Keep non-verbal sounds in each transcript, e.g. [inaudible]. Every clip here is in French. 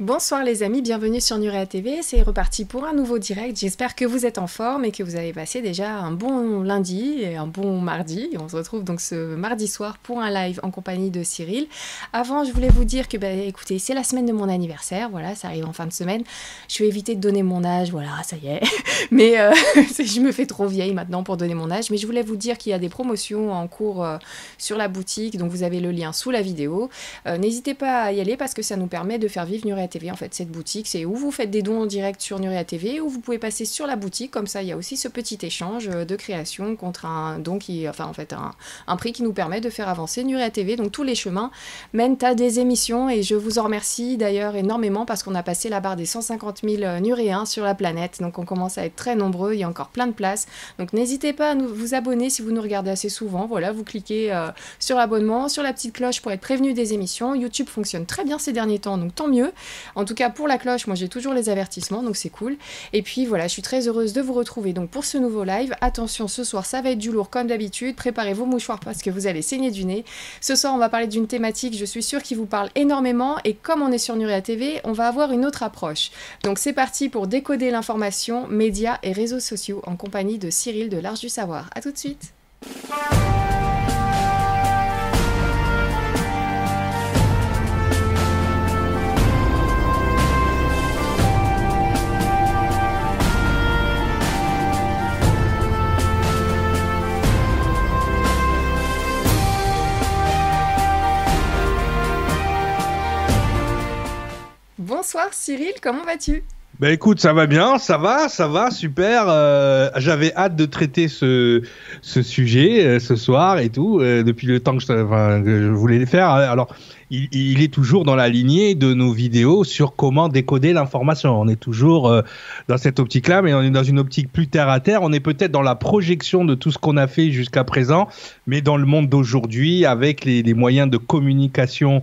Bonsoir les amis, bienvenue sur Nurea TV. C'est reparti pour un nouveau direct. J'espère que vous êtes en forme et que vous avez passé déjà un bon lundi et un bon mardi. on se retrouve donc ce mardi soir pour un live en compagnie de Cyril. Avant, je voulais vous dire que, bah, écoutez, c'est la semaine de mon anniversaire. Voilà, ça arrive en fin de semaine. Je vais éviter de donner mon âge. Voilà, ça y est. [laughs] Mais euh, [laughs] je me fais trop vieille maintenant pour donner mon âge. Mais je voulais vous dire qu'il y a des promotions en cours euh, sur la boutique. Donc vous avez le lien sous la vidéo. Euh, n'hésitez pas à y aller parce que ça nous permet de faire vivre Nurea TV en fait cette boutique. C'est où vous faites des dons en direct sur Nuria TV ou vous pouvez passer sur la boutique. Comme ça il y a aussi ce petit échange euh, de création contre un don qui enfin en fait un, prix qui nous permet de faire avancer Nuria TV donc tous les chemins mènent à des émissions. Et je vous en remercie d'ailleurs énormément parce qu'on a passé la barre des 150 000 euh, Nuréens sur la planète. Donc on commence à être très nombreux. Il y a encore plein de places. Donc n'hésitez pas à nous, vous abonner si vous nous regardez assez souvent. Voilà vous cliquez euh, sur l'abonnement sur la petite cloche pour être prévenu des émissions. YouTube fonctionne très bien ces derniers temps donc tant mieux en tout cas, pour la cloche, moi j'ai toujours les avertissements, donc c'est cool. Et puis voilà, je suis très heureuse de vous retrouver donc pour ce nouveau live. Attention, ce soir ça va être du lourd comme d'habitude. Préparez vos mouchoirs parce que vous allez saigner du nez. Ce soir, on va parler d'une thématique, je suis sûre, qui vous parle énormément. Et comme on est sur Nuria TV, on va avoir une autre approche. Donc c'est parti pour décoder l'information, médias et réseaux sociaux en compagnie de Cyril de l'Arche du Savoir. A tout de suite. Bonsoir Cyril, comment vas-tu? Ben écoute, ça va bien, ça va, ça va, super. Euh, J'avais hâte de traiter ce, sujet euh, ce soir et tout, euh, depuis le temps que je, que je voulais le faire. Alors, il, est toujours dans la lignée de nos vidéos sur comment décoder l'information. On est toujours euh, dans cette optique-là, mais on est dans une optique plus terre à terre. On est peut-être dans la projection de tout ce qu'on a fait jusqu'à présent, mais dans le monde d'aujourd'hui, avec les, moyens de communication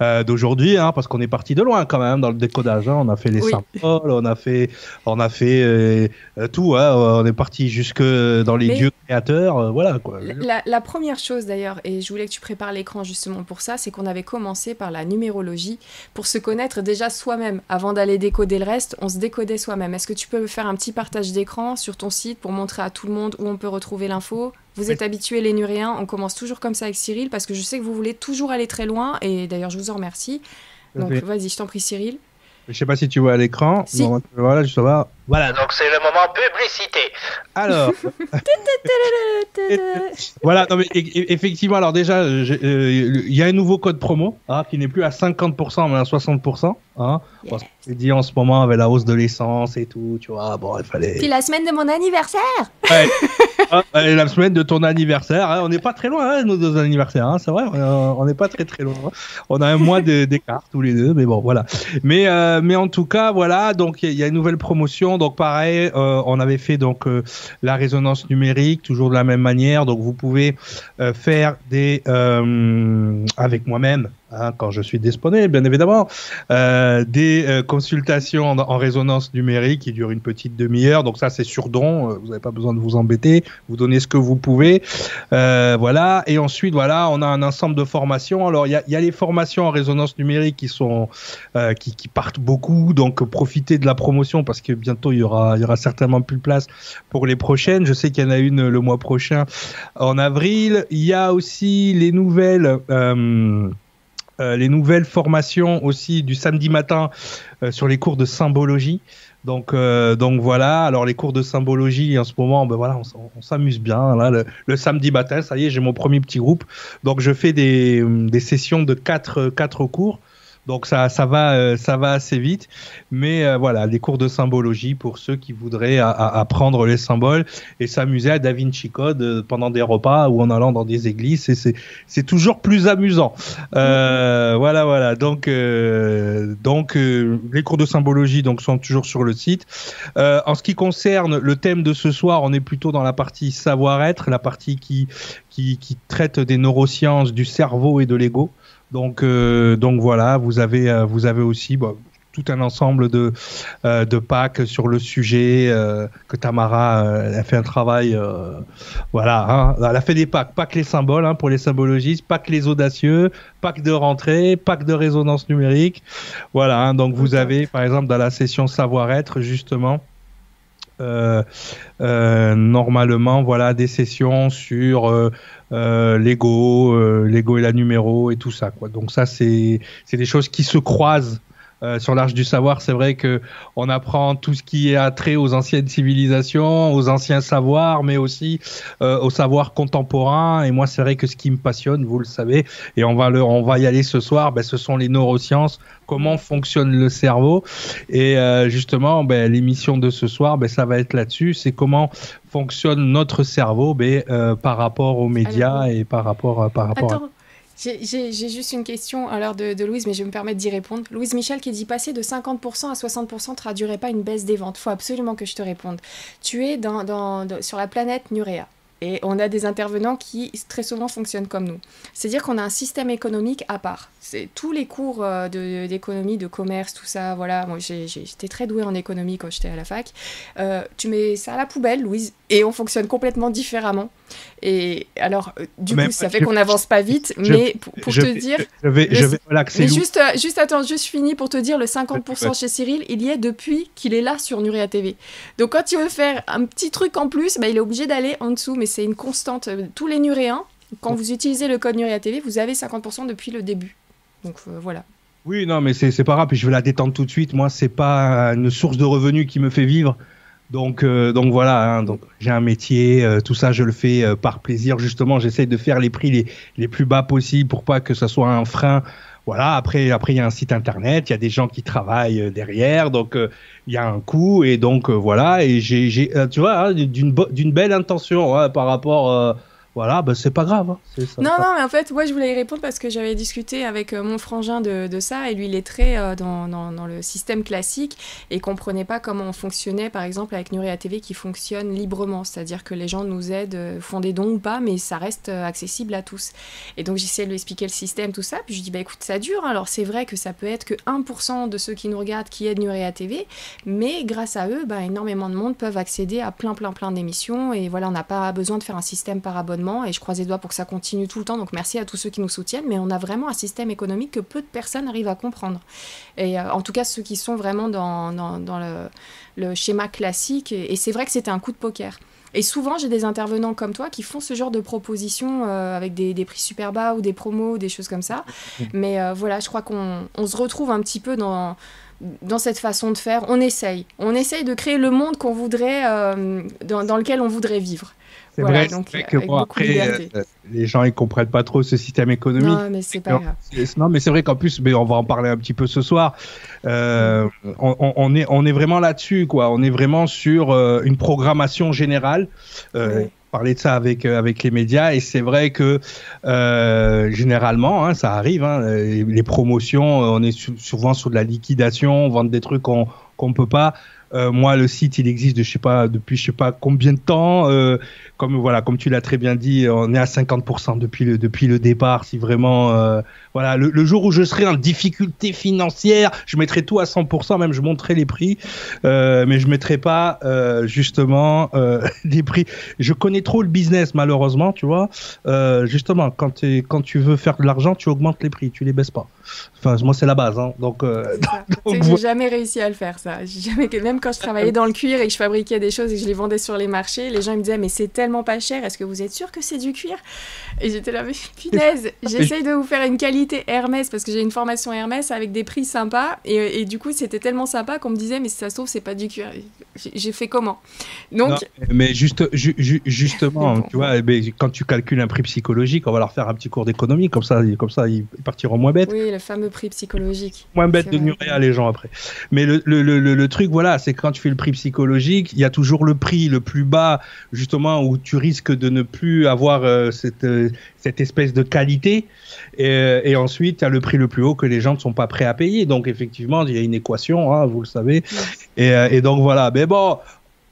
euh, d'aujourd'hui, hein, parce qu'on est parti de loin quand même dans le décodage. Hein. On a fait les symboles, on a fait, on a fait euh, tout. Hein. On est parti jusque dans les dieux créateurs. voilà quoi. La, la première chose d'ailleurs, et je voulais que tu prépares l'écran justement pour ça, c'est qu'on avait commencé par la numérologie pour se connaître déjà soi-même. Avant d'aller décoder le reste, on se décodait soi-même. Est-ce que tu peux faire un petit partage d'écran sur ton site pour montrer à tout le monde où on peut retrouver l'info? Vous êtes habitués les nuréens, on commence toujours comme ça avec Cyril parce que je sais que vous voulez toujours aller très loin et d'ailleurs je vous en remercie. Donc vas-y, je t'en prie Cyril. Je sais pas si tu vois à l'écran. voilà, je vois. Voilà, donc c'est le moment publicité. Alors. [laughs] [laughs] voilà, non mais effectivement, alors déjà, euh, il y a un nouveau code promo hein, qui n'est plus à 50% mais à 60%. Hein. c'est dit en ce moment avec la hausse de l'essence et tout, tu vois. Bon, il fallait. Puis la semaine de mon anniversaire. Ouais. [laughs] ah, la semaine de ton anniversaire. Hein. On n'est pas très loin, hein, nos deux anniversaires. Hein, c'est vrai, on n'est pas très très loin. On a un mois d'écart tous les deux, mais bon, voilà. Mais euh, mais en tout cas, voilà. Donc il y, a une nouvelle promotion. Donc pareil, euh, on avait fait donc euh, la résonance numérique, toujours de la même manière. Donc vous pouvez faire des avec moi-même Hein, quand je suis disponible, bien évidemment, euh, des euh, consultations en, résonance numérique qui durent une petite demi-heure. Donc ça, c'est sur don. Euh, vous n'avez pas besoin de vous embêter. Vous donnez ce que vous pouvez. voilà. Et ensuite, voilà, on a un ensemble de formations. Alors, il y a, y a, les formations en résonance numérique qui sont qui, qui, partent beaucoup. Donc, profitez de la promotion parce que bientôt il y aura il y aura certainement plus de place pour les prochaines. Je sais qu'il y en a une le mois prochain en avril. Il y a aussi les nouvelles. Euh, les nouvelles formations aussi du samedi matin euh, sur les cours de symbologie. Donc, euh, donc voilà. Alors les cours de symbologie en ce moment, ben voilà, on, s'amuse bien. Là, le, samedi matin, ça y est, j'ai mon premier petit groupe. Donc je fais des, des sessions de quatre, quatre cours. Donc ça, ça va, euh, ça va assez vite. Mais euh, voilà, des cours de symbologie pour ceux qui voudraient apprendre les symboles et s'amuser à Da Vinci Code euh, pendant des repas ou en allant dans des églises. C'est toujours plus amusant. Voilà, voilà. Donc, donc les cours de symbologie donc sont toujours sur le site. en ce qui concerne le thème de ce soir, on est plutôt dans la partie savoir-être, la partie qui, qui, qui traite des neurosciences, du cerveau et de l'ego. Donc, euh, donc voilà, vous avez, euh, vous avez aussi bah, tout un ensemble de, de packs sur le sujet, que Tamara a fait un travail, voilà, hein. elle a fait des packs, que les symboles hein, pour les symbologistes, que les audacieux, pack de rentrée, pack de résonance numérique, voilà, hein. donc vous avez par exemple dans la session savoir-être justement, euh, euh, normalement, voilà, des sessions sur euh, euh l'ego, l'ego et la numéro et tout ça. Quoi. Donc ça, c'est des choses qui se croisent euh, sur l'Arche du Savoir, c'est vrai que on apprend tout ce qui est attrait aux anciennes civilisations, aux anciens savoirs, mais aussi euh, au savoir contemporain. Et moi, c'est vrai que ce qui me passionne, vous le savez, et on va le, on va y aller ce soir, ben, ce sont les neurosciences, comment fonctionne le cerveau. Et euh, justement, ben, l'émission de ce soir, ben, ça va être là-dessus. C'est comment fonctionne notre cerveau ben, euh, par rapport aux médias et par rapport, par rapport. à... J'ai juste une question à l'heure de, Louise, mais je vais me permettre d'y répondre. Louise Michel qui dit passer de 50% à 60% traduirait pas une baisse des ventes. Faut absolument que je te réponde. Tu es sur la planète Nurea. Et on a des intervenants qui très souvent fonctionnent comme nous. C'est-à-dire qu'on a un système économique à part. C'est tous les cours euh, d'économie, de, commerce, tout ça. Voilà, moi j'étais très douée en économie quand j'étais à la fac. Euh, tu mets ça à la poubelle, Louise, et on fonctionne complètement différemment. Et alors, euh, du coup, ça fait qu'on n'avance pas vite, mais pour, te dire. Je vais, Mais juste, euh, juste, attends, juste fini pour te dire le 50% chez Cyril, il y est depuis qu'il est là sur Nuria TV. Donc, quand il veut faire un petit truc en plus, bah, il est obligé d'aller en dessous, mais c'est une constante. Tous les Nuréens, quand vous utilisez le code Nuria TV, vous avez 50% depuis le début. Donc, euh, voilà. Oui, non, mais c'est pas grave, puis je vais la détendre tout de suite. Moi, c'est pas une source de revenus qui me fait vivre. Donc, euh, donc voilà, hein, donc j'ai un métier, euh, tout ça je le fais euh, par plaisir. Justement, j'essaie de faire les prix les, les plus bas possibles pour pas que ça soit un frein. Voilà. Après, après il y a un site internet, il y a des gens qui travaillent derrière, donc il y a un coût et donc voilà. Et j'ai, tu vois, hein, d'une d'une belle intention hein, par rapport voilà, bah, c'est pas grave. Hein. non, non, mais en fait, moi, je voulais y répondre parce que j'avais discuté avec euh, mon frangin de, de, ça, et lui, il est très euh, dans, dans, dans, le système classique et comprenait pas comment on fonctionnait, par exemple, avec Nuria TV qui fonctionne librement, c'est-à-dire que les gens nous aident, euh, font des dons ou pas, mais ça reste accessible à tous. Et donc, j'essayais de lui expliquer le système, tout ça, puis je dis, bah écoute, ça dure, hein. alors c'est vrai que ça peut être que 1% de ceux qui nous regardent qui aident Nuria TV, mais grâce à eux, bah, énormément de monde peuvent accéder à plein, plein, plein d'émissions, et voilà, on n'a pas besoin de faire un système par abonnement et je croise les doigts pour que ça continue tout le temps. Donc merci à tous ceux qui nous soutiennent, mais on a vraiment un système économique que peu de personnes arrivent à comprendre. Et euh, en tout cas, ceux qui sont vraiment dans, dans, le, schéma classique. Et, c'est vrai que c'était un coup de poker. Et souvent, j'ai des intervenants comme toi qui font ce genre de propositions euh, avec des, prix super bas ou des promos, des choses comme ça. [laughs] Mais euh, voilà, je crois qu'on se retrouve un petit peu dans, dans cette façon de faire. On essaye. On essaye de créer le monde qu'on voudrait, dans, dans, lequel on voudrait vivre. C'est vrai, que après, euh, les gens ils comprennent pas trop ce système économique. Non, mais c'est pas grave. Non, mais c'est vrai qu'en plus, mais on va en parler un petit peu ce soir. Euh, on, est, on est vraiment là-dessus, quoi. On est vraiment sur euh, une programmation générale. Parler de ça avec avec les médias et c'est vrai que généralement hein, ça arrive hein, les, promotions on est souvent sur de la liquidation on vend des trucs qu'on qu'on peut pas euh, moi, le site, il existe de, je sais pas, depuis je sais pas combien de temps. Euh, comme voilà, comme tu l'as très bien dit, on est à 50% depuis le depuis le départ. Si vraiment, euh, voilà, le, jour où je serai en difficulté financière, je mettrai tout à 100%. Même je monterai les prix, mais je mettrai pas justement [laughs] des prix. Je connais trop le business malheureusement, tu vois. justement, quand quand tu veux faire de l'argent, tu augmentes les prix, tu les baisses pas. Enfin, moi, c'est la base. Hein. Donc, [laughs] donc j'ai jamais réussi à le faire ça. Jamais, même quand je travaillais dans le cuir et que je fabriquais des choses et que je les vendais sur les marchés, les gens me disaient mais c'est tellement pas cher, est-ce que vous êtes sûr que c'est du cuir? Et j'étais là mais punaise, [laughs] j'essaye de vous faire une qualité Hermès parce que j'ai une formation Hermès avec des prix sympas et, du coup c'était tellement sympa qu'on me disait mais si ça se trouve c'est pas du cuir. J'ai fait comment? Donc mais juste justement, [laughs] tu vois, quand tu calcules un prix psychologique, on va leur faire un petit cours d'économie comme ça comme ça ils partiront moins bêtes. Oui, le fameux prix psychologique. Moins bêtes de Nurea les gens après. Mais le, le, le, le truc voilà, c'est quand tu fais le prix psychologique, il y a toujours le prix le plus bas, justement, où tu risques de ne plus avoir euh, cette, euh, cette espèce de qualité. Et, euh, et ensuite, il y a le prix le plus haut que les gens ne sont pas prêts à payer. Donc, effectivement, il y a une équation, hein, vous le savez. Et, et, donc, voilà. Mais bon.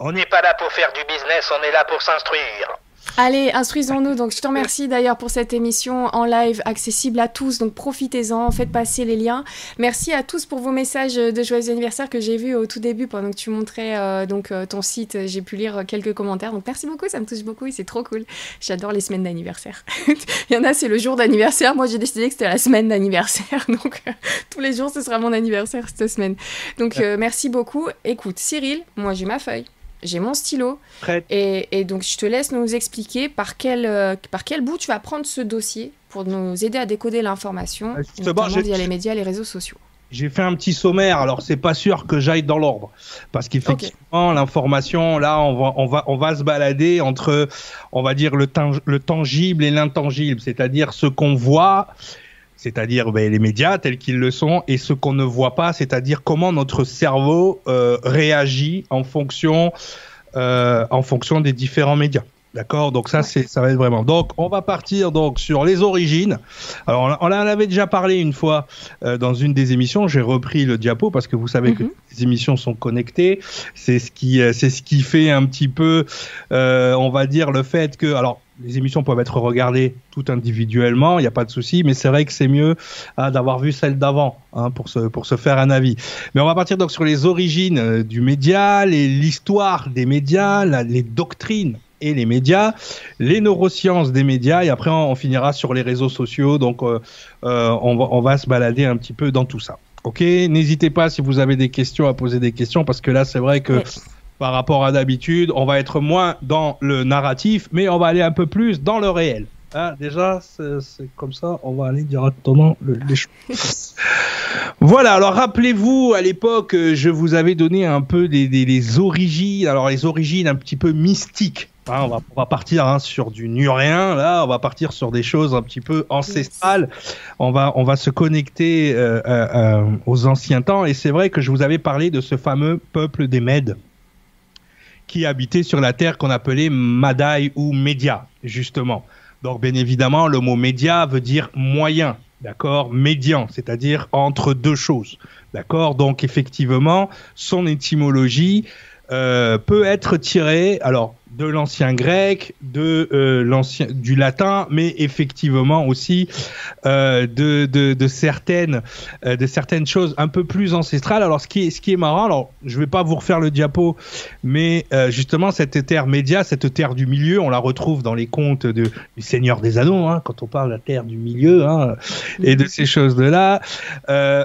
On n'est pas là pour faire du business, on est là pour s'instruire. Allez, instruisons-nous. Donc, je te remercie d'ailleurs pour cette émission en live accessible à tous. Donc, profitez-en, faites passer les liens. Merci à tous pour vos messages de joyeux anniversaire que j'ai vus au tout début pendant que tu montrais euh, donc euh, ton site. J'ai pu lire quelques commentaires. Donc, merci beaucoup, ça me touche beaucoup et c'est trop cool. J'adore les semaines d'anniversaire. [laughs] Il y en a, c'est le jour d'anniversaire. Moi, j'ai décidé que c'était la semaine d'anniversaire. [laughs] Donc, euh, tous les jours, ce sera mon anniversaire cette semaine. Donc, merci beaucoup. Écoute, Cyril, moi, j'ai ma feuille j'ai mon stylo. Et, et, donc, je te laisse nous expliquer par quel, euh, par quel bout tu vas prendre ce dossier pour nous aider à décoder l'information, notamment via les médias, les réseaux sociaux. J'ai fait un petit sommaire, alors c'est pas sûr que j'aille dans l'ordre, parce qu'effectivement l'information, là, on va, on va, on va se balader entre, on va dire le, le tangible et l'intangible, c'est-à-dire ce qu'on voit c'est-à-dire ben, les médias tels qu'ils le sont, et ce qu'on ne voit pas, c'est-à-dire comment notre cerveau euh, réagit en fonction, euh, en fonction des différents médias. D'accord? Donc ça, c'est, ça va être vraiment. Donc, on va partir donc sur les origines. Alors, on, en avait déjà parlé une fois euh, dans une des émissions. J'ai repris le diapo parce que vous savez que mhm. les émissions sont connectées. C'est ce qui, c'est ce qui fait un petit peu, on va dire, le fait que, alors, les émissions peuvent être regardées tout individuellement, il n'y a pas de souci, mais c'est vrai que c'est mieux hein, d'avoir vu celle d'avant hein, pour, se, faire un avis. Mais on va partir donc sur les origines euh, du média, l'histoire des médias, les doctrines et les médias, les neurosciences des médias, et après on, finira sur les réseaux sociaux, donc euh, euh, on, va, on va se balader un petit peu dans tout ça. Ok, n'hésitez pas si vous avez des questions à poser des questions parce que là c'est vrai que par rapport à d'habitude. On va être moins dans le narratif, mais on va aller un peu plus dans le réel. Hein, déjà, c'est comme ça, on va aller directement le, les choses. [laughs] voilà, alors rappelez-vous, à l'époque, je vous avais donné un peu des, origines, alors les origines un petit peu mystiques. Hein, on, va, on, va, partir hein, sur du nurien, là, on va partir sur des choses un petit peu ancestrales. On va, on va se connecter euh, euh, euh, aux anciens temps. Et c'est vrai que je vous avais parlé de ce fameux peuple des Mèdes qui habitaient sur la terre qu'on appelait Madai ou Média, justement. Donc, bien évidemment, le mot média veut dire moyen, d'accord, médian, c'est-à-dire entre deux choses, d'accord? Donc, effectivement, son étymologie euh, peut être tirée, alors de l'ancien grec, de euh, l'ancien du latin, mais effectivement aussi euh, de, de, certaines euh, de certaines choses un peu plus ancestrales. Alors ce qui est ce qui est marrant, alors je vais pas vous refaire le diapo, mais justement cette terre média, cette terre du milieu, on la retrouve dans les contes de, du Seigneur des Anneaux, hein, quand on parle de la terre du milieu hein, et de ces choses de là.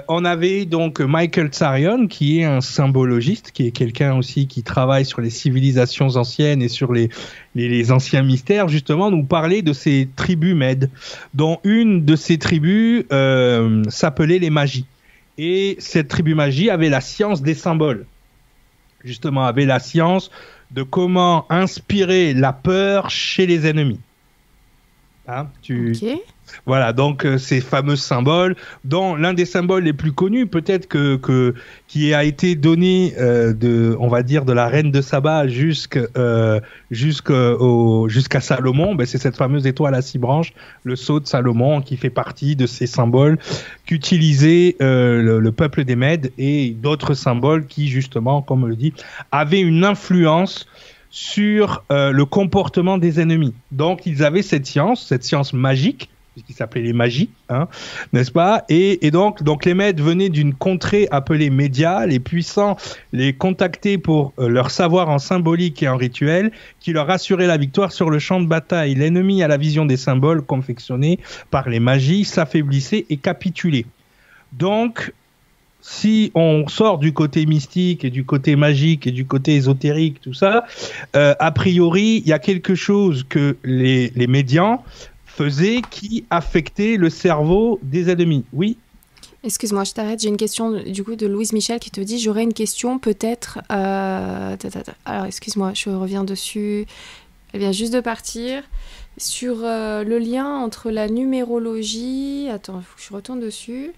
On avait donc Michael Tsarion qui est un symbologiste, qui est quelqu'un aussi qui travaille sur les civilisations anciennes et sur sur les, les, anciens mystères, justement, nous parler de ces tribus mèdes, dont une de ces tribus euh, s'appelait les magies. Et cette tribu magie avait la science des symboles. Justement, avait la science de comment inspirer la peur chez les ennemis. Hein, tu, voilà, donc euh, ces fameux symboles, dont l'un des symboles les plus connus, peut-être que, qui a été donné euh, de, on va dire, de la reine de Saba jusqu'à euh, jusqu'à Salomon, ben, c'est cette fameuse étoile à six branches, le sceau de Salomon, qui fait partie de ces symboles qu'utilisait le, le, peuple des Mèdes et d'autres symboles qui, justement, comme on le dit, avaient une influence sur le comportement des ennemis. Donc ils avaient cette science, cette science magique, qui s'appelait les magies, hein, n'est-ce pas? Et, donc, donc les maîtres venaient d'une contrée appelée Média, les puissants les contactaient pour euh, leur savoir en symbolique et en rituel, qui leur assurait la victoire sur le champ de bataille. L'ennemi, à la vision des symboles confectionnés par les magies, s'affaiblissait et capitulait. Donc, si on sort du côté mystique et du côté magique et du côté ésotérique, tout ça, euh, a priori, il y a quelque chose que les, les médians faisait qui affectait le cerveau des ennemis. Oui Excuse-moi, je t'arrête. J'ai une question du coup de Louise Michel qui te dit j'aurais une question peut-être. Euh, alors excuse-moi, je reviens dessus. Elle vient juste de partir sur euh, le lien entre la numérologie. Attends, faut que je retourne dessus.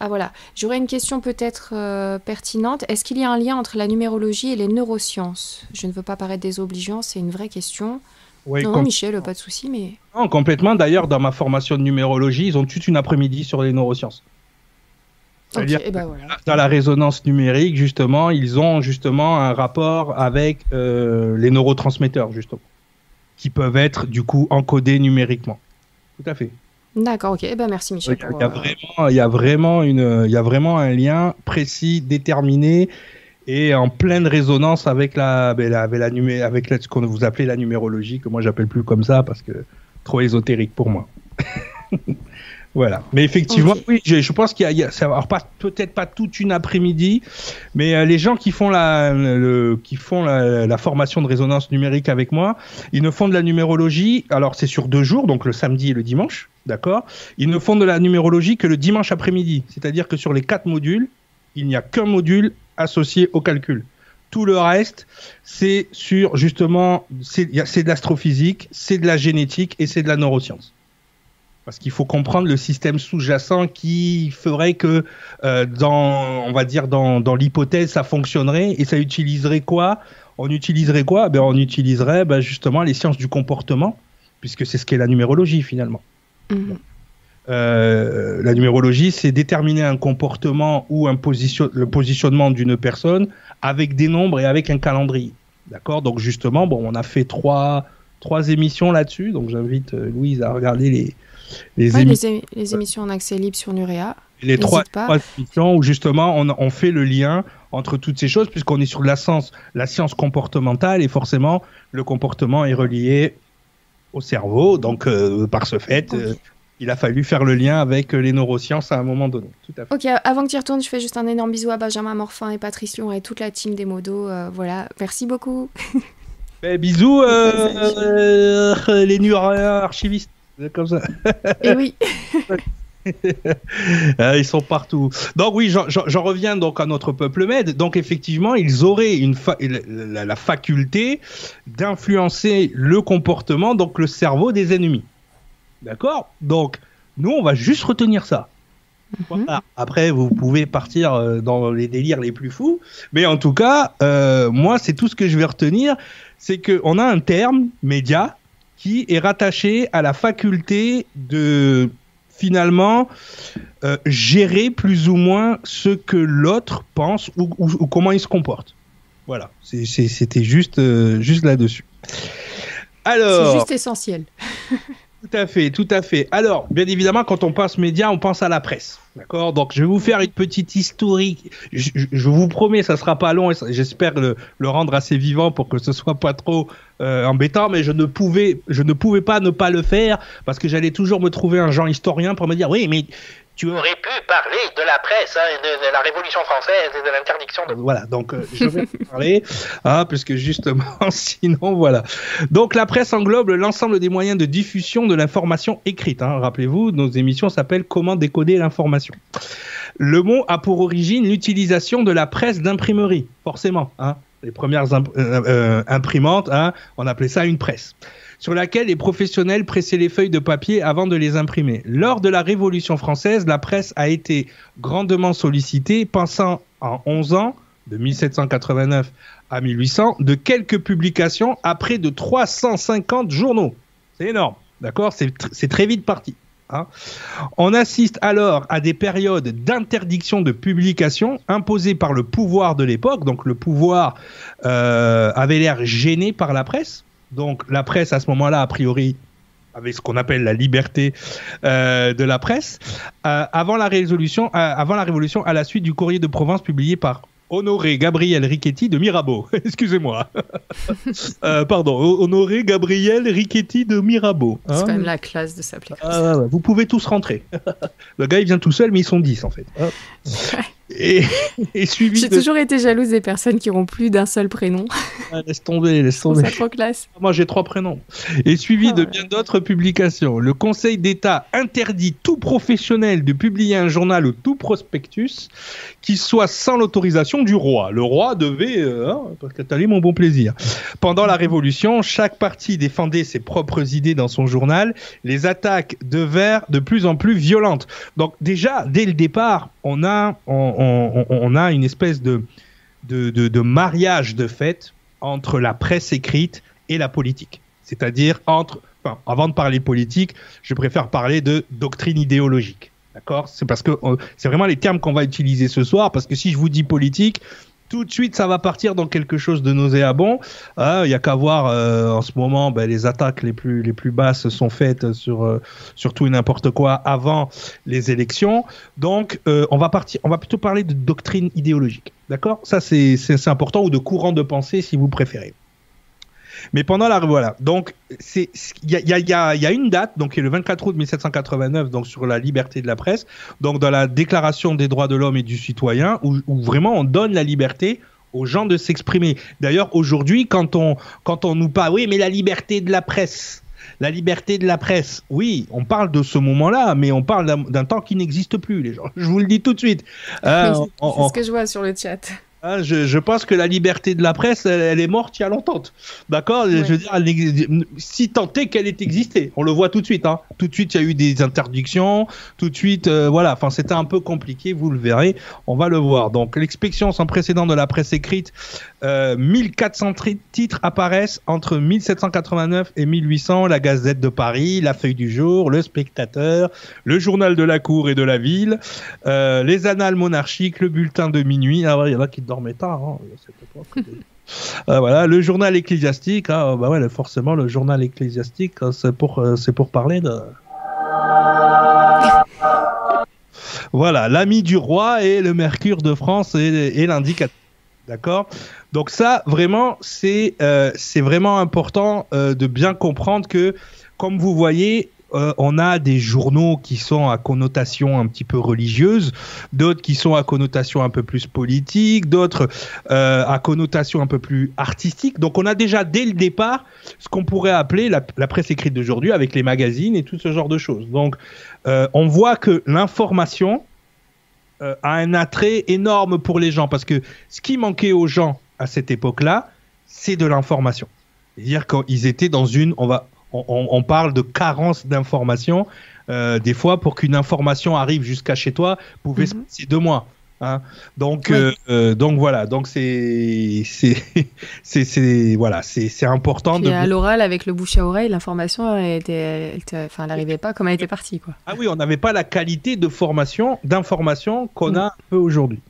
Ah voilà, j'aurais une question peut-être euh, pertinente. Est-ce qu'il y a un lien entre la numérologie et les neurosciences? Je ne veux pas paraître désobligeant, c'est une vraie question non, Michel, pas de souci, mais. Non, complètement. D'ailleurs, dans ma formation de numérologie, ils ont toute une après-midi sur les neurosciences. C'est-à-dire eh ben dans la résonance numérique, justement, ils ont justement un rapport avec euh, les neurotransmetteurs, justement. qui peuvent être du coup encodés numériquement. Tout à fait. D'accord, ok. Eh ben, merci Michel. Il y, a, il y a vraiment, il y a vraiment une, il y a vraiment un lien précis, déterminé et en pleine résonance avec la, avec la, avec la ce qu'on vous appelez la numérologie, que moi j'appelle plus comme ça parce que trop ésotérique pour moi. [laughs] voilà. Mais effectivement, oui, je, je pense qu'il y a, il y a- ça- alors pas peut-être pas toute une après-midi, mais euh, les gens qui font la, le, qui font la, la formation de résonance numérique avec moi, ils ne font de la numérologie. Alors c'est sur deux jours, donc le samedi et le dimanche, d'accord? Ils ne font de la numérologie que le dimanche après-midi, c'est-à-dire que sur les quatre modules, il n'y a qu'un module associé au calcul. Tout le reste, c'est sur justement, c'est de l'astrophysique, c'est de la génétique et c'est de la neuroscience. Parce qu'il faut comprendre le système sous-jacent qui ferait que, euh, dans, on va dire, dans, l'hypothèse, ça fonctionnerait et ça utiliserait quoi? On utiliserait quoi? Ben, On utiliserait ben, justement les sciences du comportement, puisque c'est ce qu'est la numérologie finalement. Mhm. Euh, la numérologie, c'est déterminer un comportement ou un position, le positionnement d'une personne avec des nombres et avec un calendrier. D'accord? Donc justement, bon, on a fait trois, trois émissions là-dessus. Donc j'invite euh, Louise à regarder les, les, Ouais, émi- les, é- les émissions en accès libre sur Nurea. les trois, trois émissions où justement on, on fait le lien entre toutes ces choses puisqu'on est sur la science, la science comportementale et forcément le comportement est relié au cerveau. Donc euh, par ce fait, euh, il a fallu faire le lien avec euh, les neurosciences à un moment donné. Tout à fait. Ok, avant que tu y retournes, je fais juste un énorme bisou à Benjamin Morfin et Patrice Lyon et toute la team des modos. euh, voilà, merci beaucoup. [laughs] Eh, bisous euh, euh, les neuro-archivistes. Comme ça. [laughs] Et oui, [laughs] Ah, ils sont partout. Donc oui, j'en- reviens donc à notre peuple med. Donc effectivement, ils auraient une fa- la, la- la faculté d'influencer le comportement, donc le cerveau des ennemis. D'accord? Donc nous, on va juste retenir ça. Voilà. Après, vous pouvez partir euh, dans les délires les plus fous, mais en tout cas, euh, moi, c'est tout ce que je vais retenir, c'est que on a un terme média qui est rattaché à la faculté de finalement euh, gérer plus ou moins ce que l'autre pense ou, ou- ou comment il se comporte. Voilà, C'est- c'est- c'était juste, euh, juste là-dessus. c'est Alors, juste essentiel. [laughs] tout à fait, tout à fait. Alors, bien évidemment, quand on pense média, on pense à la presse. D'accord? Donc, je vais vous faire une petite historique. Je, vous promets, ça sera pas long j'espère le, rendre assez vivant pour que ce soit pas trop euh, embêtant, mais je ne pouvais, je ne pouvais pas ne pas le faire parce que j'allais toujours me trouver un genre historien pour me dire oui, mais tu aurais pu parler de la presse, hein, de, de la Révolution française et de l'interdiction de... Voilà, donc euh, je vais en parler, [laughs] hein, puisque justement, [laughs] sinon, voilà. Donc la presse englobe l'ensemble des moyens de diffusion de l'information écrite. hein. Rappelez-vous, nos émissions s'appellent Comment décoder l'information. Le mot a pour origine l'utilisation de la presse d'imprimerie, forcément. hein. Les premières imp- euh, euh, imprimantes, on appelait ça une presse sur laquelle les professionnels pressaient les feuilles de papier avant de les imprimer. Lors de la Révolution française, la presse a été grandement sollicitée, passant en 11 ans, de 1789 à 1800, de quelques publications à près de 350 journaux. C'est énorme, d'accord? C'est tr- c'est très vite parti. hein. On assiste alors à des périodes d'interdiction de publication imposées par le pouvoir de l'époque. Donc le pouvoir euh, avait l'air gêné par la presse. Donc la presse à ce moment-là, a priori, avait ce qu'on appelle la liberté euh, de la presse. Euh, avant la résolution, euh, avant la révolution, à la suite du courrier de Provence publié par Honoré Gabriel Richetti de Mirabeau. [laughs] Excusez-moi. [laughs] Pardon, Honoré Gabriel Richetti de Mirabeau. C'est Hein quand même la classe de s'appeler ah, vous pouvez tous rentrer. [laughs] Le gars, il vient tout seul, mais ils sont 10 en fait. Et, [laughs] et suivi J'ai de... toujours été jalouse des personnes qui auront plus d'un seul prénom. Ah, laisse tomber, laisse tomber. ça trop classe. Moi, j'ai trois prénoms. Et suivi Ah de ouais. bien d'autres publications. Le Conseil d'État interdit tout professionnel de publier un journal ou tout prospectus qui soit sans l'autorisation du roi. Le roi devait, euh, hein, parce que t'as mon bon plaisir. Pendant la Révolution, chaque parti défendait ses propres idées dans son journal. Les attaques devinrent de plus en plus violentes. Donc déjà, dès le départ, on a, on, on- a une espèce de, de, de, de mariage de fait entre la presse écrite et la politique. C'est-à-dire entre, enfin, avant de parler politique, je préfère parler de doctrine idéologique. D'accord? C'est parce que euh, c'est vraiment les termes qu'on va utiliser ce soir, parce que si je vous dis politique, tout de suite, ça va partir dans quelque chose de nauséabond. Ah, Il y a qu'à voir euh, en ce moment, ben, les attaques les plus basses sont faites sur euh, sur tout et n'importe quoi avant les élections. Donc, euh, on va partir, on va plutôt parler de doctrine idéologique, d'accord? Ça, c'est important ou de courant de pensée, si vous préférez. Mais pendant la voilà, donc c'est il y a, y, a, y, a, y a une date donc qui est le 24 août 1789 donc sur la liberté de la presse, donc dans la Déclaration des droits de l'homme et du citoyen où, où vraiment on donne la liberté aux gens de s'exprimer. D'ailleurs aujourd'hui quand on quand on nous parle oui mais la liberté de la presse la liberté de la presse, oui, on parle de ce moment-là, mais on parle d'un- temps qui n'existe plus, les gens. [laughs] Je vous le dis tout de suite. Euh, c'est on- ce que je vois sur le chat. Hein, je, je pense que la liberté de la presse, elle, elle est morte il y a longtemps. D'accord Je veux dire, elle si tant est qu'elle ait existé, on le voit tout de suite. Hein. Tout de suite, il y a eu des interdictions. Tout de suite, euh, voilà. Enfin, c'était un peu compliqué, vous le verrez. On va le voir. Donc, l'expectation sans précédent de la presse écrite, euh, 1400 tri- titres apparaissent entre 1789 et 1800. La Gazette de Paris, La Feuille du Jour, Le Spectateur, Le Journal de la Cour et de la Ville, euh, les Annales monarchiques, le Bulletin de minuit. Ah ouais, il y en a qui Hein. [laughs] Euh, voilà, le journal ecclésiastique, hein, bah ouais, forcément le journal ecclésiastique, hein, c'est pour, euh, pour parler de. Voilà, l'ami du roi et le Mercure de France et, et l'indicateur. D'accord? Donc ça, vraiment, c'est euh, c'est vraiment important de bien comprendre que, comme vous voyez, euh, on a des journaux qui sont à connotation un petit peu religieuse, d'autres qui sont à connotation un peu plus politique, d'autres euh, à connotation un peu plus artistique. Donc on a déjà dès le départ ce qu'on pourrait appeler la, presse écrite d'aujourd'hui avec les magazines et tout ce genre de choses. Donc euh, on voit que l'information a un attrait énorme pour les gens parce que ce qui manquait aux gens à cette époque-là, c'est de l'information. C'est-à-dire qu'ils étaient dans une, on va, on, parle de carence d'information. Euh, des fois, pour qu'une information arrive jusqu'à chez toi, pouvait se Mhm. passer deux mois. hein. Donc, Oui. euh, euh, donc voilà. Donc c'est, c'est, [laughs] voilà, c'est, important Puis de. à l'oral, avec le bouche à oreille, l'information, elle était, enfin, n'arrivait pas comme elle était partie, quoi. Ah oui, on n'avait pas la qualité de formation, d'information qu'on Mm. a un peu aujourd'hui.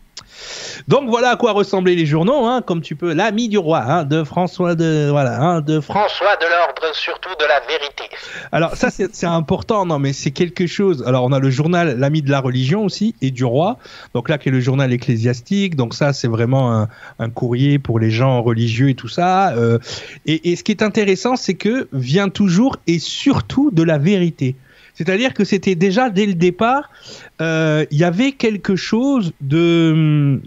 Donc voilà à quoi ressemblaient les journaux, hein, comme tu peux, l'ami du roi, hein, de François de voilà, hein, de François de l'ordre surtout de la vérité. Alors ça c'est c'est important, non mais c'est quelque chose. Alors on a le journal l'ami de la religion aussi et du roi. Donc là qui est le journal ecclésiastique. Donc ça c'est vraiment un, un courrier pour les gens religieux et tout ça. Euh, et, et ce qui est intéressant c'est que vient toujours et surtout de la vérité. C'est-à-dire que c'était déjà dès le départ, euh, il y avait quelque chose de,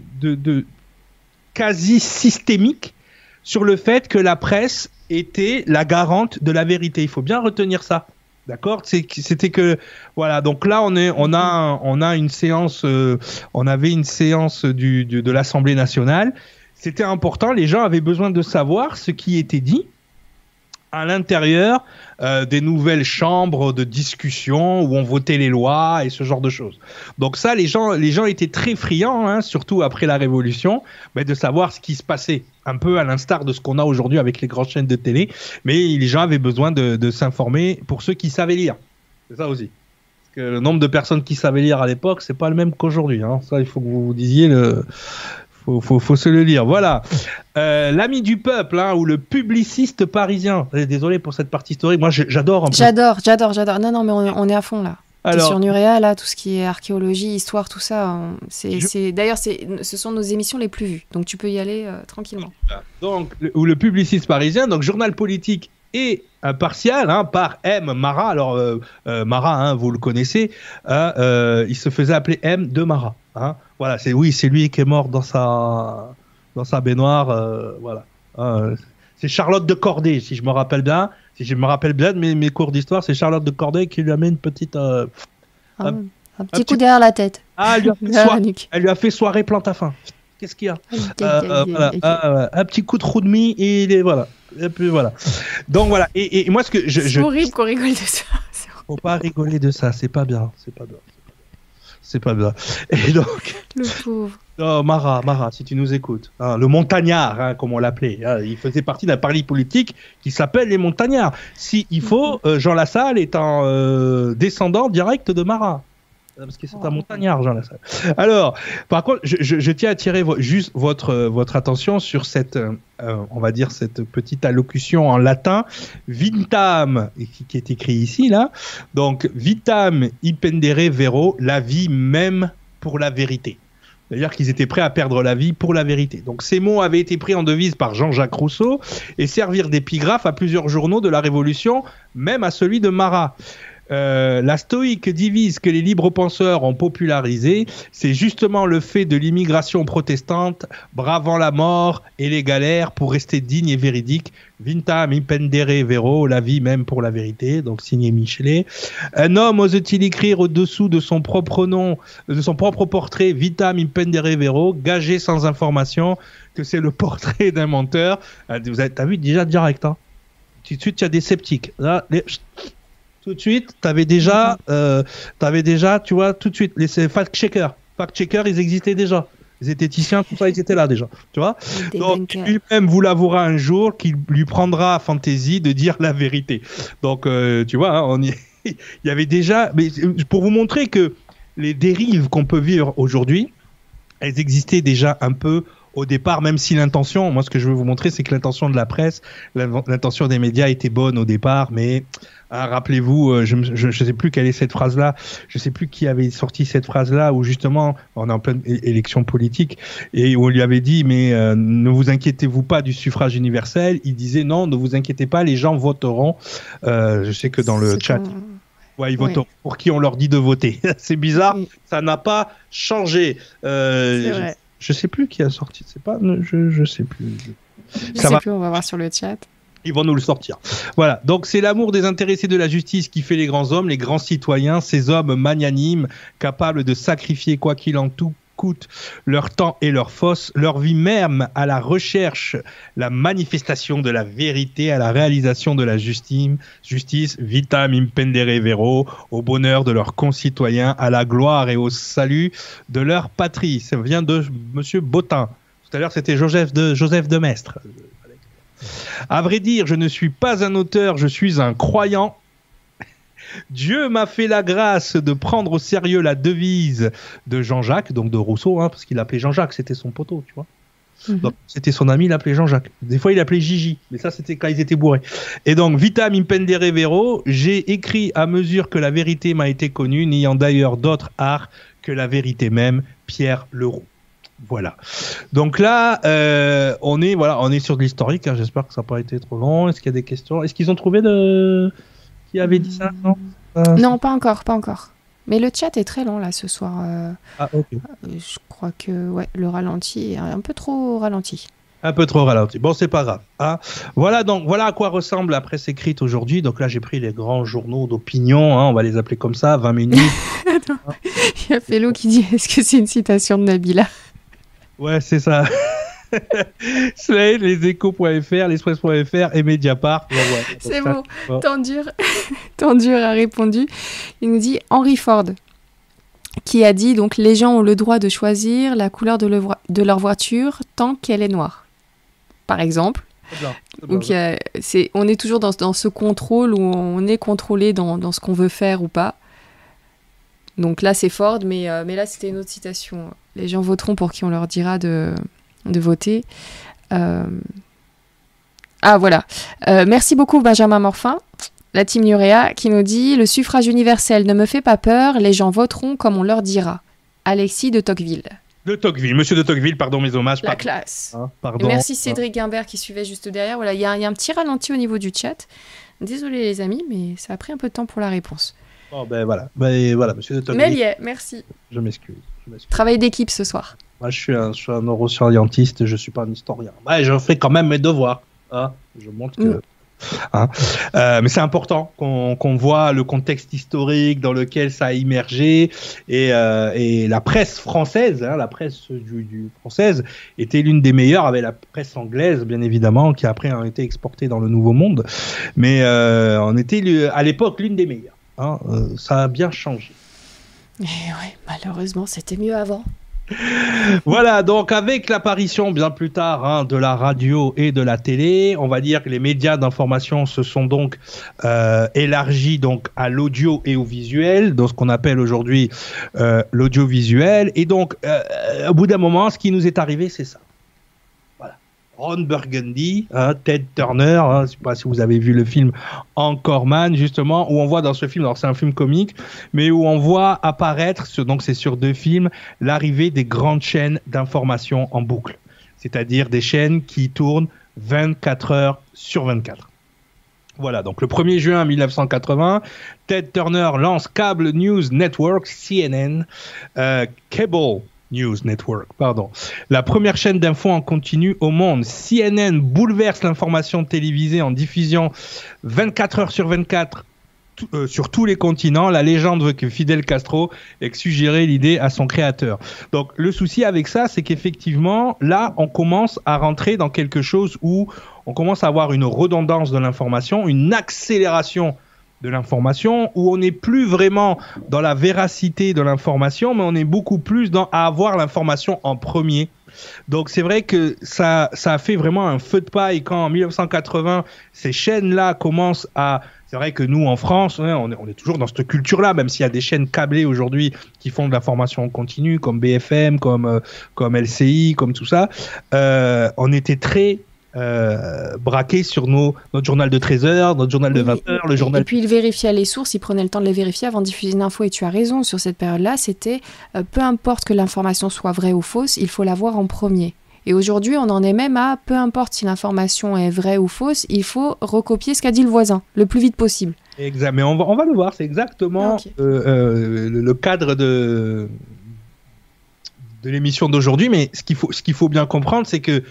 quasi systémique sur le fait que la presse était la garante de la vérité. Il faut bien retenir ça. D'accord? C'était que voilà. Donc là, on a une séance, euh, on avait une séance du, du- de l'Assemblée nationale. C'était important. Les gens avaient besoin de savoir ce qui était dit à l'intérieur euh, des nouvelles chambres de discussion où on votait les lois et ce genre de choses. Donc ça, les gens, les gens étaient très friands, hein, surtout après la Révolution, de savoir ce qui se passait, un peu à l'instar de ce qu'on a aujourd'hui avec les grandes chaînes de télé. Mais les gens avaient besoin de, de s'informer pour ceux qui savaient lire. C'est ça aussi. Parce que le nombre de personnes qui savaient lire à l'époque, c'est pas le même qu'aujourd'hui. Hein. Ça, il faut que vous vous disiez le. Faut, faut, faut se le lire. Voilà. Euh, L'ami du peuple, hein, ou le publiciste parisien. Désolé pour cette partie historique. Moi, j'adore. J'adore, j'adore, j'adore. Non, non, mais on est, on est à fond là. Alors, sur Nurea, là, tout ce qui est archéologie, histoire, tout ça. C'est, Je- D'ailleurs, ce sont nos émissions les plus vues. Donc tu peux y aller euh, tranquillement. donc, le- ou le publiciste parisien, donc journal politique et impartial, hein, par M. Marat. Alors, euh, euh, Marat, hein, vous le connaissez, euh, il se faisait appeler M de Marat. Hein. Voilà, c'est oui, c'est lui qui est mort dans sa, dans sa baignoire. euh, voilà. Euh, c'est Charlotte de Corday, si je me rappelle bien. Si je me rappelle bien de mes, mes cours d'histoire, c'est Charlotte de Corday qui lui a mis une petite. euh, Un, Un- un petit coup derrière la tête. Ah, elle lui, a [laughs] fait soirée, elle lui a fait soirée plante à fin. Qu'est-ce qu'il y a? Ah, un petit coup de roue de mie et il est voilà. Et puis voilà. Donc voilà. Et, et moi ce que je, C'est je horrible qu'on rigole de ça. [laughs] C'est faut pas rigoler de ça, c'est pas bien, c'est pas bien. C'est pas bien. Et donc, Le pauvre. [laughs] oh, Marat, Marat, si tu nous écoutes, hein, le montagnard, hein, comme on l'appelait, hein, il faisait partie d'un parti politique qui s'appelle les montagnards. Si il faut, euh, Jean Lassalle est un euh, descendant direct de Marat. Parce que c'est un montagnard, Jean Lassalle. Alors, par contre, je, je- je tiens à attirer vo- juste votre, euh, votre attention sur cette, euh, euh, on va dire, cette petite allocution en latin, vitam, et qui, qui est écrit ici, là. Donc, vitam impendere vero, la vie même pour la vérité. C'est-à-dire qu'ils étaient prêts à perdre la vie pour la vérité. Donc ces mots avaient été pris en devise par Jean-Jacques Rousseau et servirent d'épigraphe à plusieurs journaux de la Révolution, même à celui de Marat. Euh, la stoïque divise que les libres penseurs ont popularisé, c'est justement le fait de l'immigration protestante, bravant la mort et les galères pour rester digne et véridique. Vintam impendere vero, la vie même pour la vérité, donc signé Michelet. Un homme ose-t-il écrire au-dessous de son propre nom, de son propre portrait, Vitam impendere vero, gagé sans information que c'est le [laughs] portrait d'un menteur? Ah, Vous avez, t'as vu déjà direct, hein Tout de suite, il y a des sceptiques. Là, tout de suite, t'avais déjà, euh, t'avais déjà, tu vois, tout de suite, les fact-checkers. Fact-checkers, ils existaient déjà. Les zététiciens, tout ça, ils étaient là déjà. Tu vois donc lui-même vous l'avouera un jour qu'il lui prendra à fantaisie de dire la vérité. Donc euh, tu vois, hein, on y... [laughs] il y avait déjà, mais euh, pour vous montrer que les dérives qu'on peut vivre aujourd'hui, elles existaient déjà un peu au départ, même si l'intention, moi ce que je veux vous montrer, c'est que l'intention de la presse, l'in- l'intention des médias était bonne au départ, mais hein, rappelez-vous, euh, je ne sais plus quelle est cette phrase-là, je sais plus qui avait sorti cette phrase-là, où justement, on est en pleine élection politique, et où on lui avait dit, mais euh, ne vous inquiétez-vous pas du suffrage universel, il disait non, ne vous inquiétez pas, les gens voteront. Euh, je sais que dans le chat, ouais, ils Ouais. voteront pour qui on leur dit de voter. [laughs] c'est bizarre, Oui. ça n'a pas changé. Euh, je- je sais plus qui a sorti, c'est pas, je, je sais plus. Je Ça sais va. plus, on va voir sur le chat. Ils vont nous le sortir. Voilà. Donc c'est l'amour des intéressés de la justice qui fait les grands hommes, les grands citoyens, ces hommes magnanimes, capables de sacrifier quoi qu'il en tout coûte leur temps et leur force, leur vie même à la recherche, la manifestation de la vérité, à la réalisation de la justice, justice, vitam impendere vero, au bonheur de leurs concitoyens, à la gloire et au salut de leur patrie. Ça vient de Monsieur Bottin. Tout à l'heure, c'était Joseph de, Joseph de Maistre. À vrai dire, je ne suis pas un auteur, je suis un croyant. Dieu m'a fait la grâce de prendre au sérieux la devise de Jean-Jacques, donc de Rousseau, hein, parce qu'il l'appelait Jean-Jacques, c'était son poteau, tu vois. Mhm. C'était son ami, il l'appelait Jean-Jacques. Des fois, il l'appelait Gigi, mais ça, c'était quand ils étaient bourrés. Et donc, vitam impendere vero, j'ai écrit à mesure que la vérité m'a été connue, n'ayant d'ailleurs d'autre art que la vérité même, Pierre Leroux. Voilà. Donc là, euh, on est voilà, on est sur de l'historique. hein. J'espère que ça n'a pas été trop long. Est-ce qu'il y a des questions? Est-ce qu'ils ont trouvé de qui avait dit ça? Non. Euh, Non, pas encore, pas encore. Mais le chat est très long là ce soir. euh, ah, ok. euh, je crois que ouais, le ralenti est un peu trop ralenti. Un peu trop ralenti. Bon, c'est pas grave. hein. Voilà donc voilà à quoi ressemble la presse écrite aujourd'hui. Donc là, j'ai pris les grands journaux d'opinion. hein, on va les appeler comme ça. 20 minutes. [laughs] Il y a Fellow qui dit est-ce que c'est une citation de Nabila? Ouais, c'est ça. [laughs] Slade, les échos.fr, l'express.fr et Mediapart. Voilà. C'est bon. bon. Tendur, [laughs] Tendur a répondu. Il nous dit Henry Ford, qui a dit donc les gens ont le droit de choisir la couleur de, le voi- de leur voiture tant qu'elle est noire. Par exemple. Bien, bien. Donc, a- on est toujours dans, dans ce contrôle où on est contrôlé dans, dans ce qu'on veut faire ou pas. Donc là, c'est Ford, mais, euh, mais là, c'était une autre citation. Les gens voteront pour qui on leur dira de, de voter. Euh, Ah, voilà. Euh, merci beaucoup, Benjamin Morfin, la team Nurea, qui nous dit Le suffrage universel ne me fait pas peur, les gens voteront comme on leur dira. Alexis de Tocqueville. De Tocqueville, monsieur de Tocqueville, pardon mes hommages. La pardon. classe. Hein, Et pardon. merci Cédric Guimbert qui suivait juste derrière. Voilà, il y, a il y a un petit ralenti au niveau du chat. Désolé les amis, mais ça a pris un peu de temps pour la réponse. Bon, ben voilà, ben voilà, monsieur de Mais Tocqueville. y est, merci. Je m'excuse. M'excuse. Travail d'équipe ce soir. Moi, je suis un, je suis un neuroscientiste, je suis pas un historien. Ouais, je fais quand même mes devoirs. hein. Je montre que. Mm. hein. Euh, mais c'est important qu'on voit le contexte historique dans lequel ça a immergé et, euh, et la presse française, hein, la presse du, du française était l'une des meilleures avec la presse anglaise bien évidemment qui après a été exportée dans le Nouveau Monde, mais euh, on était le- à l'époque l'une des meilleures. hein. Euh, ça a bien changé. Et ouais, malheureusement, c'était mieux avant. voilà, donc avec l'apparition bien plus tard hein, de la radio et de la télé, on va dire que les médias d'information se sont donc euh, élargis donc à l'audio et au visuel, dans ce qu'on appelle aujourd'hui euh, l'audiovisuel. Et donc, euh, au bout d'un moment, ce qui nous est arrivé, c'est ça. Ron Burgundy, hein, Ted Turner, hein, je ne sais pas si vous avez vu le film Encore Man, justement, où on voit dans ce film, alors c'est un film comique, mais où on voit apparaître, donc c'est sur deux films, l'arrivée des grandes chaînes d'information en boucle. C'est-à-dire des chaînes qui tournent 24 heures sur 24. Voilà, donc le 1er juin 1980, Ted Turner lance Cable News Network, CNN, euh, Cable News Network, pardon. La première chaîne d'infos en continu au monde. CNN bouleverse l'information télévisée en diffusion 24 heures sur 24 tout- euh, sur tous les continents. La légende veut que Fidel Castro ait suggéré l'idée à son créateur. Donc le souci avec ça, c'est qu'effectivement, là, on commence à rentrer dans quelque chose où on commence à avoir une redondance de l'information, une accélération de l'information, où on n'est plus vraiment dans la véracité de l'information, mais on est beaucoup plus dans à avoir l'information en premier. Donc c'est vrai que ça, ça a fait vraiment un feu de paille quand en 1980 ces chaînes-là commencent à c'est vrai que nous en France, ouais, on, est, on est toujours dans cette culture-là, même s'il y a des chaînes câblées aujourd'hui qui font de l'information en continu, comme BFM, comme euh, comme LCI, comme tout ça. Euh, on était très euh, braqués sur nos, notre journal de 13 heures, notre journal de Oui, 20 heures, le journal Et puis il vérifiait les sources, il prenait le temps de les vérifier avant de diffuser une info. Et tu as raison, sur cette période-là, c'était euh, peu importe que l'information soit vraie ou fausse, il faut l'avoir en premier. Et aujourd'hui, on en est même à peu importe si l'information est vraie ou fausse, il faut recopier ce qu'a dit le voisin le plus vite possible. Exact, mais on va, on va le voir, c'est exactement euh, euh, le, le cadre de, de l'émission d'aujourd'hui. Mais ce qu'il faut, ce qu'il faut bien comprendre, c'est que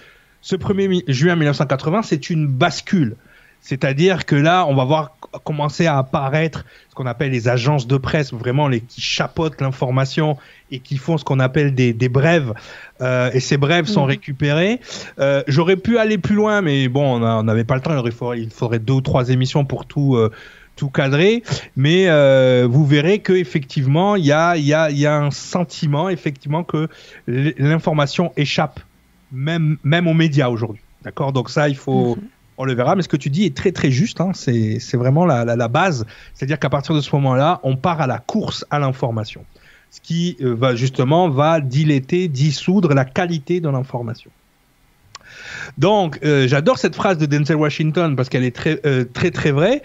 ce 1er mi- juin 1980, c'est une bascule. C'est-à-dire que là, on va voir commencer à apparaître ce qu'on appelle les agences de presse, vraiment les qui chapeautent l'information et qui font ce qu'on appelle des, des brèves. Euh, et ces brèves sont Mhm. récupérées. Euh, J'aurais pu aller plus loin, mais bon, on n'avait pas le temps. Il faudrait, il faudrait deux ou trois émissions pour tout, euh, tout cadrer. Mais euh, vous verrez que effectivement, il y a, y, a, il y a un sentiment effectivement que l'information échappe, même, même aux médias aujourd'hui. D'accord? Donc ça, il faut, Mhm. on le verra. Mais ce que tu dis est très très juste. Hein. C'est c'est vraiment la, la, la base. C'est-à-dire qu'à partir de ce moment-là, on part à la course à l'information. Ce qui euh, va justement va dilater, dissoudre la qualité de l'information. Donc, euh, j'adore cette phrase de Denzel Washington parce qu'elle est très, euh, très, très vraie.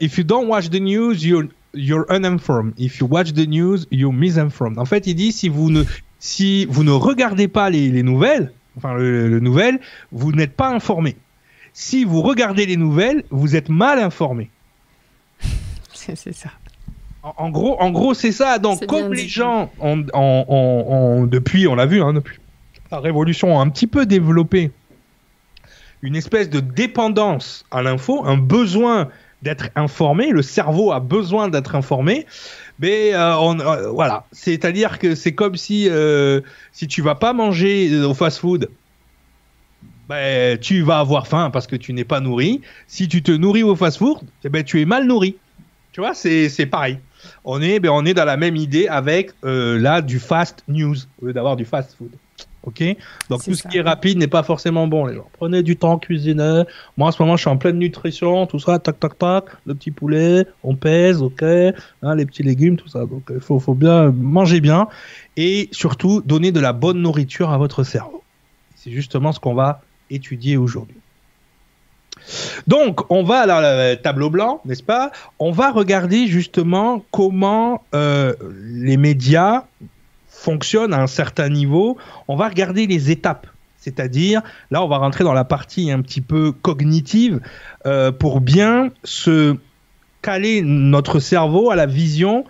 If you don't watch the news, you're, you're uninformed. If you watch the news, you're misinformed. En fait, il dit si vous ne, si vous ne regardez pas les, les nouvelles, enfin le, le nouvelle, vous n'êtes pas informé. Si vous regardez les nouvelles, vous êtes mal informé. [laughs] C'est ça. En, en gros, en gros, c'est ça. Donc, comme dit. les gens, ont, ont- ont- ont- depuis, on l'a vu, hein, depuis la Révolution, ont un petit peu développé une espèce de dépendance à l'info, un besoin d'être informé. Le cerveau a besoin d'être informé. Mais euh, on, euh, voilà, c'est-à-dire que c'est comme si euh, si tu vas pas manger euh, au fast-food, ben, tu vas avoir faim parce que tu n'es pas nourri. Si tu te nourris au fast-food, eh ben, tu es mal nourri. Tu vois, c'est c'est pareil. On est, ben, on est dans la même idée avec euh, là du fast news au lieu d'avoir du fast food. Ok Donc tout ce qui est rapide n'est pas forcément bon, les gens. Prenez du temps, cuisinez. Moi en ce moment, je suis en pleine nutrition, tout ça, tac, tac, tac. Le petit poulet, on pèse, ok. Hein, les petits légumes, tout ça. Donc il faut, faut bien manger bien et surtout donner de la bonne nourriture à votre cerveau. C'est justement ce qu'on va étudier aujourd'hui. Donc, on va à tableau blanc, n'est-ce pas? On va regarder justement comment euh, les médias fonctionnent à un certain niveau. On va regarder les étapes. C'est-à-dire, là, on va rentrer dans la partie un petit peu cognitive euh, pour bien se caler notre cerveau à la vision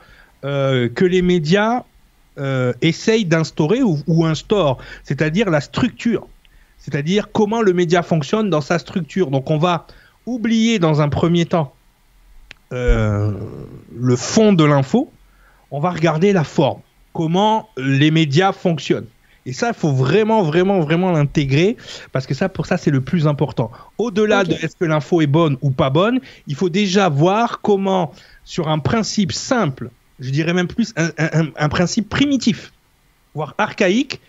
euh, que les médias euh, essayent d'instaurer ou, ou c'est-à-dire la structure c'est-à-dire comment le média fonctionne dans sa structure. Donc on va oublier dans un premier temps le fond de l'info, on va regarder la forme, comment les médias fonctionnent. Et ça, il faut vraiment, vraiment, vraiment l'intégrer, parce que ça, pour ça, c'est le plus important. Au-delà de est-ce que l'info est bonne ou pas bonne, il faut déjà voir comment, sur un principe simple, je dirais même plus un, un- un- un principe primitif, voire archaïque,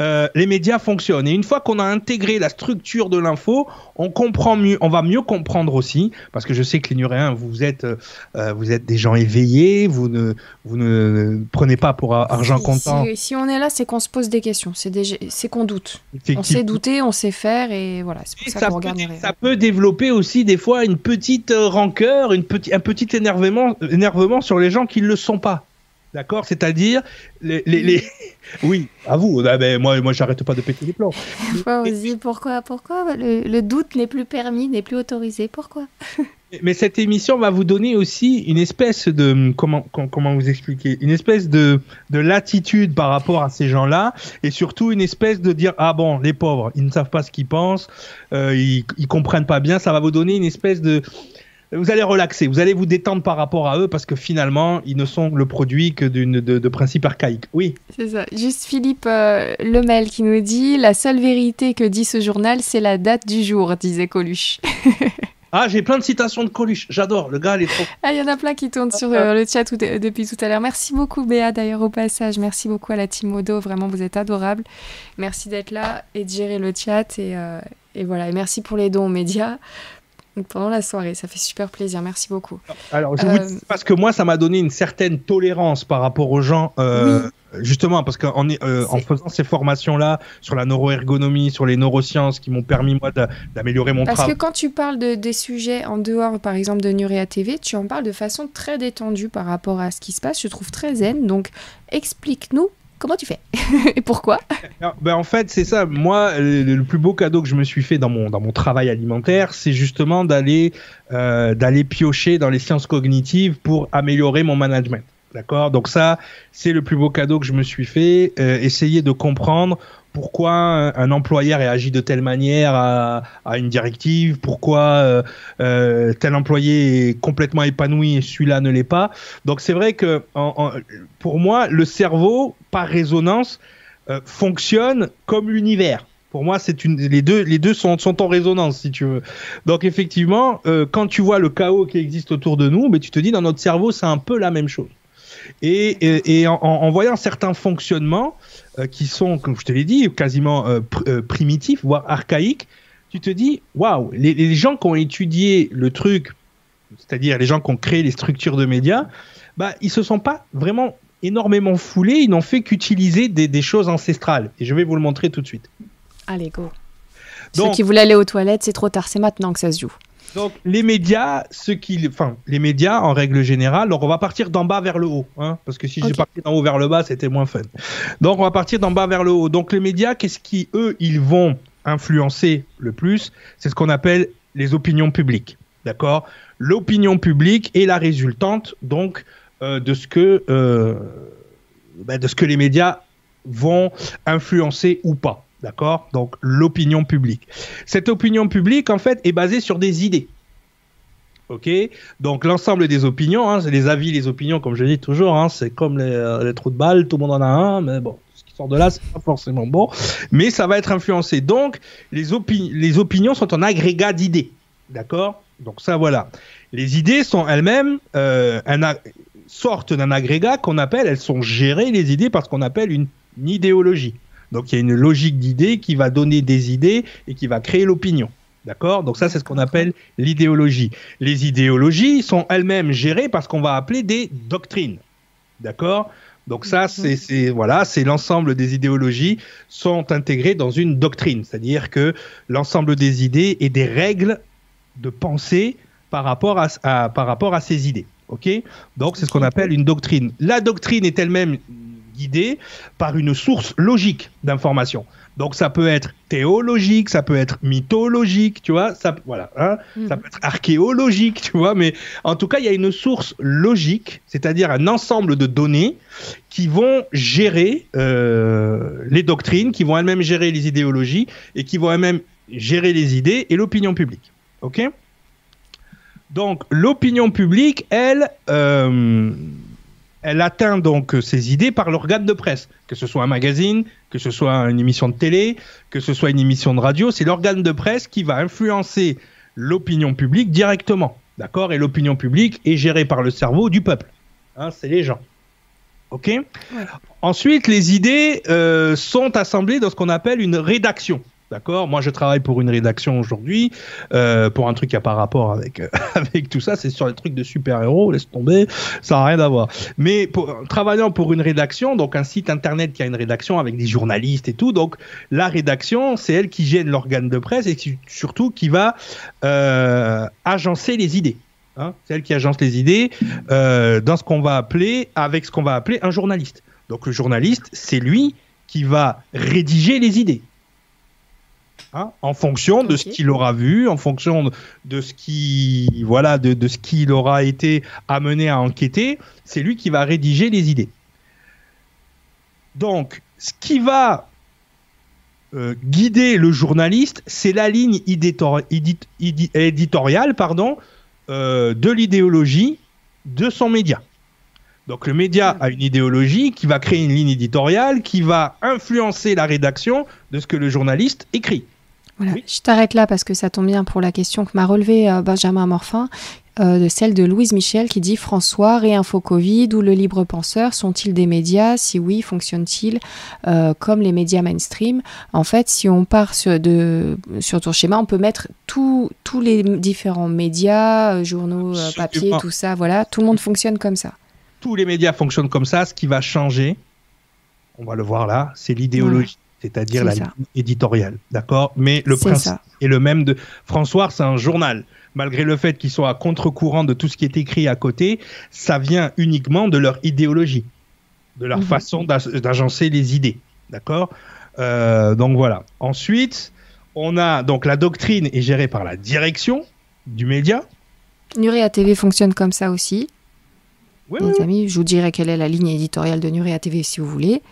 euh, les médias fonctionnent. Et une fois qu'on a intégré la structure de l'info, on comprend mieux, on va mieux comprendre aussi, parce que je sais que les Nuréens, vous êtes, euh, vous êtes des gens éveillés, vous ne, vous ne prenez pas pour argent comptant. Si, si on est là, c'est qu'on se pose des questions, c'est qu'on doute. On sait douter, on sait faire, et voilà, c'est Et pour ça, ça, qu'on peut, regarde rêves. ça peut développer aussi des fois une petite euh, rancœur, une petit, un petit énervement, énervement sur les gens qui ne le sont pas. D'accord? C'est-à-dire, les, les, les- [laughs] oui, à vous. Ah ben, moi, moi j'arrête pas de péter les plombs. Pourquoi, Ozzy Pourquoi Pourquoi le, le doute n'est plus permis, n'est plus autorisé? Pourquoi? [laughs] Mais cette émission va vous donner aussi une espèce de comment com- comment vous expliquer? Une espèce de de latitude par rapport à ces gens-là et surtout une espèce de dire ah bon les pauvres ils ne savent pas ce qu'ils pensent euh, ils ils comprennent pas bien. Ça va vous donner une espèce de vous allez relaxer, vous allez vous détendre par rapport à eux parce que finalement, ils ne sont le produit que d'une de, de principes archaïques. Oui. C'est ça. Juste Philippe euh, Lemel qui nous dit La seule vérité que dit ce journal, c'est la date du jour, disait Coluche. [laughs] Ah, j'ai plein de citations de Coluche. J'adore. Le gars, il est trop. Ah, il y en a plein qui tournent sur euh, le chat tout- depuis tout à l'heure. Merci beaucoup, Béa, d'ailleurs, au passage. Merci beaucoup à la team Modo. Vraiment, vous êtes adorables. Merci d'être là et de gérer le chat. Et, euh, et voilà. Et merci pour les dons aux médias donc, pendant la soirée. Ça fait super plaisir. Merci beaucoup. Alors, je Euh, vous dis parce que moi, ça m'a donné une certaine tolérance par rapport aux gens. euh, Justement, parce qu'en euh, en faisant ces formations-là sur la neuroergonomie, sur les neurosciences, qui m'ont permis moi d'a- d'améliorer mon Parce que travail. quand tu parles de, des sujets en dehors, par exemple, de Nurea TV, tu en parles de façon très détendue par rapport à ce qui se passe. Je trouve très zen. Donc, explique-nous comment tu fais [laughs] et pourquoi. Ben, en fait, c'est ça. Moi, le, plus beau cadeau que je me suis fait dans mon dans mon travail alimentaire, c'est justement d'aller euh, piocher dans les sciences cognitives pour améliorer mon management. D'accord? Donc ça, c'est le plus beau cadeau que je me suis fait. Euh, essayer de comprendre pourquoi un, employeur réagit de telle manière à, une directive, pourquoi euh, euh, tel employé est complètement épanoui et celui-là ne l'est pas. Donc c'est vrai que pour moi, le cerveau, par résonance, euh, fonctionne comme l'univers. Pour moi, c'est les deux sont, sont en résonance si tu veux. Donc effectivement, quand tu vois le chaos qui existe autour de nous, mais tu te dis dans notre cerveau c'est un peu la même chose. Et, et, et en, voyant certains fonctionnements euh, qui sont, comme je te l'ai dit, quasiment euh, pr- euh, primitifs, voire archaïques, tu te dis waouh, les, les gens qui ont étudié le truc, c'est-à-dire les gens qui ont créé les structures de médias, bah ils se sont pas vraiment énormément foulés, ils n'ont fait qu'utiliser des, des choses ancestrales. Et je vais vous le montrer tout de suite. Allez, go. Donc- Ceux qui voulaient aller aux toilettes, c'est trop tard. C'est maintenant que ça se joue. Donc les médias, ceux qui, enfin les médias en règle générale, donc on va partir d'en bas vers le haut, hein, parce que si j'ai parti d'en haut vers le bas, c'était moins fun. Donc on va partir d'en bas vers le haut. Donc les médias, qu'est-ce qui eux, ils vont influencer le plus? C'est ce qu'on appelle les opinions publiques, d'accord? L'opinion publique est la résultante donc euh, de ce que euh, ben, de ce que les médias vont influencer ou pas. D'accord? Donc l'opinion publique. Cette opinion publique, en fait, est basée sur des idées. Ok? Donc l'ensemble des opinions, hein, les avis, les opinions, comme je dis toujours, hein, c'est comme les, euh, les trous de balles, tout le monde en a un, mais bon, ce qui sort de là, c'est pas forcément bon. Mais ça va être influencé. Donc les, opi- les opinions sont un agrégat d'idées. D'accord? Donc ça, voilà. Les idées sont elles-mêmes euh, sortent d'un agrégat qu'on appelle, elles sont gérées, les idées, parce qu'on appelle une idéologie. Donc il y a une logique d'idées qui va donner des idées et qui va créer l'opinion. D'accord? Donc ça, c'est ce qu'on appelle l'idéologie. Les idéologies sont elles-mêmes gérées parce qu'on va appeler des doctrines. D'accord? Donc ça, c'est c'est- voilà, c'est l'ensemble des idéologies sont intégrées dans une doctrine, c'est-à-dire que l'ensemble des idées et des règles de pensée par rapport à, à- par rapport à ces idées. Ok? Donc c'est ce qu'on appelle une doctrine. La doctrine est elle-même guidée par une source logique d'information. Donc ça peut être théologique, ça peut être mythologique, tu vois, ça, voilà, hein, Mhm. ça peut être archéologique, tu vois, mais en tout cas il y a une source logique, c'est-à-dire un ensemble de données qui vont gérer euh, les doctrines, qui vont elles-mêmes gérer les idéologies et qui vont elles-mêmes gérer les idées et l'opinion publique. Ok? Donc l'opinion publique, elle, euh, elle atteint donc ces idées par l'organe de presse, que ce soit un magazine, que ce soit une émission de télé, que ce soit une émission de radio, c'est l'organe de presse qui va influencer l'opinion publique directement. D'accord? Et l'opinion publique est gérée par le cerveau du peuple. Hein, c'est les gens. Ok? Ensuite, les idées euh, sont assemblées dans ce qu'on appelle une rédaction. D'accord Moi, je travaille pour une rédaction aujourd'hui, euh, pour un truc qui n'a pas rapport avec, euh, [laughs] avec tout ça. C'est sur les trucs de super-héros, laisse tomber, ça n'a rien à voir. Mais travaillant pour une rédaction, donc un site internet qui a une rédaction avec des journalistes et tout, donc la rédaction, c'est elle qui gêne l'organe de presse et qui, surtout qui va euh, agencer les idées. Hein c'est elle qui agence les idées dans ce qu'on va appeler, avec ce qu'on va appeler un journaliste. Donc le journaliste, c'est lui qui va rédiger les idées. Hein, en fonction de ce qu'il aura vu, en fonction de ce qui, voilà, de, de ce qu'il aura été amené à enquêter, c'est lui qui va rédiger les idées. Donc, ce qui va euh, guider le journaliste, c'est la ligne éditor- édit- édi- éditoriale, pardon, euh, de l'idéologie de son média. Donc le média a une idéologie qui va créer une ligne éditoriale qui va influencer la rédaction de ce que le journaliste écrit. Voilà, Oui. je t'arrête là parce que ça tombe bien pour la question que m'a relevée euh, Benjamin Morfin, euh, de celle de Louise Michel qui dit François, Réinfo Covid ou le Libre Penseur sont-ils des médias? Si oui, fonctionnent-ils euh, comme les médias mainstream? En fait, si on part sur, de, sur ton schéma, on peut mettre tous les différents médias, euh, journaux, papier, tout ça, voilà, tout le monde fonctionne comme ça. Tous les médias fonctionnent comme ça. Ce qui va changer, on va le voir là, c'est l'idéologie, c'est-à-dire C'est la ça. ligne éditoriale. D'accord? Mais le principe ça. est le même de François, c'est un journal. Malgré le fait qu'ils soient à contre-courant de tout ce qui est écrit à côté, ça vient uniquement de leur idéologie, de leur Mhm. façon d'ag- d'agencer les idées. D'accord? Euh, Donc voilà. Ensuite, on a donc la doctrine est gérée par la direction du média. Nurea TV fonctionne comme ça aussi. Oui, les oui, oui. amis, je vous dirai quelle est la ligne éditoriale de Nurea TV si vous voulez.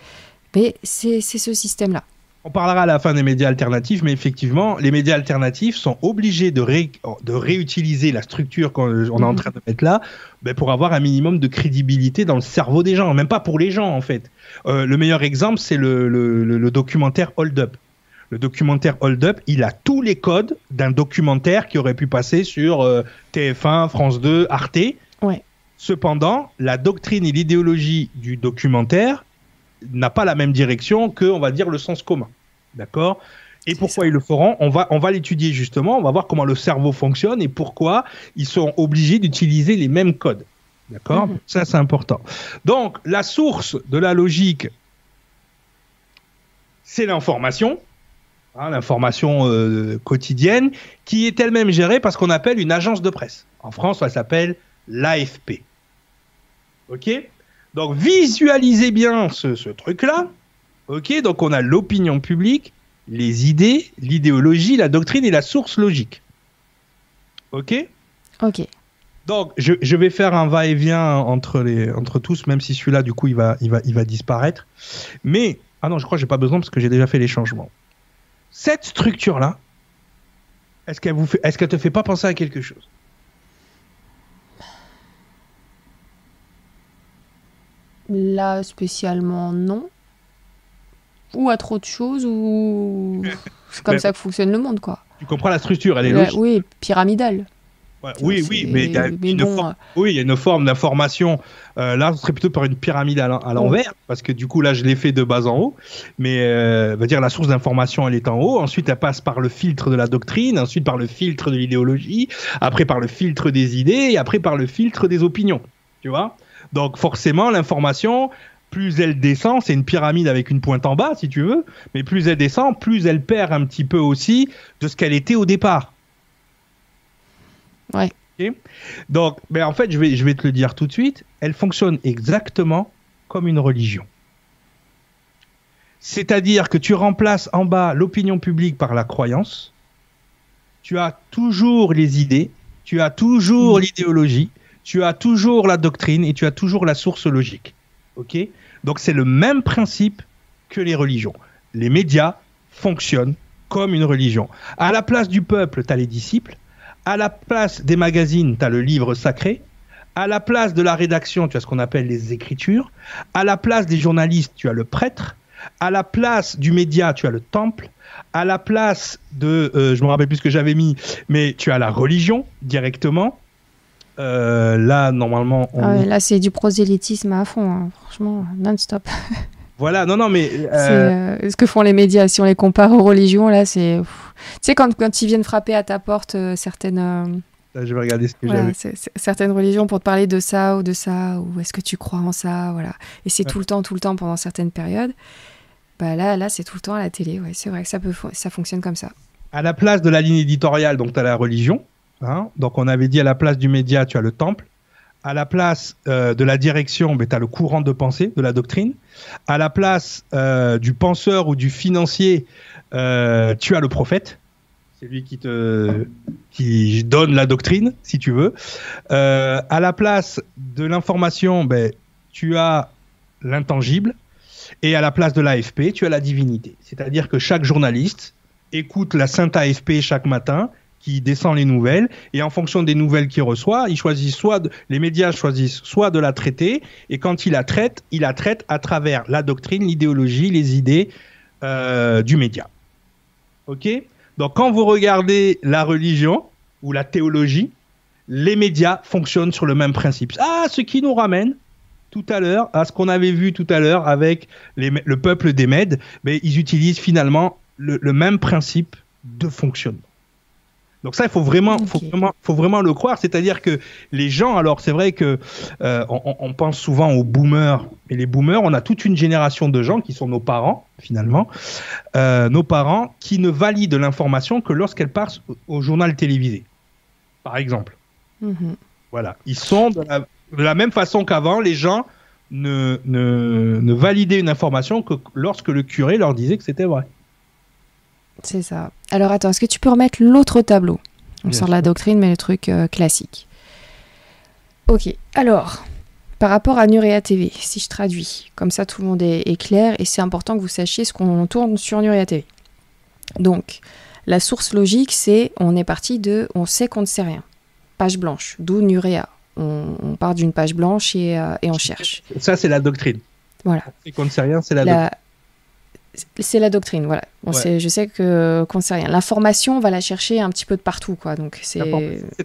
Mais c'est ce système-là. On parlera à la fin des médias alternatifs, mais effectivement, les médias alternatifs sont obligés de, ré- de réutiliser la structure qu'on on est en Mhm. train de mettre là ben, pour avoir un minimum de crédibilité dans le cerveau des gens, même pas pour les gens en fait. Euh, le meilleur exemple, c'est le, le- le- le documentaire Hold Up. Le documentaire Hold Up, il a tous les codes d'un documentaire qui aurait pu passer sur euh, TF1, France 2, Arte. Ouais. Cependant, la doctrine et l'idéologie du documentaire n'a pas la même direction que, on va dire, le sens commun. D'accord? Et pourquoi ils le feront? On va, on va l'étudier justement, on va voir comment le cerveau fonctionne et pourquoi ils sont obligés d'utiliser les mêmes codes. D'accord? Mhm. Ça, c'est important. Donc, la source de la logique, c'est l'information, hein, l'information euh, quotidienne, qui est elle-même gérée par ce qu'on appelle une agence de presse. En France, ça s'appelle l'AFP. Ok? Donc, visualisez bien ce, ce truc-là. Ok Donc, on a l'opinion publique, les idées, l'idéologie, la doctrine et la source logique. Ok Ok. donc, je, je vais faire un va-et-vient entre, les, entre tous, même si celui-là, du coup, il va, il, va, il va disparaître. Mais, ah non, je crois que j'ai pas besoin parce que j'ai déjà fait les changements. Cette structure-là, est-ce qu'elle vous fait, est-ce qu'elle te fait pas penser à quelque chose? Là, spécialement, non. Ou à trop de choses, ou. [laughs] C'est comme Mais- ça que fonctionne le monde, quoi. Tu comprends la structure, elle est Là, logique. oui, pyramidale. Ouais, oui, oui, mais il y a mais une bon, forme- euh, Oui, il y a une forme d'information. Euh, là, ce serait plutôt par une pyramide à l'en- à l'envers, parce que du coup, là, je l'ai fait de bas en haut. Mais, euh, va dire, la source d'information, elle est en haut. Ensuite, elle passe par le filtre de la doctrine, ensuite par le filtre de l'idéologie, après par le filtre des idées, et après par le filtre des opinions. Tu vois? Donc, forcément, l'information, plus elle descend, c'est une pyramide avec une pointe en bas, si tu veux, mais plus elle descend, plus elle perd un petit peu aussi de ce qu'elle était au départ. Ouais. Donc, mais en fait, je vais, je vais te le dire tout de suite, elle fonctionne exactement comme une religion. C'est-à-dire que tu remplaces en bas l'opinion publique par la croyance, tu as toujours les idées, tu as toujours Mhm. l'idéologie, tu as toujours la doctrine et tu as toujours la source logique. Ok? Donc c'est le même principe que les religions. Les médias fonctionnent comme une religion. À la place du peuple, tu as les disciples. À la place des magazines, tu as le livre sacré. À la place de la rédaction, tu as ce qu'on appelle les écritures. À la place des journalistes, tu as le prêtre. À la place du média, tu as le temple. À la place de, euh, je me rappelle plus ce que j'avais mis, mais tu as la religion directement. Là, normalement. On... Ah là, c'est du prosélytisme à fond, hein. franchement, non-stop. [laughs] Voilà, non, non, mais. ce que font les médias, si on les compare aux religions, là, c'est. Tu sais, quand, quand ils viennent frapper à ta porte certaines je vais regarder ce que j'avais. Certaines religions pour te parler de ça ou de ça, ou est-ce que tu crois en ça, voilà. Et c'est tout le temps, tout le temps pendant certaines périodes. Bah là, là, c'est tout le temps à la télé. Ouais, c'est vrai que ça peut, ça fonctionne comme ça. À la place de la ligne éditoriale, donc tu as la religion. Hein donc on avait dit à la place du média, tu as le temple. À la place euh, de la direction, ben, tu as le courant de pensée, de la doctrine. À la place euh, du penseur ou du financier, euh, tu as le prophète. C'est lui qui te donne la doctrine, si tu veux. À la place de l'information, ben, tu as l'intangible. Et à la place de l'AFP, tu as la divinité. C'est-à-dire que chaque journaliste écoute la sainte AFP chaque matin, qui descend les nouvelles, et en fonction des nouvelles qu'il reçoit, il choisit soit les médias choisissent soit de la traiter, et quand il la traite, il la traite à travers la doctrine, l'idéologie, les idées euh, du média. Ok? Donc quand vous regardez la religion ou la théologie, les médias fonctionnent sur le même principe. Ah, ce qui nous ramène tout à l'heure à ce qu'on avait vu tout à l'heure avec le peuple des Mèdes, mais ils utilisent finalement le même principe de fonctionnement. Donc ça, il faut vraiment, faut vraiment, faut vraiment le croire. C'est-à-dire que les gens, alors c'est vrai que euh, on, pense souvent aux boomers, et les boomers, on a toute une génération de gens qui sont nos parents finalement, euh, nos parents qui ne valident l'information que lorsqu'elle passe au journal télévisé, par exemple. Mhm. Voilà, ils sont de la, même façon qu'avant, les gens ne, ne, ne validaient une information que lorsque le curé leur disait que c'était vrai. C'est ça. Alors attends, est-ce que tu peux remettre l'autre tableau? On sort de la doctrine, mais le truc euh, classique. Ok, alors, par rapport à Nurea TV, si je traduis, comme ça tout le monde est, clair, et c'est important que vous sachiez ce qu'on tourne sur Nurea TV. Donc, la source logique, c'est on est parti de on sait qu'on ne sait rien. Page blanche, d'où Nurea. On, part d'une page blanche et, euh, et, on cherche. Ça, c'est la doctrine. Voilà. On qu'on ne sait rien, c'est la, la doctrine c'est la doctrine, voilà. je sais que qu'on sait rien. L'information, on va la chercher un petit peu de partout, quoi. Donc c'est.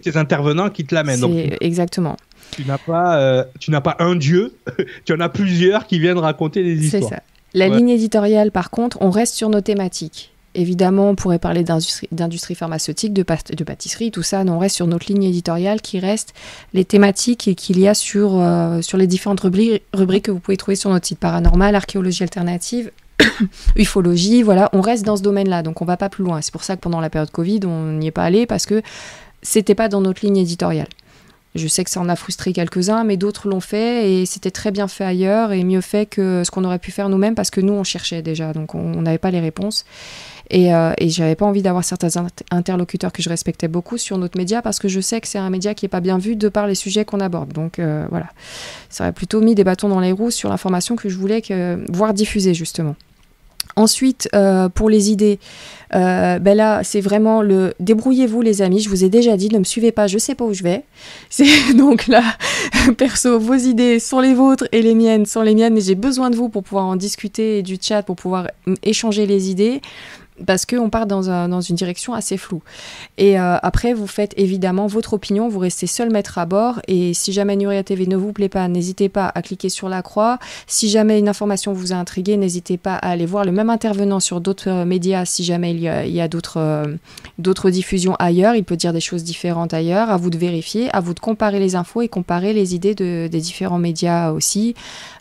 tes intervenants qui te l'amènent. Exactement. Tu n'as pas, euh, tu n'as pas un dieu, [laughs] tu en as plusieurs qui viennent raconter des histoires. C'est ça. La ligne éditoriale, par contre, on reste sur nos thématiques. Évidemment, on pourrait parler d'industrie pharmaceutique, de, de, pâtisserie, tout ça. Non, on reste sur notre ligne éditoriale qui reste les thématiques qu'il y a sur, euh, sur les différentes rubriques, rubriques que vous pouvez trouver sur notre site paranormal, archéologie alternative, [coughs] ufologie, voilà, on reste dans ce domaine-là, donc on va pas plus loin. C'est pour ça que pendant la période Covid, on n'y est pas allé parce que c'était pas dans notre ligne éditoriale. Je sais que ça en a frustré quelques-uns, mais d'autres l'ont fait et c'était très bien fait ailleurs et mieux fait que ce qu'on aurait pu faire nous-mêmes parce que nous on cherchait déjà, donc on n'avait pas les réponses. Et, euh, et j'avais pas envie d'avoir certains interlocuteurs que je respectais beaucoup sur notre média parce que je sais que c'est un média qui est pas bien vu de par les sujets qu'on aborde. Donc euh, voilà, ça aurait plutôt mis des bâtons dans les roues sur l'information que je voulais voir diffuser justement. Ensuite, euh, pour les idées, euh, ben là, c'est vraiment le débrouillez-vous, les amis. Je vous ai déjà dit, ne me suivez pas, je sais pas où je vais. [laughs] C'est donc là, [laughs] perso, vos idées sont les vôtres et les miennes sont les miennes. Mais j'ai besoin de vous pour pouvoir en discuter et du chat pour pouvoir échanger les idées parce qu'on part dans, dans, une direction assez floue. Et euh, après, vous faites évidemment votre opinion, vous restez seul maître à bord, et si jamais Nuria TV ne vous plaît pas, n'hésitez pas à cliquer sur la croix. Si jamais une information vous a intrigué, n'hésitez pas à aller voir le même intervenant sur d'autres euh, médias si jamais il y a, euh, d'autres diffusions ailleurs. Il peut dire des choses différentes ailleurs. À vous de vérifier, à vous de comparer les infos et comparer les idées de, des différents médias aussi,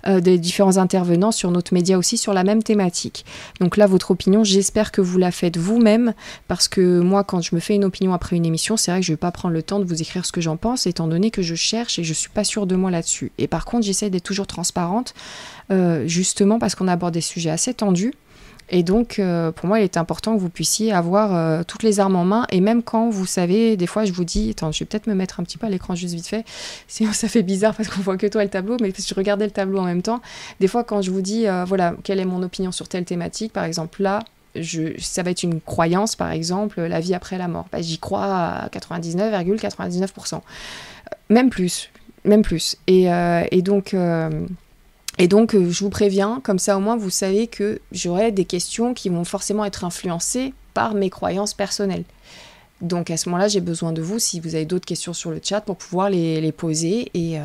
des différents intervenants sur notre média aussi sur la même thématique. Donc là, votre opinion, j'espère que vous la faites vous-même, parce que moi, quand je me fais une opinion après une émission, c'est vrai que je ne vais pas prendre le temps de vous écrire ce que j'en pense, étant donné que je cherche et je suis pas sûre de moi là-dessus. Et par contre, j'essaie d'être toujours transparente, euh, justement parce qu'on aborde des sujets assez tendus. Et donc, euh, pour moi, il est important que vous puissiez avoir euh, toutes les armes en main. Et même quand vous savez, des fois, je vous dis, attends, je vais peut-être me mettre un petit peu à l'écran juste vite fait. [laughs] Sinon, ça fait bizarre parce qu'on voit que toi le tableau, mais je regardais le tableau en même temps. Des fois, quand je vous dis, voilà, quelle est mon opinion sur telle thématique, par exemple, là, ça va être une croyance, par exemple, la vie après la mort. Bah, J'y crois à 99,99%. Même plus, même plus. Et, euh, donc, euh, et donc euh, je vous préviens, comme ça au moins vous savez que j'aurai des questions qui vont forcément être influencées par mes croyances personnelles. Donc à ce moment-là, j'ai besoin de vous si vous avez d'autres questions sur le chat pour pouvoir les, poser et, euh,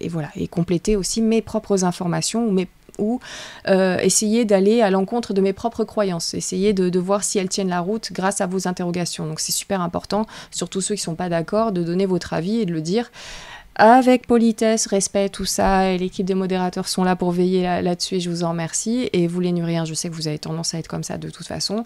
et, voilà et compléter aussi mes propres informations ou euh, essayer d'aller à l'encontre de mes propres croyances, essayer de, de, voir si elles tiennent la route grâce à vos interrogations. Donc c'est super important, surtout ceux qui ne sont pas d'accord, de donner votre avis et de le dire avec politesse, respect, tout ça, et l'équipe des modérateurs sont là pour veiller là-dessus et je vous en remercie. Et vous, les Nuriens, je sais que vous avez tendance à être comme ça de toute façon,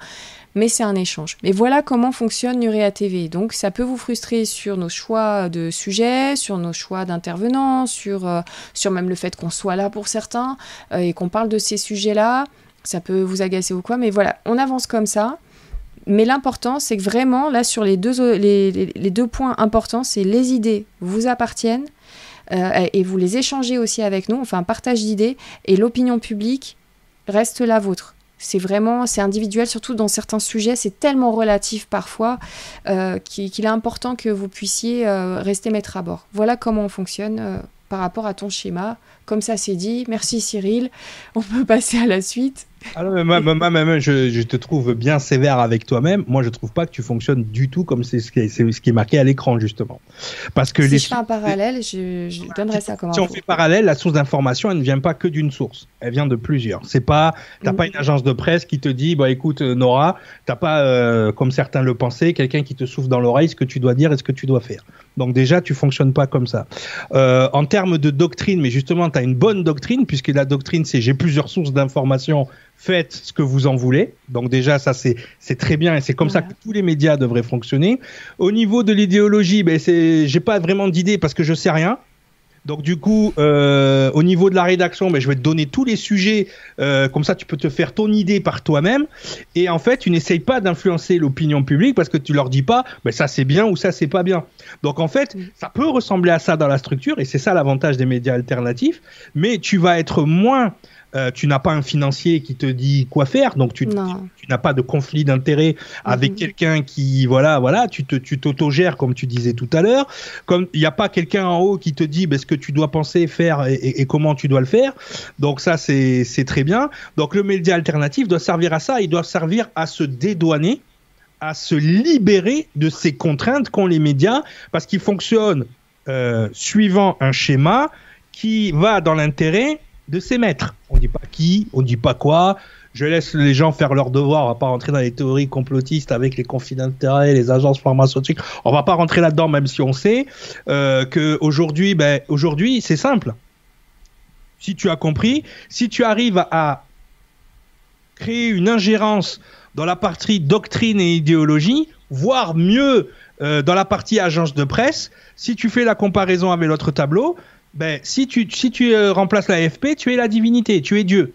mais c'est un échange. Mais voilà comment fonctionne Nuria TV. Donc ça peut vous frustrer sur nos choix de sujets, sur nos choix d'intervenants, sur, euh, sur même le fait qu'on soit là pour certains euh, et qu'on parle de ces sujets-là. Ça peut vous agacer ou quoi, mais voilà, on avance comme ça. Mais l'important, c'est que vraiment, là, sur les deux, points importants, c'est les idées vous appartiennent euh, et vous les échangez aussi avec nous, enfin, partage d'idées, et l'opinion publique reste la vôtre. C'est vraiment, c'est individuel, surtout dans certains sujets, c'est tellement relatif parfois euh, qu'il est important que vous puissiez euh, rester maître à bord. Voilà comment on fonctionne par rapport à ton schéma. Comme ça, c'est dit. Merci Cyril. On peut passer à la suite. Alors, moi, moi, moi je, je, te trouve bien sévère avec toi-même. Moi, je trouve pas que tu fonctionnes du tout comme c'est ce, qui est, ce qui est marqué à l'écran, justement. Parce que si les... je fais un parallèle, je, je donnerai ça comme Si on fait parallèle, la source d'information, elle ne vient pas que d'une source. Elle vient de plusieurs. C'est pas, t'as mmh. pas une agence de presse qui te dit, bah écoute, Nora, t'as pas, euh, comme certains le pensaient, quelqu'un qui te souffle dans l'oreille ce que tu dois dire et ce que tu dois faire. Donc déjà, tu fonctionnes pas comme ça. Euh, en termes de doctrine, mais justement, tu as une bonne doctrine, puisque la doctrine, c'est j'ai plusieurs sources d'informations, faites ce que vous en voulez. Donc déjà, ça, c'est très bien, et c'est comme voilà. ça que tous les médias devraient fonctionner. Au niveau de l'idéologie, ben, j'ai pas vraiment d'idée parce que je sais rien. Donc du coup, euh, au niveau de la rédaction, ben, je vais te donner tous les sujets, euh, comme ça tu peux te faire ton idée par toi-même. Et en fait, tu n'essayes pas d'influencer l'opinion publique parce que tu leur dis pas, ben, ça c'est bien ou ça c'est pas bien. Donc en fait, ça peut ressembler à ça dans la structure, et c'est ça l'avantage des médias alternatifs, mais tu vas être moins euh, tu n'as pas un financier qui te dit quoi faire, donc tu, n'as pas de conflit d'intérêt avec -hmm. quelqu'un qui, voilà, voilà, tu te, tu t'autogères comme tu disais tout à l'heure. Comme il n'y a pas quelqu'un en haut qui te dit ben, ce que tu dois penser, faire et, et, et comment tu dois le faire. Donc ça, c'est, c'est très bien. Donc le média alternatif doit servir à ça. Il doit servir à se dédouaner à se libérer de ces contraintes qu'ont les médias parce qu'ils fonctionnent euh, suivant un schéma qui va dans l'intérêt de ses maîtres. On dit pas qui, on dit pas quoi. Je laisse les gens faire leur devoir. On va pas rentrer dans les théories complotistes avec les conflits d'intérêts, les agences pharmaceutiques. On va pas rentrer là-dedans, même si on sait euh, que aujourd'hui, ben aujourd'hui, c'est simple. Si tu as compris, si tu arrives à créer une ingérence dans la partie doctrine et idéologie, voire mieux euh, dans la partie agence de presse, si tu fais la comparaison avec l'autre tableau, ben, si tu, si tu euh, remplaces l'AFP, tu es la divinité, tu es Dieu.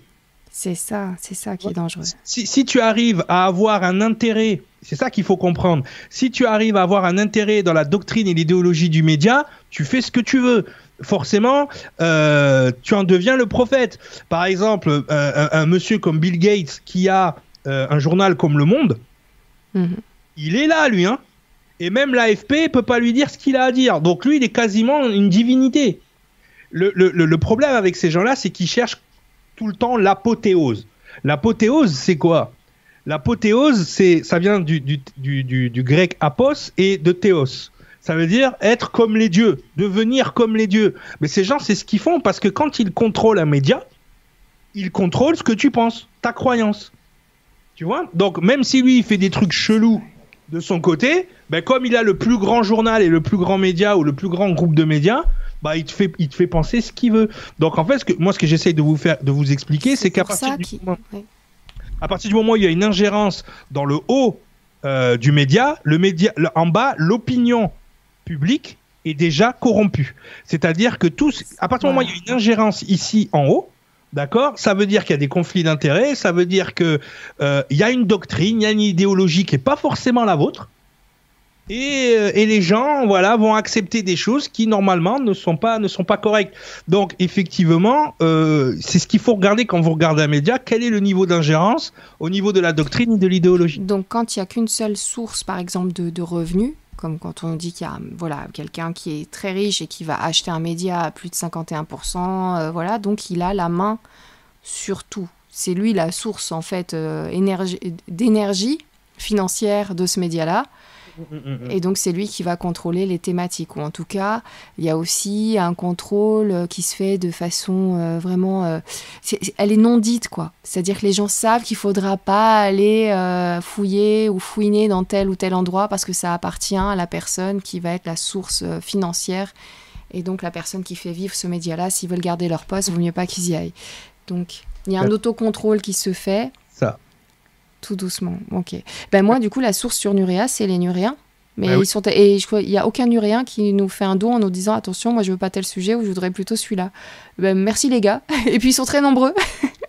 C'est ça, c'est ça qui est dangereux. Si, si, tu arrives à avoir un intérêt, c'est ça qu'il faut comprendre, si tu arrives à avoir un intérêt dans la doctrine et l'idéologie du média, tu fais ce que tu veux. Forcément, euh, tu en deviens le prophète. Par exemple, euh, un, un, monsieur comme Bill Gates qui a euh, un journal comme Le Monde, mm -hmm. il est là, lui. Hein et même l'AFP peut pas lui dire ce qu'il a à dire. Donc lui, il est quasiment une divinité le, problème avec ces gens-là, c'est qu'ils cherchent tout le temps l'apothéose. L'apothéose, c'est quoi? L'apothéose, c'est, ça vient du, grec apos et de théos. Ça veut dire être comme les dieux, devenir comme les dieux. Mais ces gens, c'est ce qu'ils font parce que quand ils contrôlent un média, ils contrôlent ce que tu penses, ta croyance. Tu vois? Donc, même si lui, il fait des trucs chelous de son côté, ben, comme il a le plus grand journal et le plus grand média ou le plus grand groupe de médias, bah il te fait il te fait penser ce qu'il veut. Donc en fait ce que moi ce que j'essaye de vous faire de vous expliquer c'est qu'à partir du moment ouais. à partir du moment où il y a une ingérence dans le haut euh, du média, le média le, en bas l'opinion publique est déjà corrompue. C'est-à-dire que tous à partir du moment où il y a une ingérence ici en haut D'accord Ça veut dire qu'il y a des conflits d'intérêts, ça veut dire qu'il euh, y a une doctrine, il y a une idéologie qui n'est pas forcément la vôtre, et, euh, et, les gens voilà vont accepter des choses qui normalement ne sont pas ne sont pas correctes donc effectivement euh, c'est ce qu'il faut regarder quand vous regardez un média quel est le niveau d'ingérence au niveau de la doctrine et de l'idéologie donc quand il n'y a qu'une seule source par exemple de, revenus comme quand on dit qu'il y a voilà, quelqu'un qui est très riche et qui va acheter un média à plus de 51%, euh, voilà, donc il a la main sur tout. C'est lui la source en fait d'énergie financière de ce média-là. Et donc c'est lui qui va contrôler les thématiques. Ou en tout cas, il y a aussi un contrôle euh, qui se fait de façon euh, vraiment... euh, elle est non dite, quoi. C'est-à-dire que les gens savent qu'il faudra pas aller euh, fouiller ou fouiner dans tel ou tel endroit parce que ça appartient à la personne qui va être la source financière. Et donc la personne qui fait vivre ce média-là, s'ils veulent garder leur poste, il vaut mieux pas qu'ils y aillent. Donc il y a un autocontrôle qui se fait. Tout doucement. Ok. Ben moi, du coup, la source sur Nurea, c'est les Nuréens. Mais oui. ils sont et je crois il y a aucun Nuréen qui nous fait un don en nous disant attention, moi je veux pas tel sujet ou je voudrais plutôt celui-là. Ben merci les gars. [laughs] Et puis ils sont très nombreux.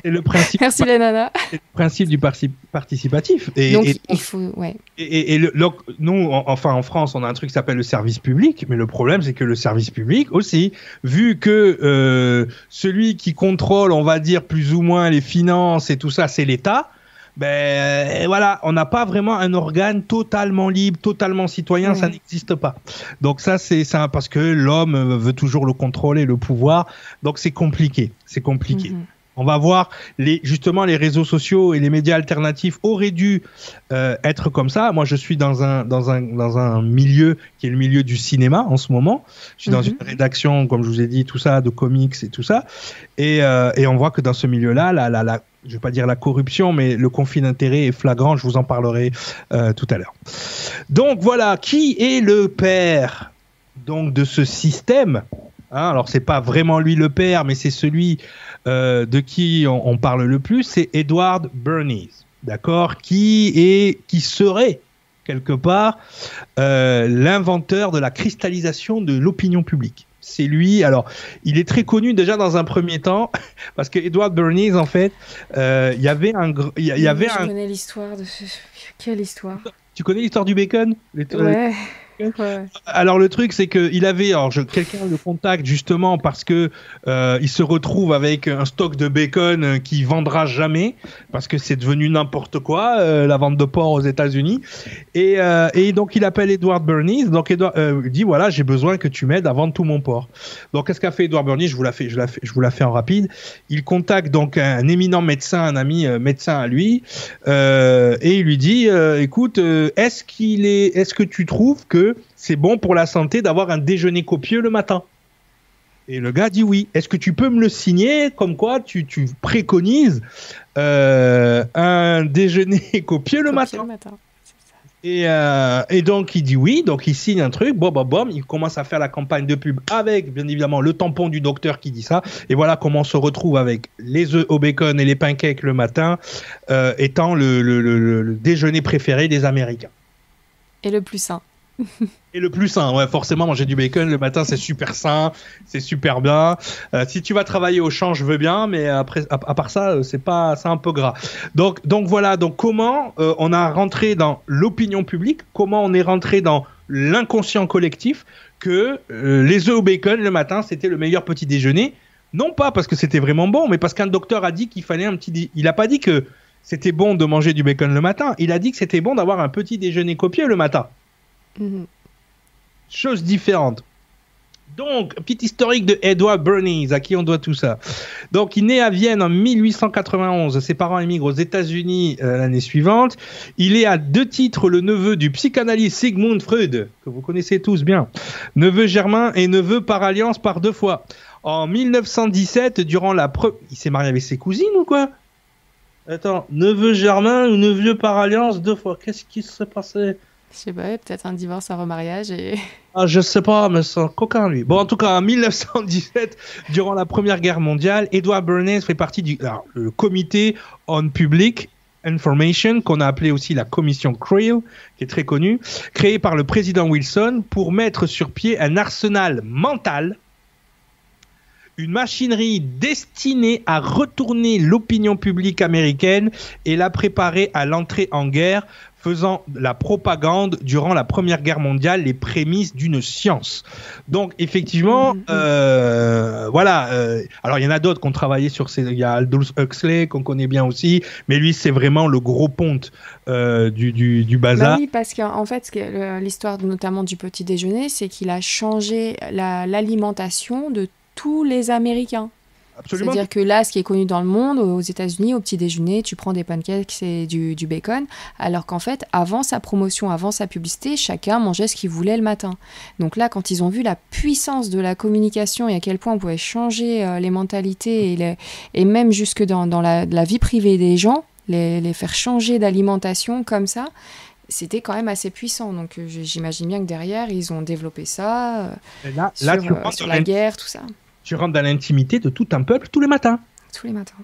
C'est le principe, [laughs] merci les nanas. [laughs] le principe du parti- participatif. Et, Donc et- il faut ouais. Et, et- et le- le- nous, en- enfin en France, on a un truc qui s'appelle le service public, mais le problème, c'est que le service public aussi, vu que euh, celui qui contrôle, on va dire plus ou moins les finances et tout ça, c'est l'État. Ben euh, voilà, on n'a pas vraiment un organe totalement libre, totalement citoyen, ça n'existe pas. Donc ça, c'est ça parce que l'homme veut toujours le contrôle et le pouvoir, donc c'est compliqué, c'est compliqué. Mhm. On va voir les justement les réseaux sociaux et les médias alternatifs auraient dû euh, être comme ça. Moi, je suis dans un dans un dans un milieu qui est le milieu du cinéma en ce moment. Je suis dans Mhm. une rédaction, comme je vous ai dit, tout ça, de comics et tout ça. Et euh, et on voit que dans ce milieu-là, la la la je vais pas dire la corruption, mais le conflit d'intérêts est flagrant. Je vous en parlerai euh, tout à l'heure. Donc voilà, qui est le père donc de ce système Hein, alors c'est pas vraiment lui le père, mais c'est celui euh, de qui on, on parle le plus, c'est Edward Bernays, d'accord, qui est, qui serait quelque part euh, l'inventeur de la cristallisation de l'opinion publique. C'est lui. Alors, il est très connu déjà dans un premier temps [laughs] parce que Edward Bernays, en fait, euh, il y avait un, il y, avait je un. connais l'histoire de ce... [laughs] quelle histoire? Tu connais l'histoire du bacon? Les- Ouais. Alors le truc c'est que il avait alors quelqu'un le contacte justement parce que euh, il se retrouve avec un stock de bacon euh, qui vendra jamais parce que c'est devenu n'importe quoi euh, la vente de porc aux États-Unis. Et, donc il appelle Edward Bernays donc Edward dit voilà j'ai besoin que tu m'aides à vendre tout mon porc. Donc qu'est-ce qu'a fait Edward Bernays je vous la fais je la fais je vous la fais en rapide. Il contacte donc un, éminent médecin un ami médecin à lui et il lui dit écoute est-ce qu'il est est-ce que tu trouves que c'est bon pour la santé d'avoir un déjeuner copieux le matin et le gars dit oui. Est-ce que tu peux me le signer comme quoi tu, tu préconises euh, un déjeuner [laughs] copieux le matin? le matin. c'est ça. et, euh, et donc il dit oui, donc il signe un truc, bon, bon, bon, il commence à faire la campagne de pub avec bien évidemment le tampon du docteur qui dit ça, et voilà comment on se retrouve avec les œufs au bacon et les pancakes le matin, euh, étant le- le déjeuner préféré des Américains. Et le plus sain. Et le plus sain, ouais, forcément, manger du bacon le matin, c'est super sain, c'est super bien. Euh, si tu vas travailler au champ, je veux bien, mais après, à, part ça, euh, c'est pas, c'est un peu gras. Donc, donc voilà. Donc comment euh, on a rentré dans l'opinion publique, comment on est rentré dans l'inconscient collectif que les œufs au bacon le matin, c'était le meilleur petit déjeuner. Non pas parce que c'était vraiment bon, mais parce qu'un docteur a dit qu'il fallait un petit. Il a pas dit que c'était bon de manger du bacon le matin. Il a dit que c'était bon d'avoir un petit déjeuner copieux le matin Mhm. chose différente. Donc, petit historique de Edward Bernays, à qui on doit tout ça. Donc, il naît à Vienne en 1891. Ses parents émigrent aux États-Unis euh, l'année suivante. Il est à deux titres le neveu du psychanalyste Sigmund Freud, que vous connaissez tous bien. Neveu germain et neveu par alliance par deux fois. En 1917, durant la pre... Il s'est marié avec ses cousines ou quoi? Attends, neveu germain ou neveu par alliance deux fois. Qu'est-ce qui s'est passé Je sais pas, peut-être un divorce, un remariage [laughs] ah, je sais pas, mais c'est un coquin, lui. Bon, en tout cas, en 1917, durant la Première Guerre mondiale, Edward Bernays fait partie du alors, le comité on Public Information, qu'on a appelé aussi la commission Creel, qui est très connue, créée par le président Wilson pour mettre sur pied un arsenal mental, une machinerie destinée à retourner l'opinion publique américaine et la préparer à l'entrée en guerre faisant la propagande durant la Première Guerre mondiale les prémices d'une science. Donc effectivement, Mhm. euh, voilà. euh, alors il y en a d'autres qui ont travaillé sur ces. Il y a Aldous Huxley qu'on connaît bien aussi, mais lui c'est vraiment le gros ponte euh, du, du, du Bah bazar. oui, parce qu'en fait, l'histoire notamment du petit déjeuner, c'est qu'il a changé la- l'alimentation de tous les Américains. Absolument. C'est-à-dire que là, ce qui est connu dans le monde, aux États-Unis, au petit déjeuner, tu prends des pancakes et du, du bacon, alors qu'en fait, avant sa promotion, avant sa publicité, chacun mangeait ce qu'il voulait le matin. Donc là, quand ils ont vu la puissance de la communication et à quel point on pouvait changer euh, les mentalités et, les- et même jusque dans, dans la, la vie privée des gens, les, les faire changer d'alimentation comme ça, c'était quand même assez puissant. Donc euh, j'imagine bien que derrière, ils ont développé ça euh, Là, sur, là tu, euh, sur la guerre, tout ça, tu rentres dans l'intimité de tout un peuple tous les matins. tous les matins.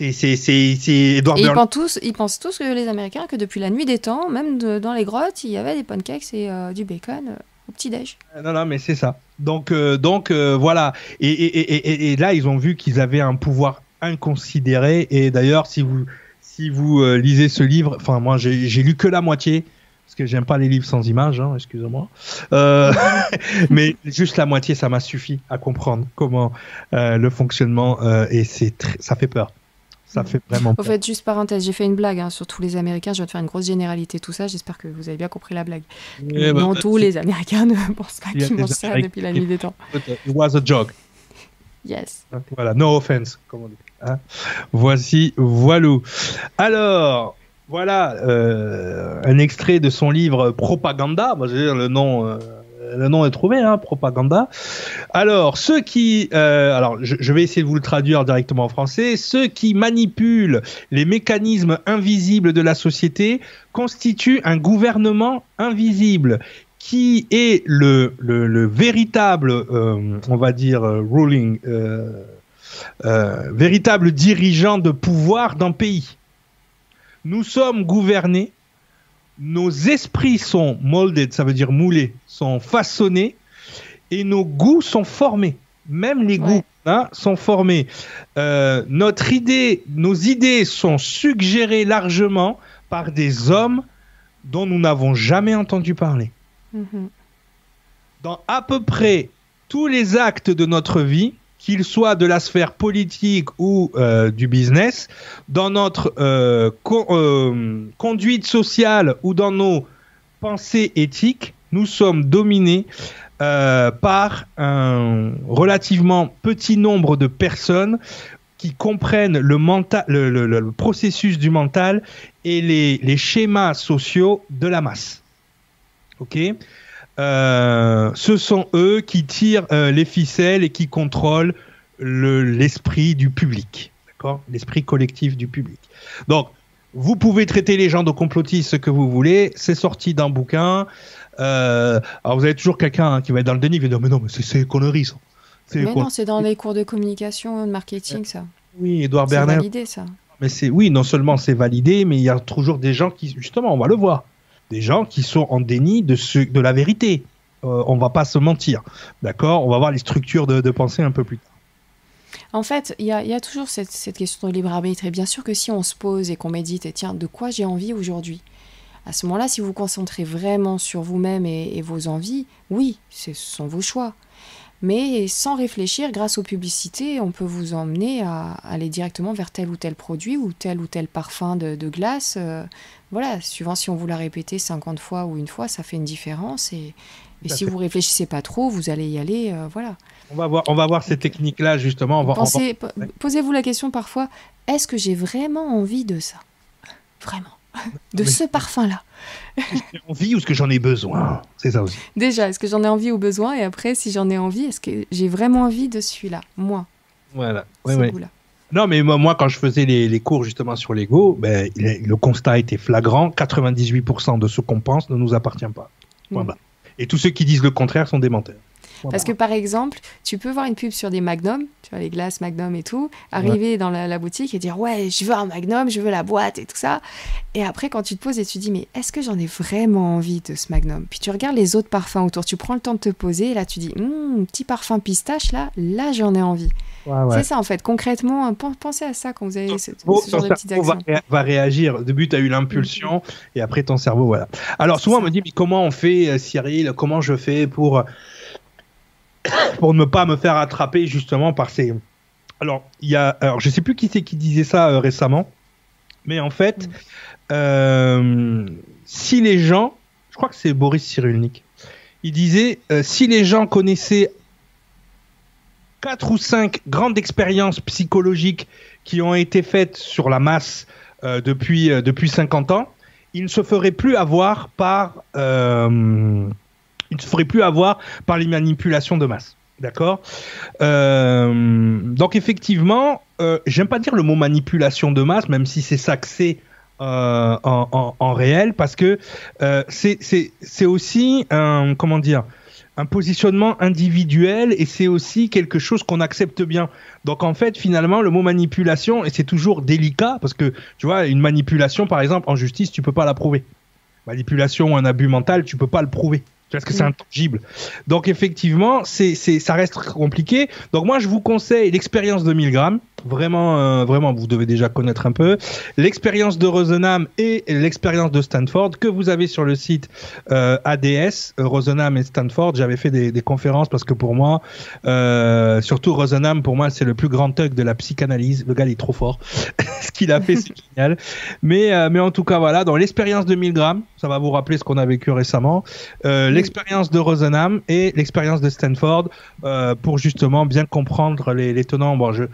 Et c'est c'est c'est Edward Et ils pensent, tous, ils pensent tous que les Américains que depuis la nuit des temps, même de- dans les grottes, il y avait des pancakes et euh, du bacon euh, au petit-déj. Non, non, mais c'est ça. Donc, euh, donc euh, voilà. Et, et, et, là, ils ont vu qu'ils avaient un pouvoir inconsidéré. Et d'ailleurs, si vous, si vous euh, lisez ce livre, enfin, moi, j'ai lu que la moitié. Parce que j'aime pas les livres sans images, hein, excusez-moi. Euh, [laughs] mais juste la moitié, ça m'a suffi à comprendre comment euh, le fonctionnement euh, et c'est ça fait peur. Ça fait vraiment Au peur. fait, juste parenthèse, j'ai fait une blague hein, sur tous les Américains. Je vais te faire une grosse généralité, tout ça. J'espère que vous avez bien compris la blague. Ben, non, tous les Américains ne [laughs] pensent pas qu'ils mangent ça depuis la nuit des temps. It was a joke. Yes. Voilà, no offense, comme on dit. hein. Voici, voilou. Alors, voilà euh, un extrait de son livre Propaganda. Moi, je le nom, euh, le nom est trouvé, hein, Propaganda. Alors, ceux qui, euh, alors, je, vais essayer de vous le traduire directement en français. Ceux qui manipulent les mécanismes invisibles de la société constituent un gouvernement invisible qui est le, le, le véritable, on va dire, ruling, véritable dirigeant de pouvoir d'un pays. Nous sommes gouvernés, nos esprits sont molded, ça veut dire moulés, sont façonnés, et nos goûts sont formés. Même les Ouais. goûts hein, sont formés. Euh, notre idée, nos idées sont suggérées largement par des hommes dont nous n'avons jamais entendu parler Mhm. dans à peu près tous les actes de notre vie, qu'ils soient de la sphère politique ou euh, du business, dans notre euh, euh, conduite sociale ou dans nos pensées éthiques, nous sommes dominés par un relativement petit nombre de personnes qui comprennent le processus du mental et les, les schémas sociaux de la masse. Ok? Euh, ce sont eux qui tirent euh, les ficelles et qui contrôlent le- l'esprit du public, d'accord? L'esprit collectif du public. Donc, vous pouvez traiter les gens de complotistes ce que vous voulez, c'est sorti d'un bouquin. Euh, alors, vous avez toujours quelqu'un hein, qui va être dans le déni, qui va dire Mais non, mais c'est- c'est des conneries, ça. C'est Mais non, c'est dans les cours de communication, de marketing, ça. Oui, Edouard C'est Bernard. validé, ça. Mais c'est oui, non seulement c'est validé, mais il y a toujours des gens qui, justement, on va le voir, des gens qui sont en déni de la vérité. Euh, on va pas se mentir, d'accord? On va voir les structures de, pensée un peu plus tard. En fait, il y a, toujours cette, question de libre arbitre. Et bien sûr que si on se pose et qu'on médite, et tiens, de quoi j'ai envie aujourd'hui? À ce moment-là, si vous vous concentrez vraiment sur vous-même et, vos envies, oui, ce sont vos choix. Mais sans réfléchir, grâce aux publicités, on peut vous emmener à aller directement vers tel ou tel produit ou tel ou tel parfum de, de glace. euh, voilà, suivant si on vous l'a répété 50 fois ou une fois, ça fait une différence. Et, si fait. vous réfléchissez pas trop, vous allez y aller. euh, voilà. On va voir, on va voir ces techniques-là justement. On va, on va- Pensez-. Posez-vous la question parfois, est-ce que j'ai vraiment envie de ça? Vraiment [laughs] De Mais- ce parfum-là j'ai envie ou est-ce que j'en ai besoin? C'est ça aussi. Déjà, est-ce que j'en ai envie ou besoin? Et après, si j'en ai envie, est-ce que j'ai vraiment envie de celui-là? Moi, Voilà. ce Ouais, ouais. goût-là. Non, mais moi, moi, quand je faisais les, les cours justement sur l'ego, ben, le constat était flagrant. 98% de ce qu'on pense ne nous appartient pas. Mm. Et tous ceux qui disent le contraire sont des menteurs. Parce que par exemple, tu peux voir une pub sur des Magnum, tu vois les glaces Magnum et tout, arriver dans la, la boutique et dire ouais, je veux un Magnum, je veux la boîte et tout ça. Et après, quand tu te poses et tu dis mais est-ce que j'en ai vraiment envie de ce Magnum? Puis tu regardes les autres parfums autour, tu prends le temps de te poser et là tu dis Hum, petit parfum pistache là, là j'en ai envie. Ouais, ouais. C'est ça en fait. Concrètement, pen- pensez à ça quand vous avez ce, ce genre ton de petites cerveau va, actions. ré- va réagir. Au début, tu as eu l'impulsion et après ton cerveau, voilà. Alors, souvent, on me dit, mais comment on fait, euh, Cyril? Comment je fais pour, euh, [coughs] pour ne pas me faire attraper justement par ces. [coughs] Alors, il y a. Alors, je sais plus qui c'est qui disait ça euh, récemment, mais en fait, Mm. euh, si les gens. Je crois que c'est Boris Cyrulnik. Il disait, euh, si les gens connaissaient quatre ou cinq grandes expériences psychologiques qui ont été faites sur la masse euh, depuis, euh, depuis 50 ans, il ne se ferait plus avoir par, euh, il ne se ferait plus avoir par les manipulations de masse. D'accord? Donc effectivement, j'aime pas dire le mot manipulation de masse, même si c'est ça que c'est en, en, réel, parce que c'est aussi un comment dire un positionnement individuel et c'est aussi quelque chose qu'on accepte bien. Donc en fait, finalement, le mot manipulation, et c'est toujours délicat, parce que tu vois, une manipulation, par exemple, en justice, tu peux pas la prouver. Manipulation ou un abus mental, tu peux pas le prouver. Parce que c'est Mm. intangible. Donc effectivement, c'est, c'est, ça reste compliqué. Donc moi, je vous conseille l'expérience de 1000 grammes. Vraiment, euh, vraiment, vous devez déjà connaître un peu. L'expérience de Rosenham et l'expérience de Stanford que vous avez sur le site euh, ADS, Rosenham et Stanford. J'avais fait des, des conférences parce que pour moi, euh, surtout Rosenham, pour moi, c'est le plus grand thug de la psychanalyse. Le gars, il est trop fort. [laughs] Ce qu'il a fait, c'est [laughs] génial. Mais, mais en tout cas, voilà. Dans l'expérience de 1000 grammes, ça va vous rappeler ce qu'on a vécu récemment. L'expérience de Rosenham et l'expérience de Stanford pour justement bien comprendre les, les tenants. Bon, je,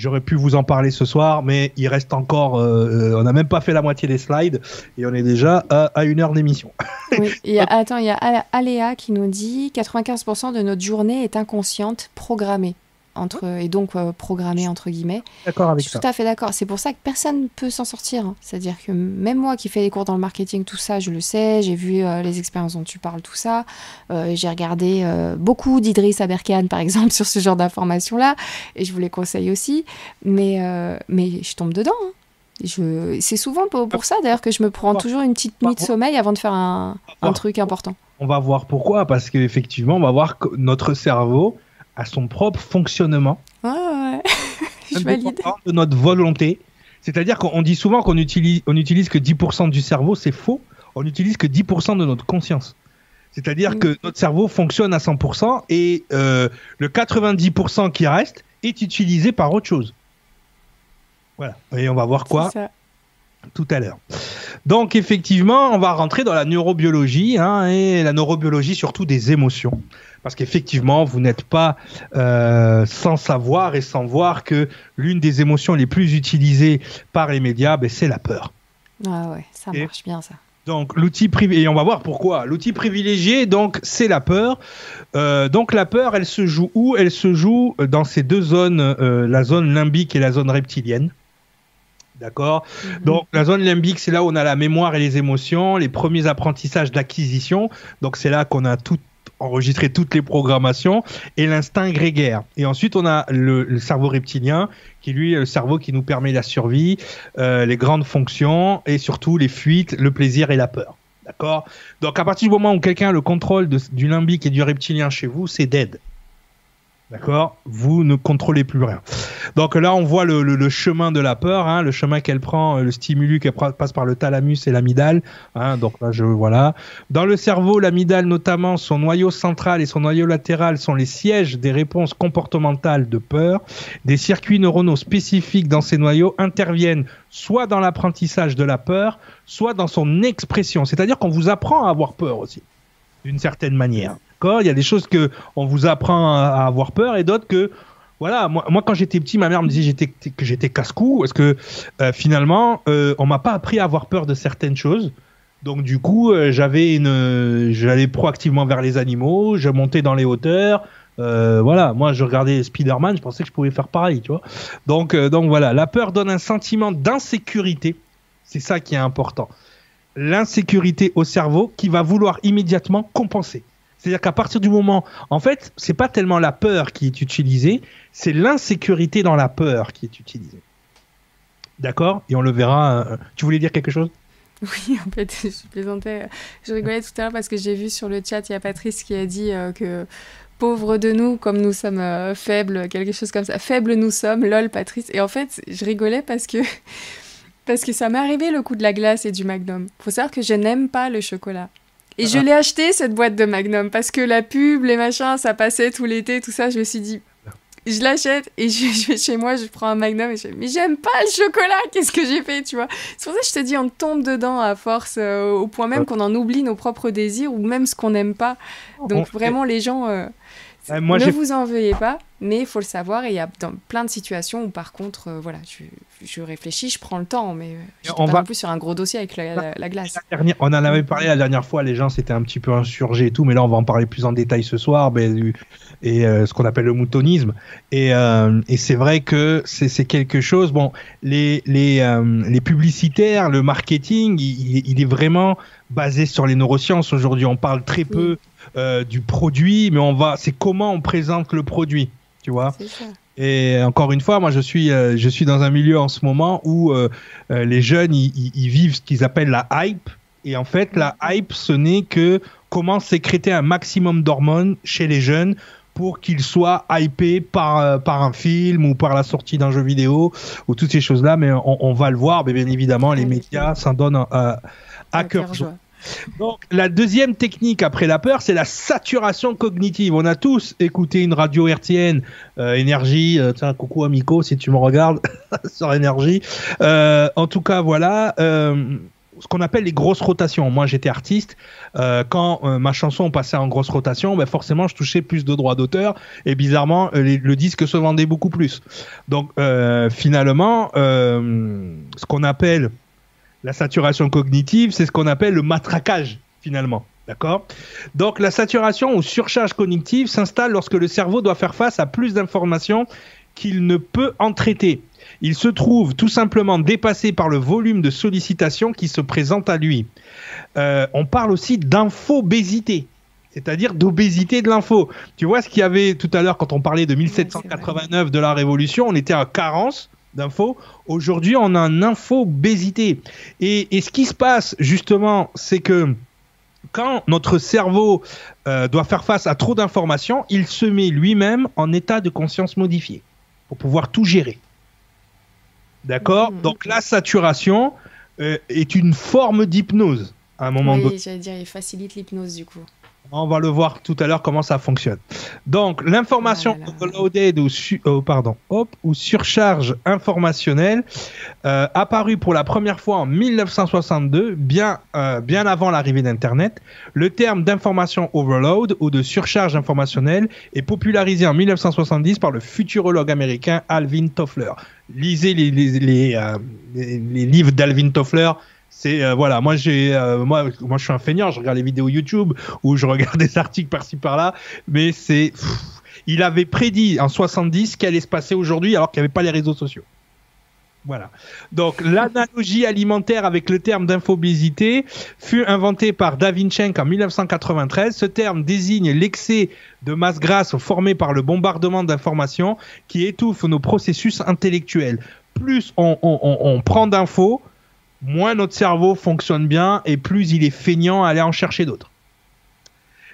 J'aurais pu vous en parler ce soir, mais il reste encore. euh, on n'a même pas fait la moitié des slides et on est déjà à, à une heure d'émission. Oui. [laughs] Attends, il y a Al- Aléa qui nous dit 95% de notre journée est inconsciente, programmée. Entre, et donc euh, programmée entre guillemets. D'accord Je avec suis ça. tout à fait d'accord. C'est pour ça que personne ne peut s'en sortir. hein. C'est-à-dire que même moi qui fais des cours dans le marketing, tout ça, je le sais. J'ai vu euh, les expériences dont tu parles, tout ça. Euh, j'ai regardé beaucoup d'Idriss Aberkan, par [laughs] exemple, sur ce genre d'informations-là. Et je vous les conseille aussi. Mais, mais je tombe dedans. hein. Je... C'est souvent pour, pour ça, d'ailleurs, que je me prends toujours une petite nuit de sommeil avant de faire un, un truc important. On va voir pourquoi, parce qu'effectivement, on va voir que notre cerveau a son propre fonctionnement. Ouais, ouais. [laughs] je valide. de notre volonté. C'est-à-dire qu'on dit souvent qu'on utilise, on utilise que 10% du cerveau, c'est faux. On n'utilise que 10% de notre conscience. C'est-à-dire Mm. que notre cerveau fonctionne à 100% et euh, le 90% qui reste est utilisé par autre chose. Voilà. Et on va voir quoi tout à l'heure. Donc effectivement, on va rentrer dans la neurobiologie hein, et la neurobiologie surtout des émotions. Parce qu'effectivement, vous n'êtes pas euh, sans savoir et sans voir que l'une des émotions les plus utilisées par les médias, ben, c'est la peur. Ah ouais, ça Et- marche bien, ça. Donc l'outil privilégié, et on va voir pourquoi. L'outil privilégié, donc, c'est la peur. Euh, donc la peur, elle se joue où? Elle se joue dans ces deux zones, euh, la zone limbique et la zone reptilienne. D'accord? Donc la zone limbique, c'est là où on a la mémoire et les émotions, les premiers apprentissages d'acquisition. Donc c'est là qu'on a tout enregistré toutes les programmations et l'instinct grégaire. Et ensuite on a le, cerveau reptilien qui lui est le cerveau qui nous permet la survie, euh, les grandes fonctions et surtout les fuites, le plaisir et la peur. D'accord? Donc à partir du moment où quelqu'un a le contrôle du limbique et du reptilien chez vous, c'est dead. D'accord? Vous ne contrôlez plus rien. Donc là, on voit le, le- le chemin de la peur, hein, le chemin qu'elle prend, euh, le stimulus qu'elle passe par le thalamus et l'amygdale. Hein, donc là, je voilà. Dans le cerveau, l'amygdale notamment, son noyau central et son noyau latéral sont les sièges des réponses comportementales de peur. Des circuits neuronaux spécifiques dans ces noyaux interviennent soit dans l'apprentissage de la peur, soit dans son expression. C'est-à-dire qu'on vous apprend à avoir peur aussi, d'une certaine manière. Il y a des choses que on vous apprend à avoir peur et d'autres que voilà, moi, quand j'étais petit, ma mère me disait que j'étais casse-cou, parce que euh, finalement, euh, on m'a pas appris à avoir peur de certaines choses. Donc du coup, euh, j'avais une, j'allais proactivement vers les animaux, je montais dans les hauteurs. euh, voilà, moi je regardais Spider-Man, je pensais que je pouvais faire pareil, tu vois. Donc, donc voilà, la peur donne un sentiment d'insécurité. C'est ça qui est important. L'insécurité au cerveau qui va vouloir immédiatement compenser. C'est-à-dire qu'à partir du moment, en fait, c'est pas tellement la peur qui est utilisée, c'est l'insécurité dans la peur qui est utilisée. D'accord? Et on le verra. euh, Tu voulais dire quelque chose? [laughs] Oui, en fait, je plaisantais. Je rigolais tout à l'heure parce que j'ai vu sur le chat, il y a Patrice qui a dit euh, que pauvres de nous, comme nous sommes euh, faibles, quelque chose comme ça. Faibles nous sommes, lol, Patrice. Et en fait, je rigolais parce que, [laughs] parce que ça m'est arrivé le coup de la glace et du Magnum. Faut savoir que je n'aime pas le chocolat. Et je Ah. l'ai acheté, cette boîte de Magnum, parce que la pub, les machins, ça passait tout l'été, tout ça. Je me suis dit, je l'achète et je, je vais chez moi, je prends un Magnum et je mais j'aime pas le chocolat, qu'est-ce que j'ai fait, tu vois? C'est pour ça que je te dis, on tombe dedans à force, euh, au point même Ouais. qu'on en oublie nos propres désirs ou même ce qu'on n'aime pas. Donc On- vraiment, les gens, euh, moi, ne vous en veuillez pas, mais il faut le savoir. Et il y a dans plein de situations où, par contre, euh, voilà, je, je réfléchis, je prends le temps, mais euh, je On pas va- non plus sur un gros dossier avec la, la- la glace. La dernière- on en avait parlé la dernière fois, les gens s'étaient un petit peu insurgés et tout, mais là on va en parler plus en détail ce soir, ben, et euh, ce qu'on appelle le moutonisme. Et, euh, et c'est vrai que c'est quelque chose. Bon, les les euh, les publicitaires, le marketing, il, il- il est vraiment basé sur les neurosciences aujourd'hui. On parle très peu euh, du produit, mais on va, c'est comment on présente le produit, tu vois. Ça. Et encore une fois, moi, je suis, euh, je suis dans un milieu en ce moment où euh, les jeunes, ils, vivent ce qu'ils appellent la hype. Et en fait, la hype, ce n'est que comment sécréter un maximum d'hormones chez les jeunes pour qu'ils soient hypés par, par un film ou par la sortie d'un jeu vidéo ou toutes ces choses-là. Mais on, on va le voir, mais bien évidemment, les médias s'en donnent à, cœur joie. Donc, la deuxième technique après la peur, c'est la saturation cognitive. On a tous écouté une radio RTN, euh, Énergie. euh, tiens, coucou Amico, si tu me regardes [laughs] sur Énergie. Euh, en tout cas, voilà. euh, ce qu'on appelle les grosses rotations. Moi, j'étais artiste. Quand ma chanson passait en grosse rotation, ben forcément, je touchais plus de droits d'auteur. Et bizarrement, le disque se vendait beaucoup plus. Donc, finalement, ce qu'on appelle la saturation cognitive, c'est ce qu'on appelle le matraquage, finalement. D'accord? Donc, la saturation ou surcharge cognitive s'installe lorsque le cerveau doit faire face à plus d'informations qu'il ne peut en traiter. Il se trouve tout simplement dépassé par le volume de sollicitations qui se présente à lui. Euh, on parle aussi d'infobésité, c'est-à-dire d'obésité de l'info. Tu vois ce qu'il y avait tout à l'heure quand on parlait de 1789 de la Révolution, on était à carence d'infos. Aujourd'hui, on a un infobésité. Et, et ce qui se passe justement, c'est que quand notre cerveau euh, doit faire face à trop d'informations, il se met lui-même en état de conscience modifié pour pouvoir tout gérer. D'accord Mhm. Donc la saturation euh, est une forme d'hypnose à un moment donné. Oui, j'allais dire, il facilite l'hypnose du coup. On va le voir tout à l'heure comment ça fonctionne. Donc, l'information overloaded ou, su- oh, pardon, hop, ou surcharge informationnelle euh, apparue pour la première fois en 1962, bien, euh, bien avant l'arrivée d'Internet. Le terme d'information overload ou de surcharge informationnelle est popularisé en 1970 par le futurologue américain Alvin Toffler. Lisez les, les, les, euh, les- les livres d'Alvin Toffler. C'est euh, voilà, moi j'ai, euh, moi, moi je suis un feignant, je regarde les vidéos YouTube [laughs] ou je regarde des articles par-ci par-là, mais c'est, il avait prédit en 70 ce qui allait se passer aujourd'hui alors qu'il n'y avait pas les réseaux sociaux. Voilà. Donc l'analogie alimentaire avec le terme d'infobésité fut inventée par Davinchenk en 1993. Ce terme désigne l'excès de masse grasse formé par le bombardement d'informations qui étouffe nos processus intellectuels. Plus on- on- on prend d'infos, moins notre cerveau fonctionne bien et plus il est feignant à aller en chercher d'autres.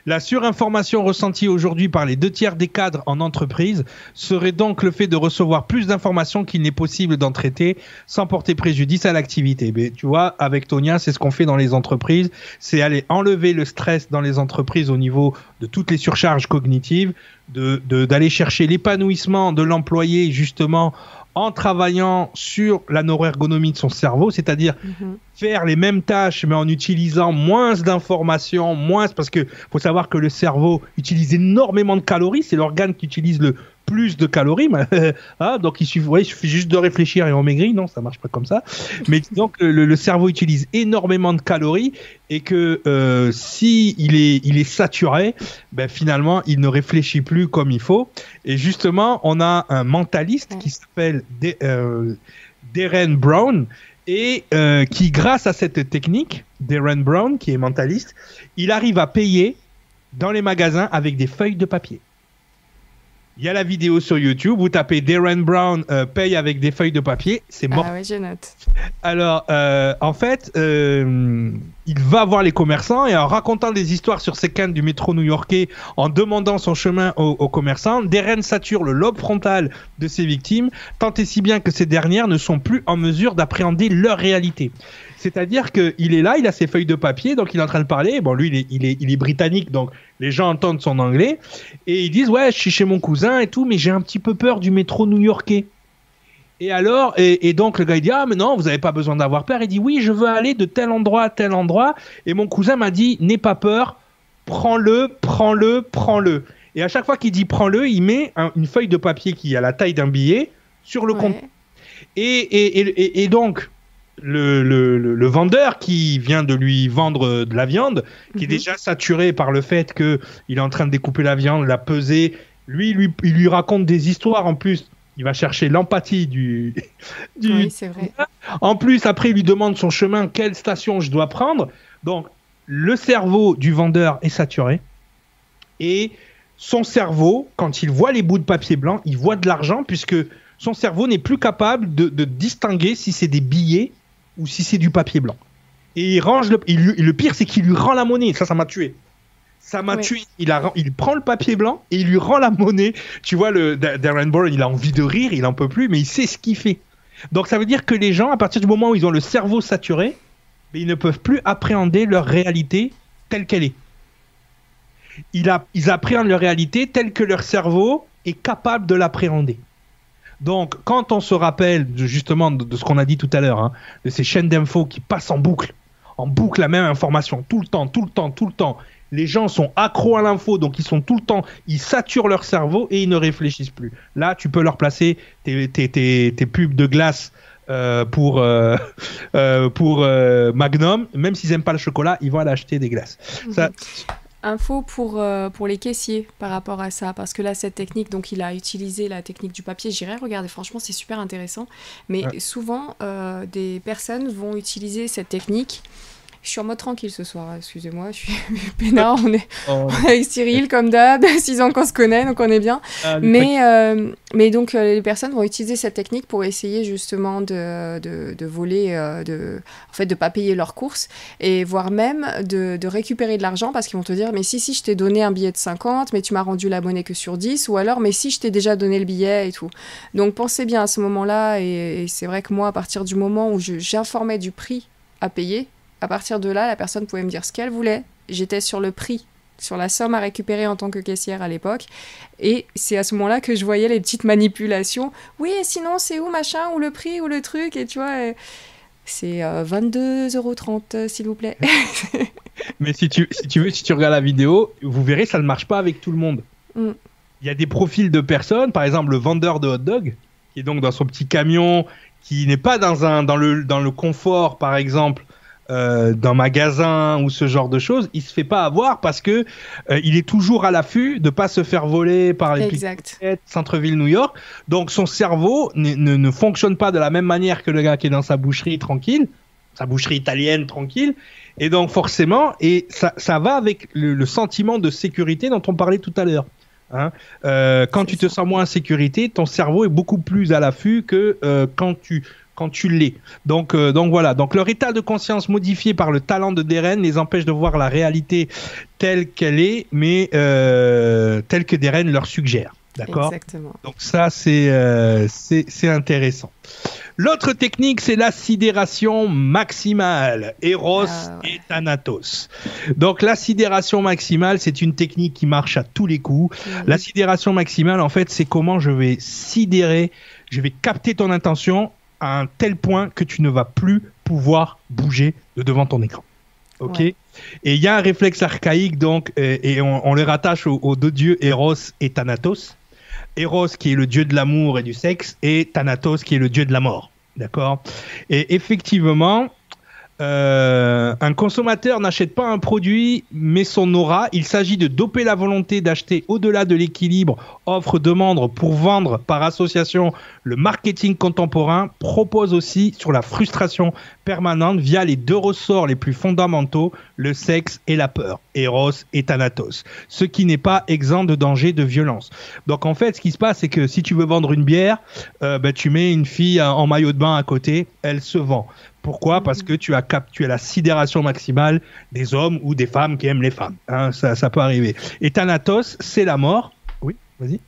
La surinformation ressentie aujourd'hui par les deux tiers des cadres en entreprise serait donc le fait de recevoir plus d'informations qu'il n'est possible d'en traiter sans porter préjudice à l'activité. Mais tu vois, avec Tonia, c'est ce qu'on fait dans les entreprises, c'est aller enlever le stress dans les entreprises au niveau de toutes les surcharges cognitives, de de- d'aller chercher l'épanouissement de l'employé justement en travaillant sur la neuroergonomie de son cerveau, c'est-à-dire Mhm. faire les mêmes tâches mais en utilisant moins d'informations, moins parce que faut savoir que le cerveau utilise énormément de calories, c'est l'organe qui utilise le plus de calories. mais, ah, [laughs] donc il suffit, ouais, il suffit juste de réfléchir et on maigrit, non, ça marche pas comme ça. Mais donc le, le cerveau utilise énormément de calories et que euh, si il est il est saturé, ben finalement il ne réfléchit plus comme il faut. Et justement, on a un mentaliste Ouais. qui s'appelle De- euh, Darren Brown et euh, qui, grâce à cette technique, Darren Brown, qui est mentaliste, il arrive à payer dans les magasins avec des feuilles de papier. Il y a la vidéo sur YouTube, vous tapez Darren Brown euh, paye avec des feuilles de papier, c'est mort. Ah ouais, je note. Alors, euh, en fait, euh, il va voir les commerçants et en racontant des histoires sur ces cannes du métro new-yorkais, en demandant son chemin aux, aux commerçants, Darren sature le lobe frontal de ses victimes, tant et si bien que ces dernières ne sont plus en mesure d'appréhender leur réalité. C'est-à-dire qu'il est là, il a ses feuilles de papier, donc il est en train de parler. Bon, lui, il est, il est, il est britannique, donc les gens entendent son anglais. Et ils disent, ouais, je suis chez mon cousin et tout, mais j'ai un petit peu peur du métro new-yorkais. Et alors, et, et donc le gars il dit ah mais non vous n'avez pas besoin d'avoir peur. Il dit oui je veux aller de tel endroit à tel endroit. Et mon cousin m'a dit n'aie pas peur, prends-le, prends-le, prends-le. Et à chaque fois qu'il dit prends-le, il met un- une feuille de papier qui a la taille d'un billet sur le Ouais. compte. Et, et, et, et- et donc, le, le, le- le vendeur qui vient de lui vendre de la viande, qui est Mhm. déjà saturé par le fait qu'il est en train de découper la viande, la peser, lui, lui, il lui raconte des histoires en plus. Il va chercher l'empathie du, [laughs] du, Oui, c'est vrai. en plus, après, il lui demande son chemin, quelle station je dois prendre? Donc, le cerveau du vendeur est saturé. Et son cerveau, quand il voit les bouts de papier blanc, il voit de l'argent, puisque son cerveau n'est plus capable de, de distinguer si c'est des billets ou si c'est du papier blanc. Et il range le, il lui- le pire, c'est qu'il lui rend la monnaie. Ça, ça m'a tué. Ça m'a tué. Il, a, il prend le papier blanc et il lui rend la monnaie. Tu vois, le, Da- Darren Bourne, il a envie de rire, il en peut plus, mais il sait ce qu'il fait. Donc ça veut dire que les gens, à partir du moment où ils ont le cerveau saturé, ils ne peuvent plus appréhender leur réalité telle qu'elle est. Ils appréhendent leur réalité telle que leur cerveau est capable de l'appréhender. Donc, quand on se rappelle justement de, ce qu'on a dit tout à l'heure, hein, de ces chaînes d'infos qui passent en boucle, en boucle la même information, tout le temps, tout le temps, tout le temps, les gens sont accros à l'info, donc ils sont tout le temps, ils saturent leur cerveau et ils ne réfléchissent plus. Là, tu peux leur placer tes, pubs de glace euh, pour, euh, [laughs] euh, pour Magnum, même s'ils n'aiment pas le chocolat, ils vont aller acheter des glaces. Ça, Info pour, euh, pour les caissiers par rapport à ça, parce que là, cette technique, donc il a utilisé la technique du papier, j'irai regarder, franchement, c'est super intéressant. Mais Ouais. souvent, euh, des personnes vont utiliser cette technique. Je suis en mode tranquille ce soir, excusez-moi, je suis [laughs] peinard, on est oh, [laughs] avec Cyril comme d'hab, [laughs] 6 ans qu'on se connaît, donc on est bien. ah, Mais, euh, mais donc, euh, les personnes vont utiliser cette technique pour essayer justement de, de, de voler, euh, de, en fait, de pas payer leurs courses et voire même de, de récupérer de l'argent parce qu'ils vont te dire Mais si, si, je t'ai donné un billet de 50, mais tu m'as rendu la monnaie que sur 10, ou alors, mais si, je t'ai déjà donné le billet et tout. Donc, pensez bien à ce moment-là, et, et c'est vrai que moi, à partir du moment où je- j'informais du prix à payer, à partir de là, la personne pouvait me dire ce qu'elle voulait. J'étais sur le prix sur la somme à récupérer en tant que caissière à l'époque. Et c'est à ce moment-là que je voyais les petites manipulations. Oui, et sinon, c'est où machin, ou le prix, ou le truc, et tu vois. C'est euh, 22,30€, euh, s'il vous plaît. [laughs] Mais si tu, si tu veux, si tu regardes la vidéo, vous verrez, ça ne marche pas avec tout le monde. Mm. Il y a des profils de personnes, par exemple le vendeur de hot dog, qui est donc dans son petit camion, qui n'est pas dans, un, dans, le, dans le confort, par exemple, euh, d'un magasin ou ce genre de choses, il se fait pas avoir parce que euh, il est toujours à l'affût de pas se faire voler par les pickpockets, centre-ville New York. Donc son cerveau ne, ne, ne fonctionne pas de la même manière que le gars qui est dans sa boucherie tranquille, sa boucherie italienne tranquille. Et donc forcément, et ça, ça va avec le, le sentiment de sécurité dont on parlait tout à l'heure. Hein euh, quand tu te sens moins en sécurité, ton cerveau est beaucoup plus à l'affût que euh, quand tu quand tu l'es. Donc euh, donc voilà. Donc leur état de conscience modifié par le talent de Deren les empêche de voir la réalité telle qu'elle est, mais euh, telle que Deren leur suggère. D'accord? Exactement. Donc ça, c'est euh, c'est intéressant. L'autre technique, c'est la sidération maximale, Eros Ah, ouais. et Thanatos. Donc la sidération maximale, c'est une technique qui marche à tous les coups. La sidération maximale, en fait, c'est comment je vais sidérer, je vais capter ton intention à un tel point que tu ne vas plus pouvoir bouger de devant ton écran. Ok Ouais. Et il y a un réflexe archaïque, donc, et on, on le rattache aux, aux deux dieux Eros et Thanatos. Eros qui est le dieu de l'amour et du sexe, et Thanatos qui est le dieu de la mort. D'accord? Et effectivement, euh, un consommateur n'achète pas un produit, mais son aura. Il s'agit de doper la volonté d'acheter au-delà de l'équilibre offre-demande pour vendre par association. Le marketing contemporain propose aussi sur la frustration permanente via les deux ressorts les plus fondamentaux, le sexe et la peur, Eros et Thanatos, ce qui n'est pas exempt de danger de violence. Donc en fait, ce qui se passe, c'est que si tu veux vendre une bière, euh, ben, tu mets une fille en en maillot de bain à côté, elle se vend. Pourquoi? Parce que tu as, cap tu as la sidération maximale des hommes ou des femmes qui aiment les femmes. Hein, ça, ça peut arriver. Et Thanatos, c'est la mort. Oui, vas-y.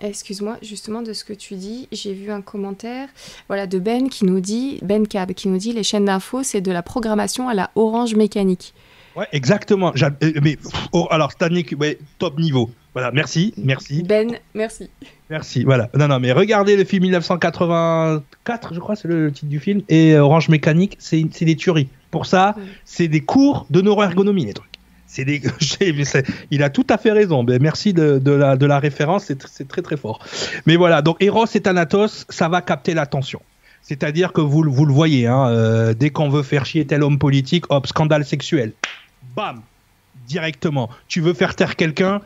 Excuse-moi, justement de ce que tu dis, j'ai vu un commentaire voilà, de Ben qui nous dit, Ben Cab, qui nous dit les chaînes d'infos, c'est de la programmation à la orange mécanique. Ouais, exactement. Euh, Mais oh, alors, ouais, top niveau. Voilà, merci, merci, Ben, merci. merci. Voilà. Non, non, mais regardez le film 1984, je crois, c'est le titre du film, et euh, Orange Mécanique, c'est c'est des tueries. Pour ça, c'est des cours de neuroergonomie, les trucs. C'est des... [laughs] Il a tout à fait raison. Mais merci de, de, la, de la référence, c'est très très fort. Mais voilà, donc Eros et Thanatos, ça va capter l'attention. C'est-à-dire que vous, vous le voyez, hein, euh, dès qu'on veut faire chier tel homme politique, hop, scandale sexuel. Bam Directement. Tu veux faire taire quelqu'un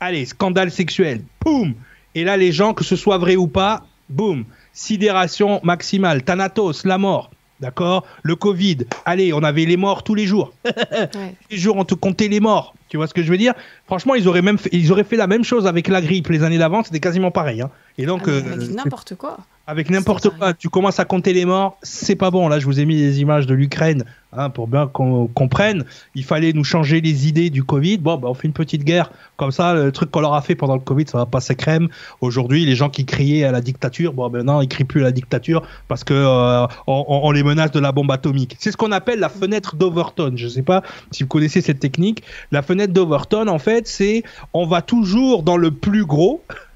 Allez, scandale sexuel. Boum Et là, les gens, que ce soit vrai ou pas, boum Sidération maximale. Thanatos, la mort. D'accord? Le Covid. Allez, on avait les morts tous les jours. [laughs] Tous les jours, on te comptait les morts. Tu vois ce que je veux dire? Franchement, ils auraient même fait, ils auraient fait la même chose avec la grippe les années d'avant. C'était quasiment pareil. Hein. Et donc, ah, euh, n'importe quoi. Avec n'importe quoi, tu commences à compter les morts, c'est pas bon. Là, je vous ai mis des images de l'Ukraine hein, pour bien qu'on comprenne. Il fallait nous changer les idées du Covid. Bon, bah, on fait une petite guerre. Comme ça, le truc qu'on leur a fait pendant le Covid, ça va passer crème. Aujourd'hui, les gens qui criaient à la dictature, bon, maintenant, ils crient plus à la dictature parce que euh, on, les menace de la bombe atomique. C'est ce qu'on appelle la fenêtre d'Overton. Je sais pas si vous connaissez cette technique. La fenêtre d'Overton, en fait, c'est on va toujours dans le plus gros. [laughs]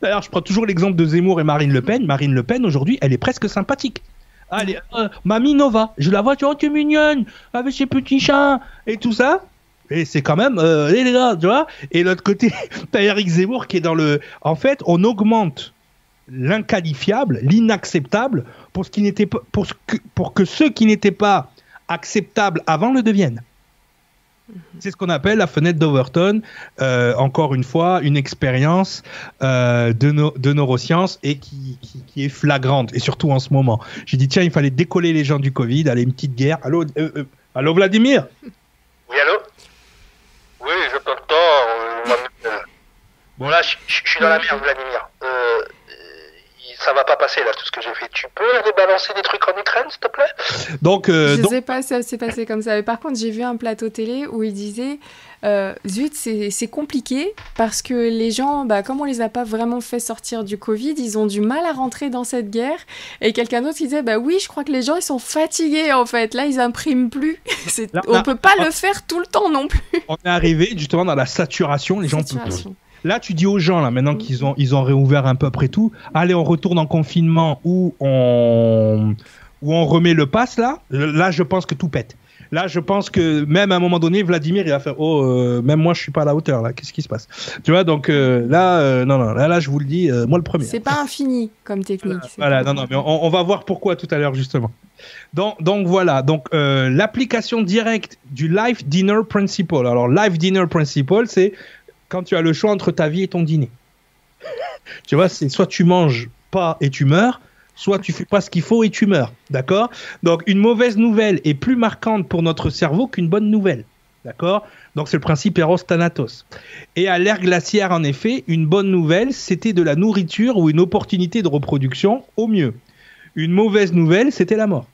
D'ailleurs, je prends toujours l'exemple de Zemmour et Marine Le Pen. Marine Le Pen, aujourd'hui, elle est presque sympathique. Allez, euh, Mamie Nova, je la vois, tu tu es mignonne, avec ses petits chats et tout ça. Et c'est quand même, euh, les gars, tu vois. Et l'autre côté, [laughs] t'as Eric Zemmour qui est dans le. En fait, on augmente l'inqualifiable, l'inacceptable, pour, ce qui n'était pour, pour que ceux qui n'étaient pas acceptables avant le deviennent. Mhm. C'est ce qu'on appelle la fenêtre d'Overton. Euh, encore une fois, une expérience euh, de, de, neurosciences et qui, qui, est flagrante, et surtout en ce moment. J'ai dit, tiens, il fallait décoller les gens du Covid, aller une petite guerre. Allô, euh, allô Vladimir? Oui, allô? Oui, je t'entends. Bon, là, je, je suis dans la merde, Vladimir ça va pas passer là tout ce que j'ai fait. Tu peux balancer des trucs en Ukraine, s'il te plaît? Donc, euh, je sais pas si ça s'est passé comme ça. Mais par contre, j'ai vu un plateau télé où il disait euh, zut, c'est compliqué parce que les gens, bah, comme on les a pas vraiment fait sortir du Covid, ils ont du mal à rentrer dans cette guerre. Et quelqu'un d'autre qui disait bah oui, je crois que les gens ils sont fatigués en fait. Là, ils impriment plus. [laughs] on, peut pas le faire tout le temps non plus. On est arrivé justement dans la saturation. Les gens peuvent Là, tu dis aux gens, là, maintenant qu'ils ont, ils ont réouvert un peu après tout, allez, on retourne en confinement ou on, où on remet le pass, là. Là, je pense que tout pète. Là, je pense que même à un moment donné, Vladimir, il va faire Oh, euh, même moi, je suis pas à la hauteur, là. Qu'est-ce qui se passe? Tu vois, donc euh, là, euh, non, non, là, là, je vous le dis, moi le premier. C'est pas infini comme technique. Voilà, non, non, mais on, va voir pourquoi tout à l'heure, justement. Donc, donc voilà, donc l'application directe du Life Dinner Principle. Alors, Life Dinner Principle, c'est quand tu as le choix entre ta vie et ton dîner. tu vois, c'est soit tu manges pas et tu meurs, soit tu fais pas ce qu'il faut et tu meurs. D'accord? Donc une mauvaise nouvelle est plus marquante pour notre cerveau qu'une bonne nouvelle. D'accord? Donc c'est le principe Eros Thanatos. Et à l'ère glaciaire, en effet, une bonne nouvelle, c'était de la nourriture ou une opportunité de reproduction au mieux. Une mauvaise nouvelle, c'était la mort.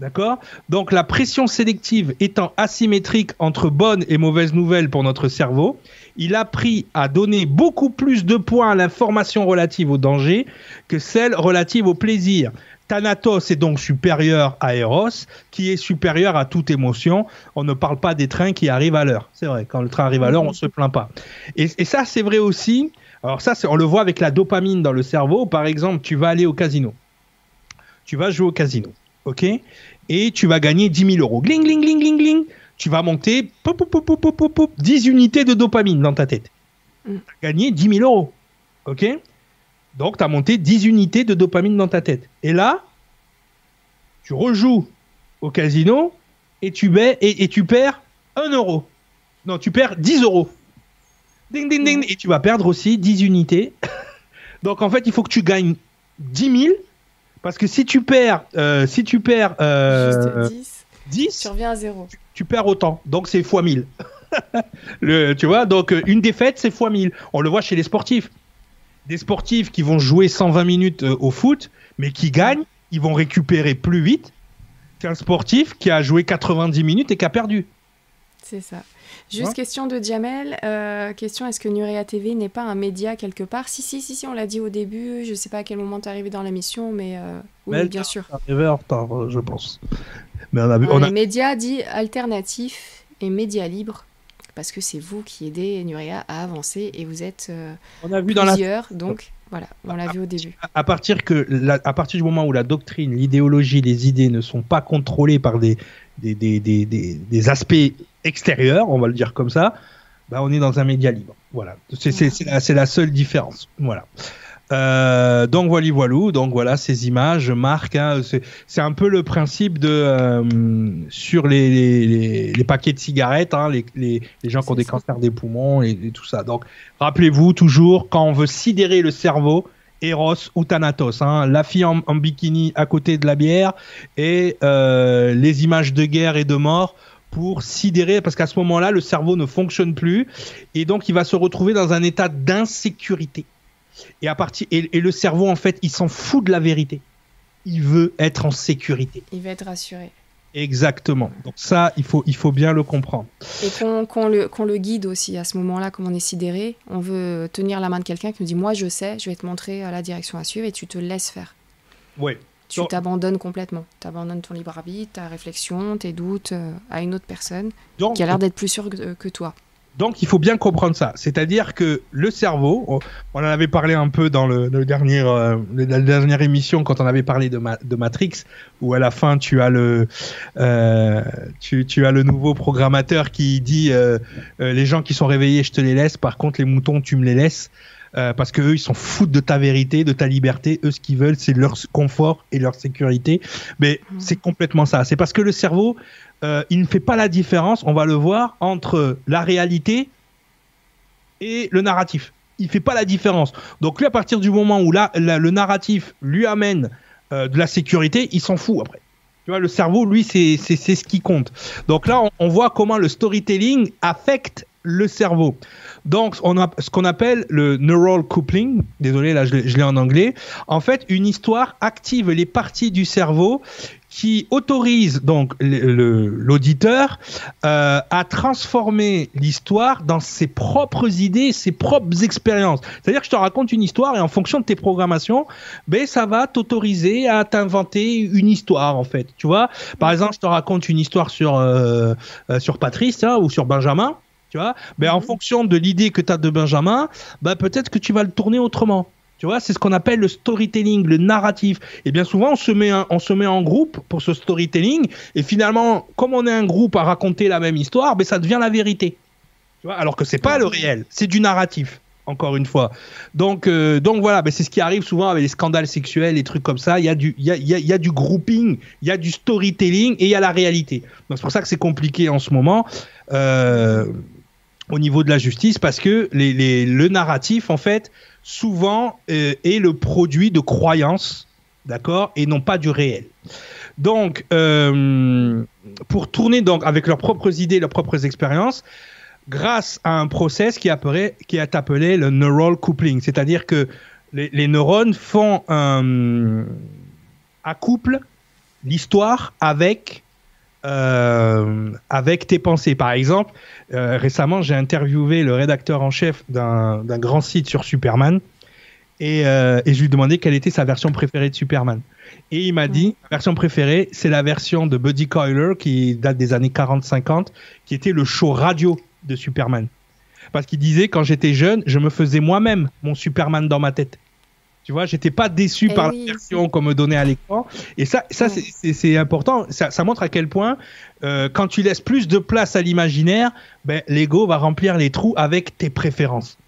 D'accord? Donc la pression sélective étant asymétrique entre bonnes et mauvaises nouvelles pour notre cerveau, il a pris à donner beaucoup plus de points à l'information relative au danger que celle relative au plaisir. Thanatos est donc supérieur à Eros, qui est supérieur à toute émotion. On ne parle pas des trains qui arrivent à l'heure. C'est vrai, quand le train arrive à l'heure, on ne se plaint pas. Et, ça, c'est vrai aussi. Alors ça, on le voit avec la dopamine dans le cerveau. Par exemple, tu vas aller au casino. Tu vas jouer au casino. OK? Et tu vas gagner 10 000 euros. Gling, gling, gling, gling, gling tu vas monter 10 unités de dopamine dans ta tête. Mm. Tu as gagné 10 000 euros. OK? Donc, tu as monté 10 unités de dopamine dans ta tête. Et là, tu rejoues au casino et tu, et, tu perds 1 euro. Non, tu perds 10 euros. Ding, ding, ding. Et tu vas perdre aussi 10 unités. [laughs] Donc, en fait, il faut que tu gagnes 10 000. Parce que si tu perds, euh, si tu perds euh, 10, 10, tu reviens à 0 tu perds autant. Donc c'est fois 1000. [laughs] le, tu vois, donc euh, une défaite, c'est fois 1000. On le voit chez les sportifs. Des sportifs qui vont jouer 120 minutes euh, au foot, mais qui gagnent, ils vont récupérer plus vite qu'un sportif qui a joué 90 minutes et qui a perdu. C'est ça. Juste question de Jamel. Euh, question est-ce que Nurea TV n'est pas un média quelque part? Si, si, si, si, on l'a dit au début. Je ne sais pas à quel moment tu es arrivé dans l'émission, mais oui, bien sûr. Arrivé en retard, je pense. Mais on a vu. On a... Les médias dits alternatifs et médias libres, parce que c'est vous qui aidez Nuria à avancer et vous êtes euh, on a vu plusieurs, dans la... donc Voilà, on l'a vu au début. À partir, que à partir du moment où la doctrine, l'idéologie, les idées ne sont pas contrôlées par des, des, des, des, des aspects extérieurs, on va le dire comme ça, bah on est dans un média libre. Voilà, c'est la, seule différence. Voilà. Euh, donc voilà, donc voilà ces images marquent. Hein, c'est un peu le principe de euh, sur les, paquets de cigarettes, hein, les, les, gens qui ont des cancers des poumons et, tout ça. Donc rappelez-vous toujours quand on veut sidérer le cerveau, Eros ou Thanatos, hein, la fille en, bikini à côté de la bière et euh, les images de guerre et de mort pour sidérer parce qu'à ce moment-là le cerveau ne fonctionne plus et donc il va se retrouver dans un état d'insécurité. Et, à partir, et, le cerveau, en fait, il s'en fout de la vérité. Il veut être en sécurité. Il veut être rassuré. Exactement. Donc ça, il faut, il faut bien le comprendre. Et qu'on le, le, guide aussi à ce moment-là, comme on est sidéré, on veut tenir la main de quelqu'un qui nous dit, moi je sais, je vais te montrer la direction à suivre et tu te laisses faire. Oui. Tu t'abandonnes complètement. Tu abandonnes ton libre arbitre, ta réflexion, tes doutes euh, à une autre personne qui a l'air d'être plus sûre que toi. Donc il faut bien comprendre ça. C'est-à-dire que le cerveau, on, en avait parlé un peu dans le, dernier, euh, la dernière émission quand on avait parlé de, de, Matrix, où à la fin tu as le, euh, tu, tu, as le nouveau programmateur qui dit les gens qui sont réveillés, je te les laisse. Par contre, les moutons, tu me les laisses. Euh, parce que eux ils s'en foutent de ta vérité, de ta liberté. Eux ce qu'ils veulent c'est leur confort et leur sécurité. Mais mmh. c'est complètement ça. C'est parce que le cerveau euh, il ne fait pas la différence, on va le voir, entre la réalité et le narratif. Il ne fait pas la différence. Donc lui, à partir du moment où là, le narratif lui amène euh, de la sécurité, il s'en fout après. Tu vois, le cerveau, lui, c'est ce qui compte. Donc là, on, voit comment le storytelling affecte le cerveau. Donc, ce qu'on appelle le neural coupling. Désolé, là, je l'ai en anglais. En fait, une histoire active les parties du cerveau qui autorise donc l'auditeur euh, à transformer l'histoire dans ses propres idées, ses propres expériences. C'est-à-dire que je te raconte une histoire et en fonction de tes programmations, ben ça va t'autoriser à t'inventer une histoire en fait. Tu vois, par exemple, je te raconte une histoire sur euh, euh, sur Patrice hein, ou sur Benjamin. Tu vois, ben en mhm. fonction de l'idée que tu as de Benjamin, ben peut-être que tu vas le tourner autrement. Tu vois, c'est ce qu'on appelle le storytelling, le narratif. Et bien souvent, on se, met on se met en groupe pour ce storytelling. Et finalement, comme on est un groupe à raconter la même histoire, ben, ça devient la vérité. Tu vois, alors que c'est pas le réel, c'est du narratif. Encore une fois. Donc, euh, donc voilà, ben c'est ce qui arrive souvent avec les scandales sexuels, les trucs comme ça. Il y a du, il y a, il y a du grouping, il y a du storytelling et il y a la réalité. Donc c'est pour ça que c'est compliqué en ce moment. Euh, au niveau de la justice parce que les, les, le narratif en fait souvent euh, est le produit de croyances, d'accord, et non pas du réel. Donc, euh, pour tourner donc avec leurs propres idées, leurs propres expériences, grâce à un process qui, apparaît, qui est appelé le neural coupling, c'est-à-dire que les, neurones font un accouple l'histoire avec euh, avec tes pensées. Par exemple, euh, récemment, j'ai interviewé le rédacteur en chef d'un grand site sur Superman et, euh, et, je lui ai demandé quelle était sa version préférée de Superman. Et il m'a dit, la version préférée, c'est la version de Buddy Coiler qui date des années 40-50, qui était le show radio de Superman. Parce qu'il disait, quand j'étais jeune, je me faisais moi-même mon Superman dans ma tête. Tu vois, j'étais pas déçu eh par la version qu'on me donnait à l'écran. Et ça, ça c'est important. Ça, ça, montre à quel point, euh, quand tu laisses plus de place à l'imaginaire, ben, l'ego va remplir les trous avec tes préférences.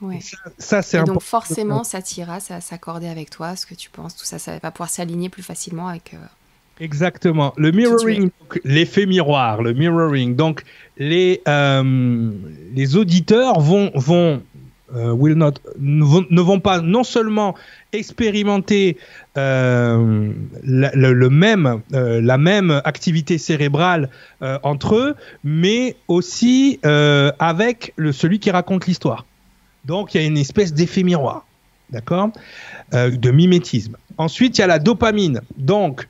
Ouais. Ça, c'est important. Donc forcément, ça t'ira, ça va s'accorder avec toi, ce que tu penses, tout ça, ça va pouvoir s'aligner plus facilement avec. Euh, Exactement. Le mirroring, l'effet miroir, le mirroring. Donc, les, euh, les auditeurs vont, vont will not, ne, vont, pas non seulement expérimenter euh, la, le, même, euh, la même activité cérébrale entre eux, mais aussi avec le, celui qui raconte l'histoire. Donc il y a une espèce d'effet miroir, d'accord, de mimétisme. Ensuite, il y a la dopamine. Donc,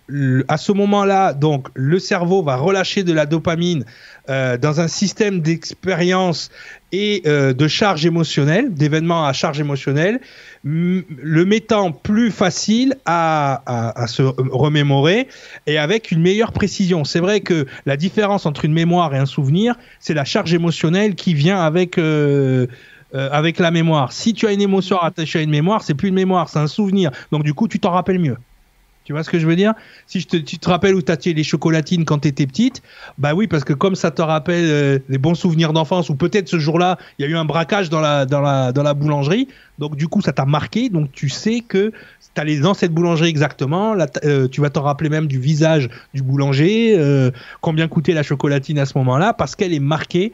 à ce moment-là, donc le cerveau va relâcher de la dopamine euh, dans un système d'expérience et euh, de charge émotionnelle, d'événements à charge émotionnelle, le mettant plus facile à, se remémorer et avec une meilleure précision. C'est vrai que la différence entre une mémoire et un souvenir, c'est la charge émotionnelle qui vient avec euh, avec la mémoire. Si tu as une émotion attachée à une mémoire, c'est plus une mémoire, c'est un souvenir. Donc du coup, tu t'en rappelles mieux. Tu vois ce que je veux dire? Si je te, tu te rappelles où tu as tué les chocolatines quand tu étais petite, bah oui, parce que comme ça te rappelle euh, les bons souvenirs d'enfance, ou peut-être ce jour-là, il y a eu un braquage dans la, dans la, dans la boulangerie, donc du coup, ça t'a marqué, donc tu sais que tu allé dans cette boulangerie exactement, là, euh, tu vas t'en rappeler même du visage du boulanger, euh, combien coûtait la chocolatine à ce moment-là, parce qu'elle est marquée.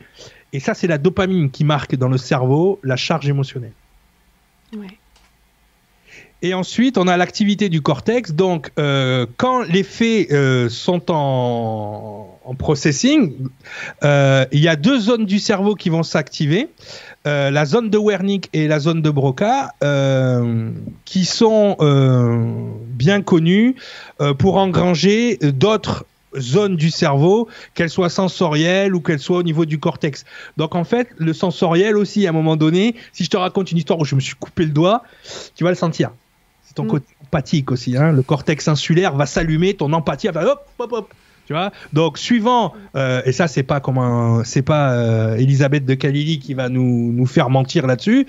Et ça, c'est la dopamine qui marque dans le cerveau la charge émotionnelle. Ouais. Et ensuite, on a l'activité du cortex. Donc, euh, quand les faits euh, sont en, processing, euh, il y a deux zones du cerveau qui vont s'activer. la zone de Wernicke et la zone de Broca, qui sont bien connues pour engranger d'autres zones du cerveau, qu'elles soient sensorielles ou qu'elles soient au niveau du cortex. Donc en fait, le sensoriel aussi, à un moment donné, si je te raconte une histoire où je me suis coupé le doigt, tu vas le sentir ton mm. côté empathique aussi. Hein. Le cortex insulaire va s'allumer, ton empathie va hop, hop, hop. Tu vois? Donc, suivant, euh, et ça, c'est pas comme c'est pas euh, Elisabeth de Kalili qui va nous, nous faire mentir là-dessus.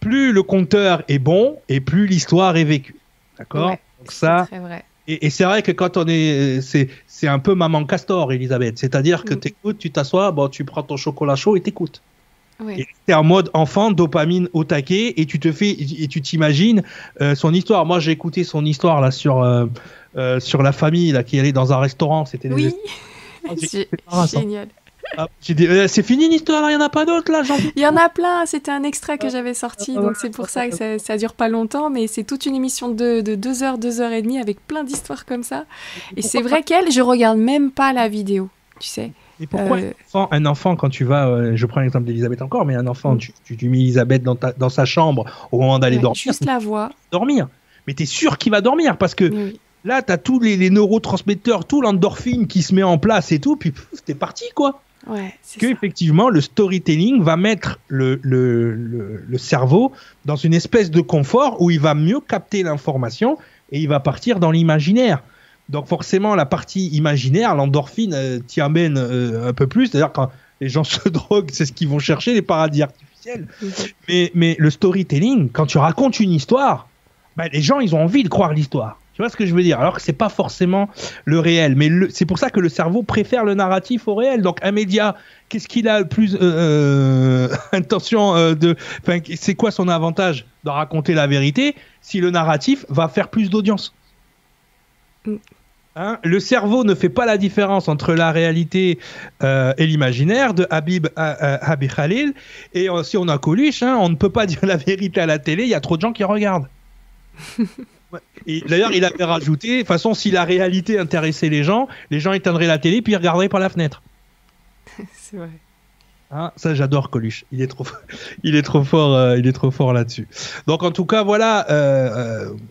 Plus le compteur est bon et plus l'histoire est vécue. D'accord? Donc, ça. Vrai. Et, c'est vrai que quand on est, c'est, c'est un peu maman castor, Elisabeth. C'est-à-dire que mm. tu écoutes, tu t'assois, bon, tu prends ton chocolat chaud et t'écoutes. Oui. Et en mode enfant, dopamine au taquet, et tu te fais, et tu t'imagines euh, son histoire. Moi, j'ai écouté son histoire là sur euh, euh, sur la famille là qui allait dans un restaurant. C'était oui, [laughs] c'est génial. Ah, c'est fini l'histoire, il n'y en a pas d'autres là [laughs] Il y en a plein, c'était un extrait que j'avais sorti, donc c'est pour ça que ça, ça, dure pas longtemps, mais c'est toute une émission de, de 2 heures, 2 heures et demie avec plein d'histoires comme ça. Et c'est vrai qu'elle, je regarde même pas la vidéo, tu sais. Et pourquoi euh, un, enfant, quand tu vas, euh, je prends l'exemple d'Elisabeth encore, mais un enfant, mm. tu, tu, mets Elisabeth dans, dans sa chambre au moment d'aller dormir. Juste la voix. Dormir. Mais tu es sûr qu'il va dormir parce que là, tu as tous les, neurotransmetteurs, tout l'endorphine qui se met en place et tout, puis t'es parti quoi. Ouais, que effectivement le storytelling va mettre le, le, le, cerveau dans une espèce de confort où il va mieux capter l'information et il va partir dans l'imaginaire. Donc forcément, la partie imaginaire, l'endorphine, euh, t'y amène euh, un peu plus. C'est-à-dire quand les gens [laughs] se droguent, c'est ce qu'ils vont chercher, les paradis artificiels. Mhm. mais, mais le storytelling, quand tu racontes une histoire, bah, les gens, ils ont envie de croire l'histoire. Tu vois ce que je veux dire? Alors que c'est pas forcément le réel, mais c'est pour ça que le cerveau préfère le narratif au réel. Donc un média, qu'est-ce qu'il a le plus euh, [laughs] intention de Enfin, c'est quoi son avantage de raconter la vérité si le narratif va faire plus d'audience? Hein, le cerveau ne fait pas la différence entre la réalité euh, et l'imaginaire de Habib, euh, euh, Habib Khalil. Et si on a Coluche, hein, on ne peut pas [laughs] dire la vérité à la télé, il y a trop de gens qui regardent. [laughs] Et d'ailleurs, il avait rajouté, de toute façon, si la réalité intéressait les gens, les gens éteindraient la télé puis ils regarderaient par la fenêtre. [laughs] C'est vrai. Hein, ça, j'adore Coluche. Il est trop, il est trop fort, il est trop fort là-dessus. Donc, en tout cas, voilà,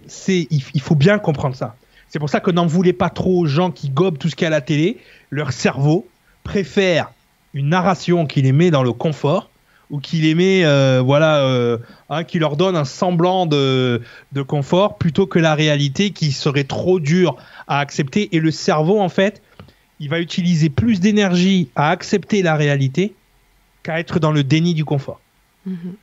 c'est, il, faut bien comprendre ça. C'est pour ça que n'en voulez pas trop aux gens qui gobent tout ce qu'il y a à la télé. Leur cerveau préfère une narration qui les met dans le confort ou qui les met, euh, voilà, euh, hein, qui leur donne un semblant de, confort plutôt que la réalité qui serait trop dure à accepter. Et le cerveau, en fait, il va utiliser plus d'énergie à accepter la réalité qu'à être dans le déni du confort. Mm-hmm.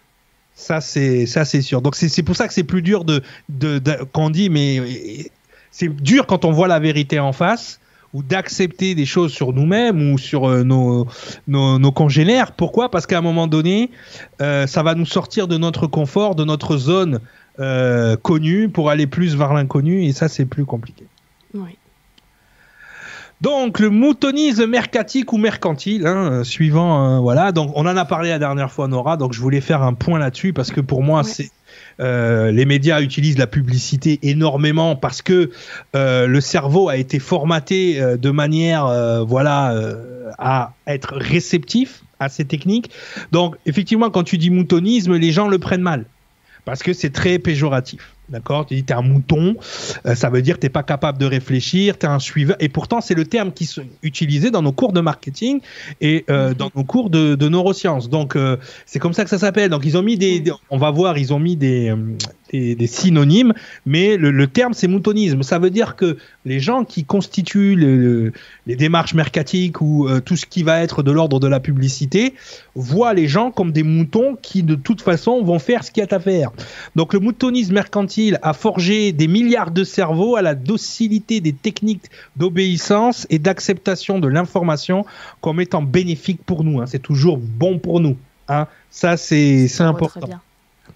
Ça, c'est ça, c'est sûr. Donc c'est pour ça que c'est plus dur de, de, de qu'on dit, mais c'est dur quand on voit la vérité en face ou d'accepter des choses sur nous-mêmes ou sur euh, nos, nos, congénères. Pourquoi? Parce qu'à un moment donné, euh, ça va nous sortir de notre confort, de notre zone euh, connue pour aller plus vers l'inconnu et ça, c'est plus compliqué. Oui. Donc le moutonisme mercatique ou mercantile, hein, suivant, voilà. Donc on en a parlé la dernière fois, Nora. Donc je voulais faire un point là-dessus parce que pour moi c'est euh, les médias utilisent la publicité énormément parce que euh, le cerveau a été formaté euh, de manière, voilà, à être réceptif à ces techniques. Donc, effectivement, quand tu dis moutonisme, les gens le prennent mal parce que c'est très péjoratif. D'accord? Tu dis t'es un mouton, euh, ça veut dire t'es pas capable de réfléchir, t'es un suiveur. Et pourtant, c'est le terme qui est utilisé dans nos cours de marketing et euh, mhm. dans nos cours de, neurosciences. Donc, euh, c'est comme ça que ça s'appelle. Donc, ils ont mis des, on va voir, ils ont mis des, des, synonymes, mais le, terme c'est moutonisme. Ça veut dire que les gens qui constituent les démarches mercatiques ou euh, tout ce qui va être de l'ordre de la publicité voient les gens comme des moutons qui de toute façon vont faire ce qu'il y a à faire. Donc le moutonisme mercantile a forgé des milliards de cerveaux à la docilité des techniques d'obéissance et d'acceptation de l'information comme étant bénéfique pour nous. Hein. C'est toujours bon pour nous. Hein. Ça c'est important.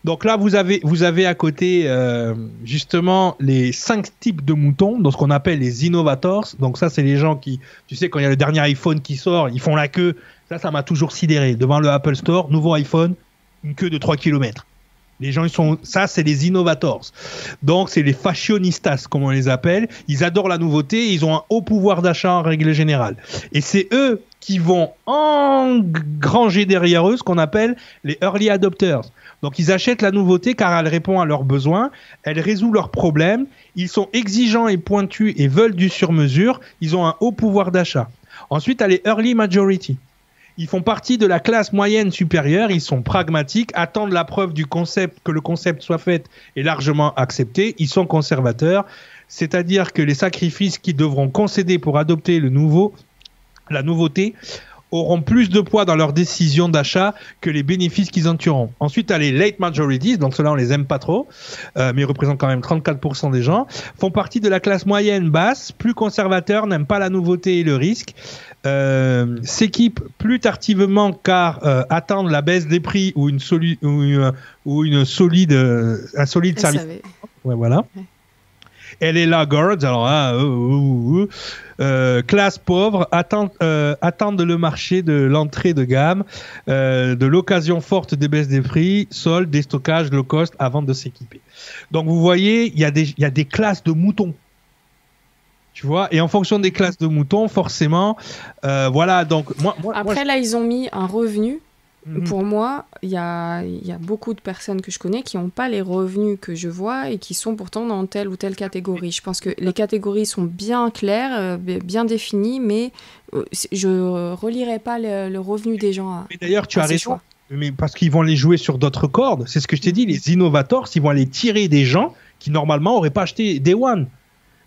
Donc là, vous avez, vous avez à côté euh, justement les cinq types de moutons, donc ce qu'on appelle les innovators. Donc ça, c'est les gens qui, tu sais, quand il y a le dernier iPhone qui sort, ils font la queue. Ça, ça m'a toujours sidéré. Devant le Apple Store, nouveau iPhone, une queue de 3 km. Les gens, ils sont, ça, c'est les innovators. Donc, c'est les fashionistas, comme on les appelle. Ils adorent la nouveauté. Ils ont un haut pouvoir d'achat en règle générale. Et c'est eux qui vont engranger derrière eux ce qu'on appelle les early adopters. Donc ils achètent la nouveauté car elle répond à leurs besoins, elle résout leurs problèmes, ils sont exigeants et pointus et veulent du sur-mesure, ils ont un haut pouvoir d'achat. Ensuite, elle est early majority. Ils font partie de la classe moyenne supérieure, ils sont pragmatiques, attendent la preuve du concept, que le concept soit fait et largement accepté, ils sont conservateurs, c'est-à-dire que les sacrifices qu'ils devront concéder pour adopter le nouveau, la nouveauté auront plus de poids dans leur décision d'achat que les bénéfices qu'ils en tueront. Ensuite, as les late majorities, donc ceux-là on les aime pas trop, euh, mais ils représentent quand même 34% des gens, font partie de la classe moyenne basse, plus conservateurs, n'aiment pas la nouveauté et le risque, euh, s'équipent plus tardivement car euh, attendent la baisse des prix ou une, soli ou une, ou une solide, un solide service. Ouais, voilà. Elle est là, Guards, alors là, euh, classe pauvre, attendent, euh, attendent le marché de l'entrée de gamme, euh, de l'occasion forte des baisses des prix, soldes, des stockages low cost avant de s'équiper. Donc vous voyez, il y, a des, y a des classes de moutons. Tu vois, et en fonction des classes de moutons, forcément, voilà. Donc moi, après là, ils ont mis un revenu Mhm. Pour moi, il y a, beaucoup de personnes que je connais qui n'ont pas les revenus que je vois et qui sont pourtant dans telle ou telle catégorie. Je pense que les catégories sont bien claires, euh, bien définies, mais euh, je ne relierai pas le, revenu des gens à. Mais d'ailleurs, tu as raison. Mais parce qu'ils vont les jouer sur d'autres cordes. C'est ce que je t'ai dit, les innovators, ils vont aller tirer des gens qui normalement n'auraient pas acheté Day One.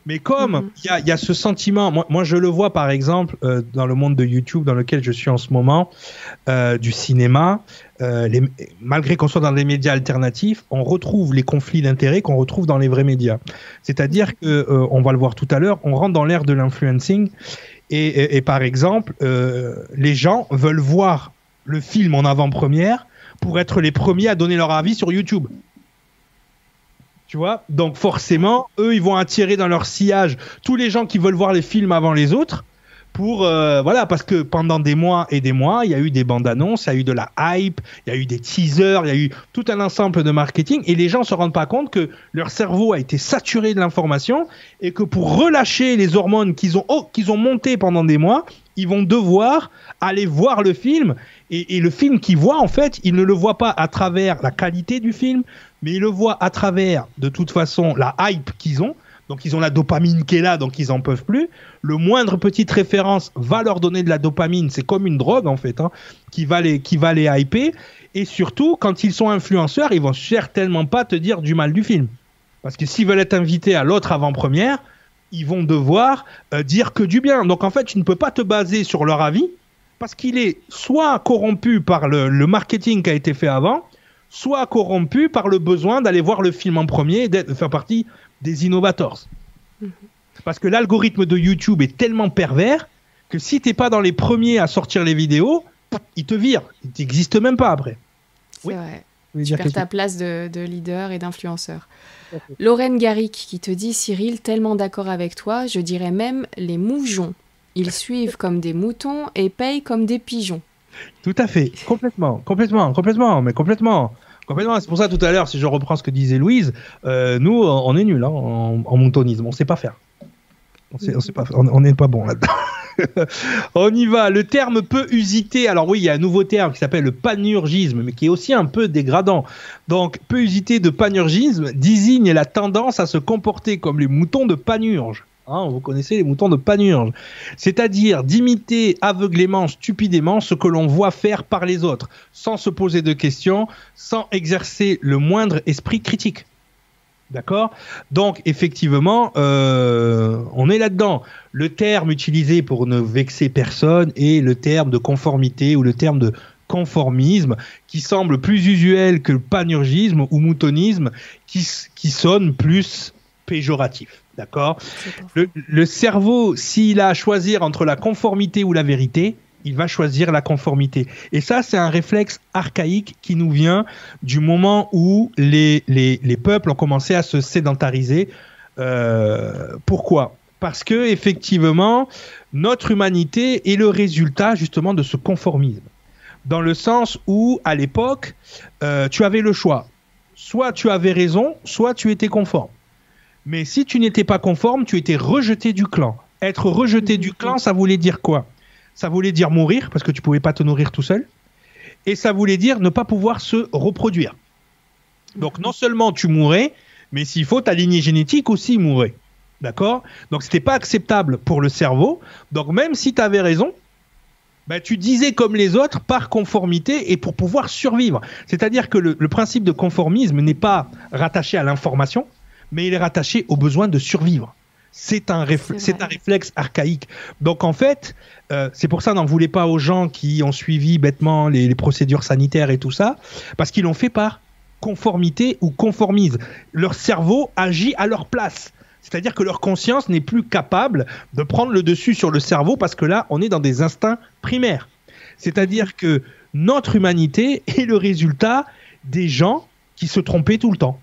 Mais comme mhm. il y, a, ce sentiment, moi, je le vois par exemple euh, dans le monde de YouTube dans lequel je suis en ce moment, euh, du cinéma, euh, malgré qu'on soit dans les médias alternatifs, on retrouve les conflits d'intérêts qu'on retrouve dans les vrais médias. C'est-à-dire que, on va le voir tout à l'heure, on rentre dans l'ère de l'influencing et, par exemple, les gens veulent voir le film en avant-première pour être les premiers à donner leur avis sur YouTube. Tu vois? Donc forcément, eux, ils vont attirer dans leur sillage tous les gens qui veulent voir les films avant les autres. Pour euh, voilà parce que pendant des mois et des mois il y a eu des bandes annonces il y a eu de la hype il y a eu des teasers il y a eu tout un ensemble de marketing et les gens se rendent pas compte que leur cerveau a été saturé de l'information et que pour relâcher les hormones qu'ils ont oh, ont montées pendant des mois ils vont devoir aller voir le film et, et le film qu'ils voient en fait ils ne le voient pas à travers la qualité du film mais ils le voient à travers, de toute façon, la hype qu'ils ont. Donc ils ont la dopamine qui est là, donc ils en peuvent plus. Le moindre petite référence va leur donner de la dopamine, c'est comme une drogue en fait, hein, qui va les qui va les hyper. Et surtout, quand ils sont influenceurs, ils vont certainement pas te dire du mal du film, parce que s'ils veulent être invités à l'autre avant-première, ils vont devoir euh, dire que du bien. Donc en fait, tu ne peux pas te baser sur leur avis, parce qu'il est soit corrompu par le marketing qui a été fait avant, soit corrompu par le besoin d'aller voir le film en premier et de faire partie des innovators. Mhm. Parce que l'algorithme de YouTube est tellement pervers que si t'es pas dans les premiers à sortir les vidéos, il te vire. Il n'existe même pas après. C'est vrai. Tu perds ta place de, leader et d'influenceur. Lorraine Garrick qui te dit Cyril, tellement d'accord avec toi, je dirais même les moujons. Ils [laughs] suivent comme des moutons et payent comme des pigeons. Tout à fait, complètement, complètement, complètement, mais complètement. Complètement. C'est pour ça tout à l'heure, si je reprends ce que disait Louise, euh, nous, on est nuls hein, en, en, moutonisme, on sait pas faire. On on sait pas, on n'est pas bon là-dedans. [laughs] on y va. Le terme peu usité. Alors oui, il y a un nouveau terme qui s'appelle le panurgisme, mais qui est aussi un peu dégradant. Donc, peu usité de panurgisme désigne la tendance à se comporter comme les moutons de panurge. Hein, vous connaissez les moutons de panurge. C'est-à-dire d'imiter aveuglément, stupidement ce que l'on voit faire par les autres, sans se poser de questions, sans exercer le moindre esprit critique. D'accord? Donc, effectivement, euh, on est là-dedans. Le terme utilisé pour ne vexer personne est le terme de conformité ou le terme de conformisme qui semble plus usuel que le panurgisme ou moutonisme qui, qui sonne plus péjoratif. D'accord le, le cerveau, s'il a à choisir entre la conformité ou la vérité, il va choisir la conformité. Et ça, c'est un réflexe archaïque qui nous vient du moment où les, les, les peuples ont commencé à se sédentariser. Euh, pourquoi? Parce que effectivement, notre humanité est le résultat justement de ce conformisme. Dans le sens où, à l'époque, euh, tu avais le choix. Soit tu avais raison, soit tu étais conforme. Mais si tu n'étais pas conforme, tu étais rejeté du clan. Être rejeté du clan, ça voulait dire quoi? Ça voulait dire mourir parce que tu pouvais pas te nourrir tout seul, et ça voulait dire ne pas pouvoir se reproduire. Donc non seulement tu mourais, mais s'il faut, ta lignée génétique aussi mourait. D'accord? Donc c'était pas acceptable pour le cerveau. Donc même si tu avais raison, ben, tu disais comme les autres par conformité et pour pouvoir survivre. C'est-à-dire que le, principe de conformisme n'est pas rattaché à l'information, mais il est rattaché au besoin de survivre. C'est un, c'est un réflexe archaïque. Donc en fait, euh, c'est pour ça n'en voulez pas aux gens qui ont suivi bêtement les, les procédures sanitaires et tout ça, parce qu'ils l'ont fait par conformité ou conformise. Leur cerveau agit à leur place. C'est-à-dire que leur conscience n'est plus capable de prendre le dessus sur le cerveau parce que là, on est dans des instincts primaires. C'est-à-dire que notre humanité est le résultat des gens qui se trompaient tout le temps.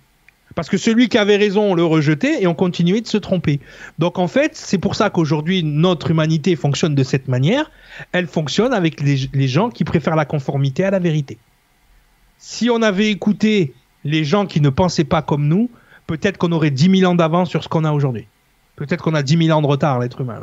Parce que celui qui avait raison, on le rejetait et on continuait de se tromper. Donc en fait, c'est pour ça qu'aujourd'hui, notre humanité fonctionne de cette manière. Elle fonctionne avec les, gens qui préfèrent la conformité à la vérité. Si on avait écouté les gens qui ne pensaient pas comme nous, peut-être qu'on aurait 10 000 ans d'avance sur ce qu'on a aujourd'hui. Peut-être qu'on a 10 000 ans de retard, l'être humain.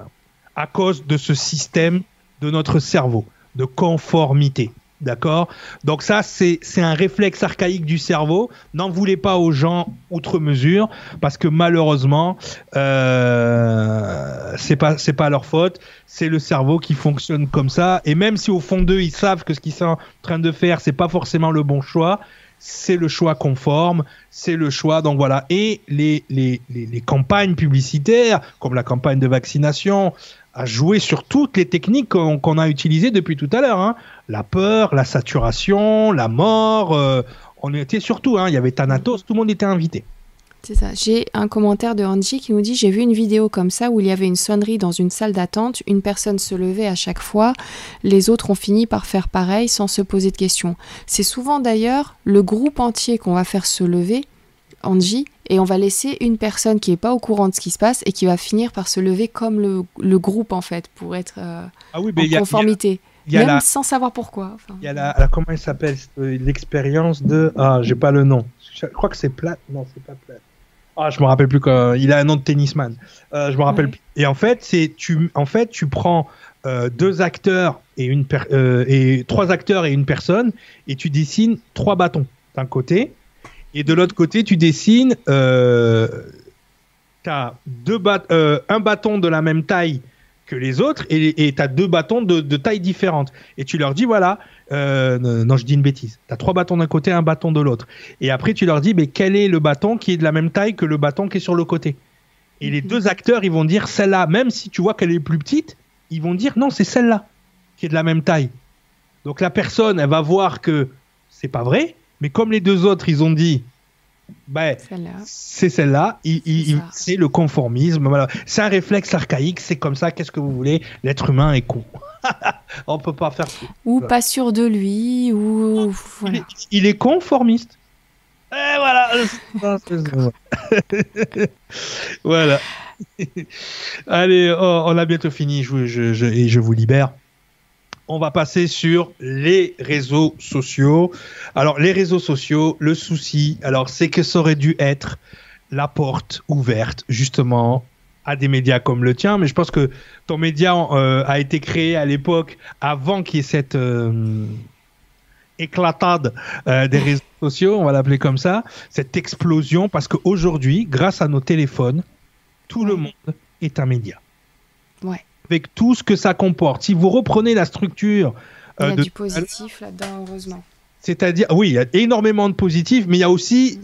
À cause de ce système de notre cerveau, de conformité. D'accord? Donc ça, c'est un réflexe archaïque du cerveau. N'en voulez pas aux gens outre mesure, parce que malheureusement, euh, c'est pas pas leur faute. C'est le cerveau qui fonctionne comme ça. Et même si au fond d'eux, ils savent que ce qu'ils sont en train de faire, c'est pas forcément le bon choix, c'est le choix conforme, c'est le choix. Donc voilà. Et les, les, les, les campagnes publicitaires, comme la campagne de vaccination, a joué sur toutes les techniques qu'on qu a utilisées depuis tout à l'heure. Hein. La peur, la saturation, la mort. Euh, on était surtout, hein, il y avait Thanatos, tout le monde était invité. C'est ça. J'ai un commentaire de Angie qui nous dit J'ai vu une vidéo comme ça où il y avait une sonnerie dans une salle d'attente, une personne se levait à chaque fois, les autres ont fini par faire pareil sans se poser de questions. C'est souvent d'ailleurs le groupe entier qu'on va faire se lever, Angie, et on va laisser une personne qui n'est pas au courant de ce qui se passe et qui va finir par se lever comme le, le groupe en fait, pour être euh, ah oui, en y conformité. Y a, y a même la, sans savoir pourquoi. Enfin, il y a la, la comment elle s'appelle L'expérience de. Ah, j'ai pas le nom. Je crois que c'est plate. Non, c'est pas plate. Ah, je me rappelle plus quoi. Il a un nom de tennisman. Euh, je me rappelle Ouais. plus. Et en fait, c'est tu, en fait, tu prends euh, deux acteurs et une per- euh, et trois acteurs et une personne et tu dessines trois bâtons d'un côté et de l'autre côté tu dessines. Euh, t'as deux bat- euh, un bâton de la même taille que les autres et tu as deux bâtons de, de taille différente et tu leur dis voilà euh, non je dis une bêtise. Tu as trois bâtons d'un côté un bâton de l'autre. Et après tu leur dis mais quel est le bâton qui est de la même taille que le bâton qui est sur le côté? Et les Mhm. deux acteurs ils vont dire celle-là. Même si tu vois qu'elle est plus petite ils vont dire non c'est celle-là qui est de la même taille. Donc la personne elle va voir que c'est pas vrai mais comme les deux autres ils ont dit ben c'est celle-là. C'est le conformisme. Voilà. C'est un réflexe archaïque. C'est comme ça. Qu'est-ce que vous voulez? L'être humain est con. [laughs] On peut pas faire. plus. Ou Voilà. pas sûr de lui, ou. Il, est, [laughs] il est conformiste. Et voilà. [laughs] voilà. Allez, oh, on a bientôt fini. Je, je- je- et je vous libère. On va passer sur les réseaux sociaux. Alors, les réseaux sociaux, le souci, alors, c'est que ça aurait dû être la porte ouverte, justement, à des médias comme le tien, mais je pense que ton média euh, a été créé à l'époque avant qu'il y ait cette euh, éclatade euh, des réseaux sociaux, on va l'appeler comme ça, cette explosion, parce qu'aujourd'hui, grâce à nos téléphones, tout le monde est un média. Ouais. Avec tout ce que ça comporte. Si vous reprenez la structure... Il y a du positif là-dedans, heureusement. C'est-à-dire, oui, il y a énormément de positifs, mais il y a aussi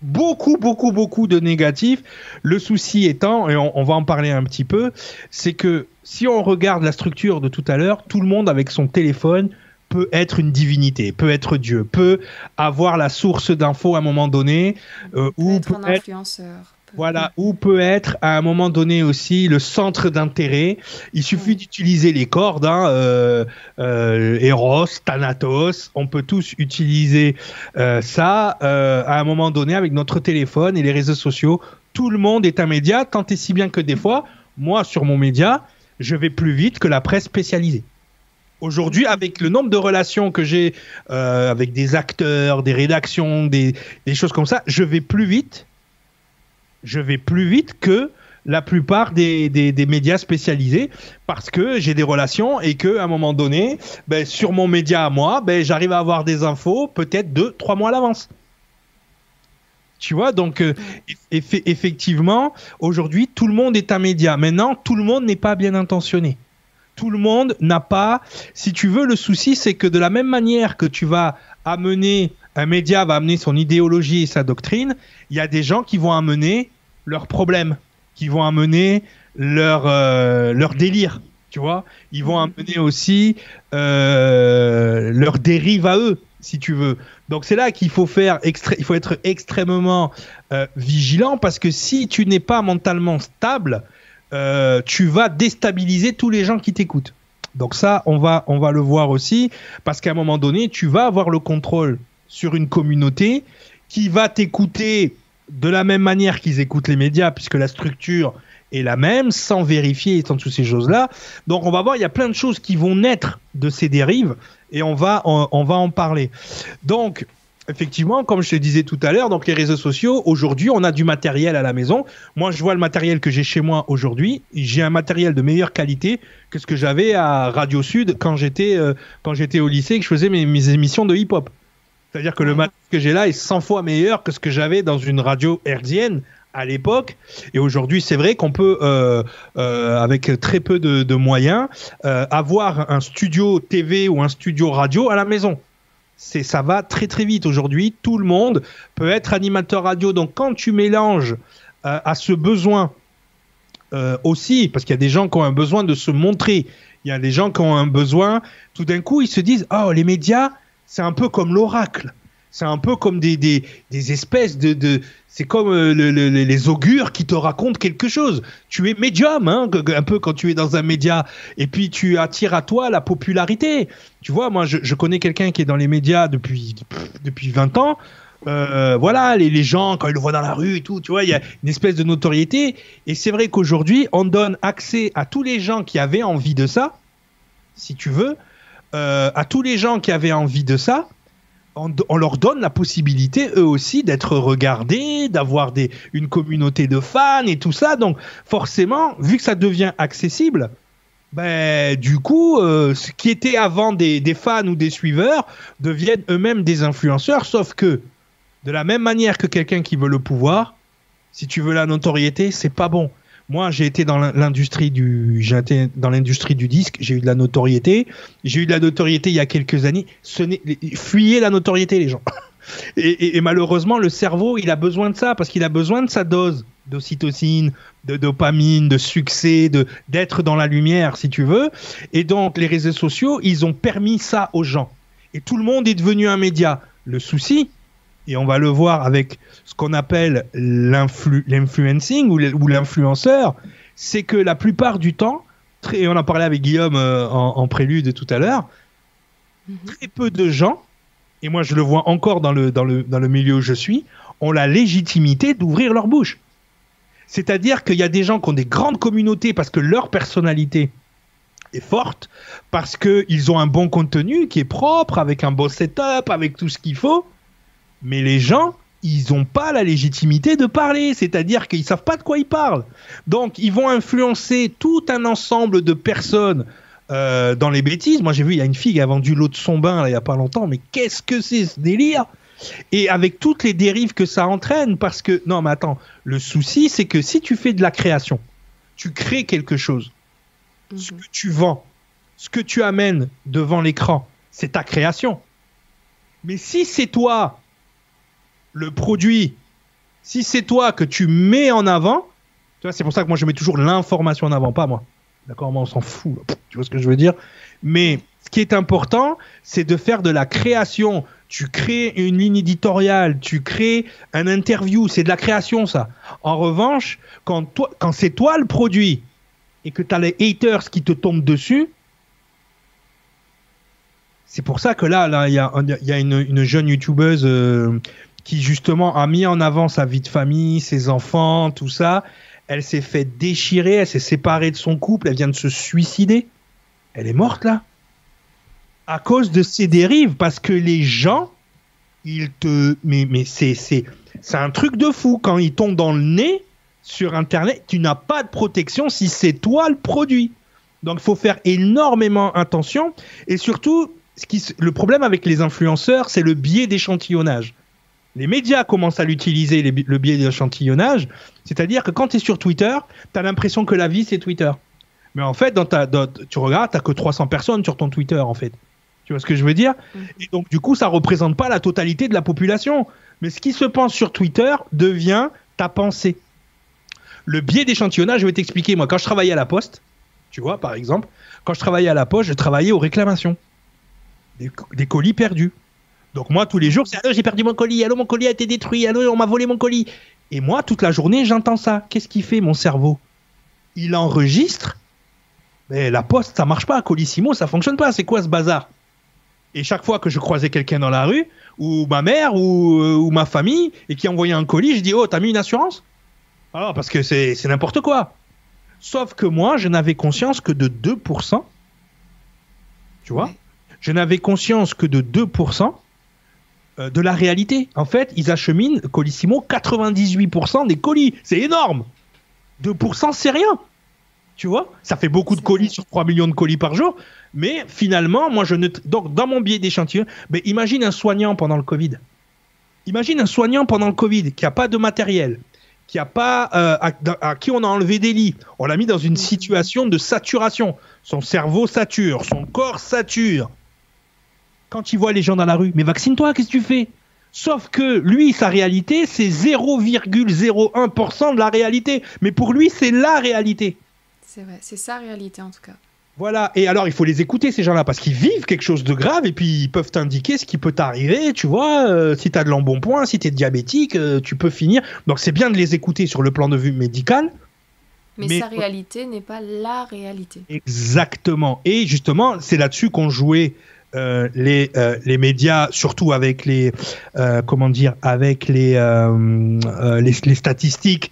beaucoup, beaucoup, beaucoup de négatifs. Le souci étant, et on, va en parler un petit peu, c'est que si on regarde la structure de tout à l'heure, tout le monde avec son téléphone peut être une divinité, peut être Dieu, peut avoir la source d'infos à un moment donné, euh, ou être un influenceur. Voilà, ou peut être à un moment donné aussi le centre d'intérêt. Il suffit d'utiliser les cordes, hein, euh, euh, Eros, Thanatos, on peut tous utiliser euh, ça à un moment donné avec notre téléphone et les réseaux sociaux. Tout le monde est un média, tant et si bien que des fois, moi sur mon média, je vais plus vite que la presse spécialisée. Aujourd'hui, avec le nombre de relations que j'ai avec des acteurs, des rédactions, des, des choses comme ça, je vais plus vite je vais plus vite que la plupart des, médias spécialisés parce que j'ai des relations et que à un moment donné, ben, sur mon média à moi, ben, j'arrive à avoir des infos peut-être deux, trois mois à l'avance. Tu vois, donc euh, effectivement, aujourd'hui, tout le monde est un média. Maintenant, tout le monde n'est pas bien intentionné. Tout le monde n'a pas, si tu veux, le souci, c'est que de la même manière que tu vas amener un média va amener son idéologie et sa doctrine, il y a des gens qui vont amener leurs problèmes, qui vont amener leur, euh, leur délire, tu vois. Ils vont amener aussi euh, leur dérive à eux, si tu veux. Donc c'est là qu'il faut faire, il faut être extrêmement euh, vigilant parce que si tu n'es pas mentalement stable, tu vas déstabiliser tous les gens qui t'écoutent. Donc ça, on va, on va le voir aussi, parce qu'à un moment donné, tu vas avoir le contrôle sur une communauté qui va t'écouter de la même manière qu'ils écoutent les médias, puisque la structure est la même, sans vérifier et sans toutes ces choses-là. Donc on va voir, il y a plein de choses qui vont naître de ces dérives, et on va, on, va en parler. Donc, effectivement, comme je te disais tout à l'heure, donc les réseaux sociaux, aujourd'hui, on a du matériel à la maison. Moi, je vois le matériel que j'ai chez moi aujourd'hui. J'ai un matériel de meilleure qualité que ce que j'avais à Radio Sud quand j'étais euh, quand j'étais au lycée et que je faisais mes émissions de hip-hop. C'est-à-dire que le matériel que j'ai là est 100 fois meilleur que ce que j'avais dans une radio hertzienne à l'époque. Et aujourd'hui, c'est vrai qu'on peut, euh, euh, avec très peu de, moyens, euh, avoir un studio TV ou un studio radio à la maison. C'est, ça va très très vite aujourd'hui. Tout le monde peut être animateur radio. Donc quand tu mélanges à ce besoin aussi, parce qu'il y a des gens qui ont un besoin de se montrer, il y a des gens qui ont un besoin, tout d'un coup, ils se disent, oh, les médias, c'est un peu comme l'oracle. C'est un peu comme des, des, espèces de. de c'est comme euh, les augures qui te racontent quelque chose. Tu es médium, hein, un peu quand tu es dans un média, et puis tu attires à toi la popularité. Tu vois, moi, je, connais quelqu'un qui est dans les médias depuis, depuis 20 ans. Euh, voilà, les, les, gens, quand ils le voient dans la rue et tout, tu vois, il y a une espèce de notoriété. Et c'est vrai qu'aujourd'hui, on donne accès à tous les gens qui avaient envie de ça, si tu veux, euh, à tous les gens qui avaient envie de ça, on, leur donne la possibilité eux aussi d'être regardés, d'avoir une communauté de fans et tout ça. Donc forcément, vu que ça devient accessible, ben, du coup, euh, ce qui était avant des, des, fans ou des suiveurs deviennent eux-mêmes des influenceurs, sauf que de la même manière que quelqu'un qui veut le pouvoir, si tu veux la notoriété, c'est pas bon. Moi, j'ai été dans l'industrie du, j'ai été dans l'industrie du disque. J'ai eu de la notoriété. J'ai eu de la notoriété il y a quelques années. Ce fuyez la notoriété, les gens. [laughs] Et, malheureusement, le cerveau, il a besoin de ça parce qu'il a besoin de sa dose d'ocytocine, de dopamine, de succès, de d'être dans la lumière, si tu veux. Et donc, les réseaux sociaux, ils ont permis ça aux gens. Et tout le monde est devenu un média. Le souci, et on va le voir avec ce qu'on appelle l'influencing ou l'influenceur, c'est que la plupart du temps, et on en parlait avec Guillaume euh, en, prélude tout à l'heure, mhm. très peu de gens, et moi je le vois encore dans le, dans le, dans le milieu où je suis, ont la légitimité d'ouvrir leur bouche. C'est-à-dire qu'il y a des gens qui ont des grandes communautés parce que leur personnalité est forte, parce qu'ils ont un bon contenu qui est propre, avec un beau setup, avec tout ce qu'il faut, mais les gens ils n'ont pas la légitimité de parler, c'est-à-dire qu'ils savent pas de quoi ils parlent. Donc, ils vont influencer tout un ensemble de personnes euh, dans les bêtises. Moi, j'ai vu, il y a une fille qui a vendu l'eau de son bain là, il y a pas longtemps, mais qu'est-ce que c'est ce délire? Et avec toutes les dérives que ça entraîne, parce que non, mais attends, le souci, c'est que si tu fais de la création, tu crées quelque chose, ce mhm. que tu vends, ce que tu amènes devant l'écran, c'est ta création. Mais si c'est toi le produit, si c'est toi que tu mets en avant, tu c'est pour ça que moi je mets toujours l'information en avant, pas moi. D'accord, moi on s'en fout. Tu vois ce que je veux dire? Mais ce qui est important, c'est de faire de la création. Tu crées une ligne éditoriale, tu crées un interview, c'est de la création ça. En revanche, quand, c'est toi le produit et que tu as les haters qui te tombent dessus, c'est pour ça que là, là, il y a, y a une, jeune youtubeuse euh, qui justement a mis en avant sa vie de famille, ses enfants, tout ça. Elle s'est fait déchirer, elle s'est séparée de son couple, elle vient de se suicider. Elle est morte là. À cause de ces dérives, parce que les gens, ils te. Mais, c'est, c'est, c'est un truc de fou. Quand ils tombent dans le nez sur Internet, tu n'as pas de protection si c'est toi le produit. Donc il faut faire énormément attention. Et surtout, le problème avec les influenceurs, c'est le biais d'échantillonnage les médias commencent à l'utiliser, le biais d'échantillonnage. C'est-à-dire que quand tu es sur Twitter, tu as l'impression que la vie, c'est Twitter. Mais en fait, dans ta, tu regardes, tu que 300 personnes sur ton Twitter, en fait. Tu vois ce que je veux dire? Mm. Et donc, du coup, ça représente pas la totalité de la population. Mais ce qui se pense sur Twitter devient ta pensée. Le biais d'échantillonnage, je vais t'expliquer. Moi, quand je travaillais à la Poste, tu vois, par exemple, quand je travaillais à la Poste, je travaillais aux réclamations. des colis perdus. Donc moi, tous les jours, c'est j'ai perdu mon colis, allô, mon colis a été détruit, allô, on m'a volé mon colis. Et moi, toute la journée, j'entends ça. Qu'est-ce qu'il fait, mon cerveau? Il enregistre. Mais la poste, ça marche pas. Colissimo, ça fonctionne pas. C'est quoi ce bazar? Et chaque fois que je croisais quelqu'un dans la rue, ou ma mère, ou, euh, ma famille, et qui envoyait un colis, je dis Oh, t'as mis une assurance? Alors, parce que c'est n'importe quoi. Sauf que moi, je n'avais conscience que de 2%. Tu vois? Je n'avais conscience que de 2% euh, de la réalité. En fait, ils acheminent, Colissimo, 98% des colis. C'est énorme. 2%, c'est rien. Tu vois? Ça fait beaucoup de colis sur 3 millions de colis par jour. Mais finalement, moi, je ne. Donc, dans mon biais d'échantillon, mais imagine un soignant pendant le Covid. Imagine un soignant pendant le Covid qui n'a pas de matériel, qui a pas, euh, à, qui on a enlevé des lits. On l'a mis dans une situation de saturation. Son cerveau sature, son corps sature quand il voit les gens dans la rue, mais vaccine-toi, qu'est-ce que tu fais? Sauf que lui, sa réalité, c'est 0,01% de la réalité. Mais pour lui, c'est la réalité. C'est vrai, c'est sa réalité en tout cas. Voilà, et alors il faut les écouter ces gens-là parce qu'ils vivent quelque chose de grave et puis ils peuvent t'indiquer ce qui peut t'arriver, tu vois, euh, si tu as de l'embonpoint, si tu es diabétique, euh, tu peux finir. Donc c'est bien de les écouter sur le plan de vue médical. mais sa réalité n'est pas la réalité. Exactement. Et justement, c'est là-dessus qu'on jouait euh, les, euh, les médias, surtout avec les euh, comment dire, avec les les, les, statistiques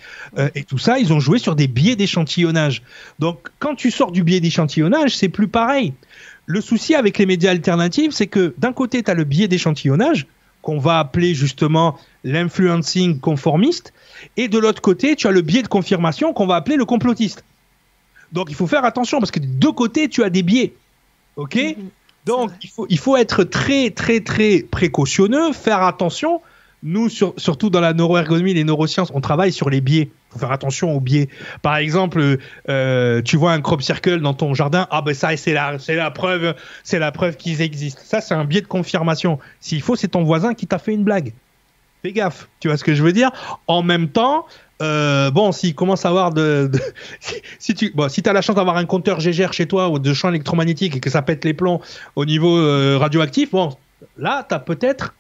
et tout ça, ils ont joué sur des biais d'échantillonnage. Donc, quand tu sors du biais d'échantillonnage, c'est plus pareil. Le souci avec les médias alternatifs, c'est que d'un côté, tu as le biais d'échantillonnage qu'on va appeler justement l'influencing conformiste, et de l'autre côté, tu as le biais de confirmation qu'on va appeler le complotiste. Donc, il faut faire attention parce que de deux côtés, tu as des biais. OK? Mm-hmm. Donc, il faut, il faut être très, très, très précautionneux, faire attention. Nous, surtout dans la neuroergonomie, les neurosciences, on travaille sur les biais. Il faut faire attention aux biais. Par exemple, euh, tu vois un crop circle dans ton jardin, ah ben ça, c'est la, c'est la preuve, c'est la preuve qu'ils existent. Ça, c'est un biais de confirmation. S'il faut, c'est ton voisin qui t'a fait une blague. Fais gaffe. Tu vois ce que je veux dire? En même temps, euh, bon, s'il commence à avoir de, [laughs] si, tu, bon, si as la chance d'avoir un compteur GGR chez toi ou de champ électromagnétique et que ça pète les plombs au niveau euh, radioactif, bon, là, tu as peut-être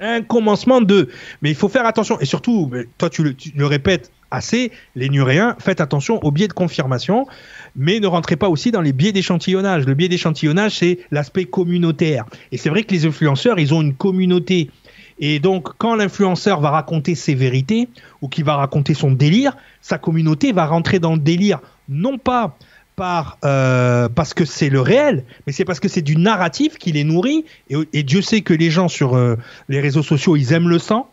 un commencement de. Mais il faut faire attention. Et surtout, toi, tu le, répètes assez, les nuréens, faites attention aux biais de confirmation, mais ne rentrez pas aussi dans les biais d'échantillonnage. Le biais d'échantillonnage, c'est l'aspect communautaire. Et c'est vrai que les influenceurs, ils ont une communauté et donc, quand l'influenceur va raconter ses vérités ou qu'il va raconter son délire, sa communauté va rentrer dans le délire, non pas euh, parce que c'est le réel, mais c'est parce que c'est du narratif qui les nourrit. Et, Dieu sait que les gens sur euh, les réseaux sociaux, ils aiment le sang.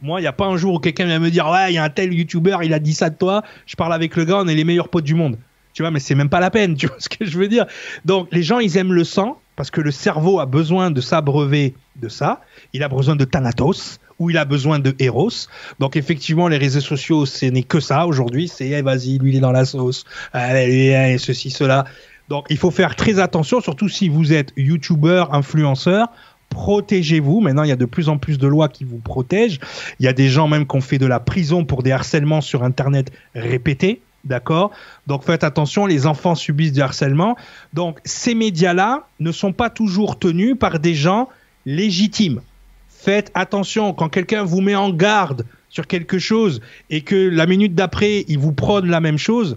Moi, il n'y a pas un jour où quelqu'un vient me dire Ouais, il y a un tel youtubeur, il a dit ça de toi. Je parle avec le gars, on est les meilleurs potes du monde. Tu vois, mais c'est même pas la peine, [laughs] tu vois ce que je veux dire. Donc, les gens, ils aiment le sang parce que le cerveau a besoin de s'abreuver de ça. Il a besoin de Thanatos ou il a besoin de Eros. Donc, effectivement, les réseaux sociaux, ce n'est que ça aujourd'hui. C'est eh, vas-y, lui, il est dans la sauce. Allez, ceci, cela. Donc, il faut faire très attention, surtout si vous êtes youtubeur, influenceur protégez-vous. Maintenant, il y a de plus en plus de lois qui vous protègent. Il y a des gens même qui ont fait de la prison pour des harcèlements sur Internet répétés. D'accord? Donc faites attention, les enfants subissent du harcèlement. Donc ces médias-là ne sont pas toujours tenus par des gens légitimes. Faites attention quand quelqu'un vous met en garde sur quelque chose et que la minute d'après, il vous prône la même chose,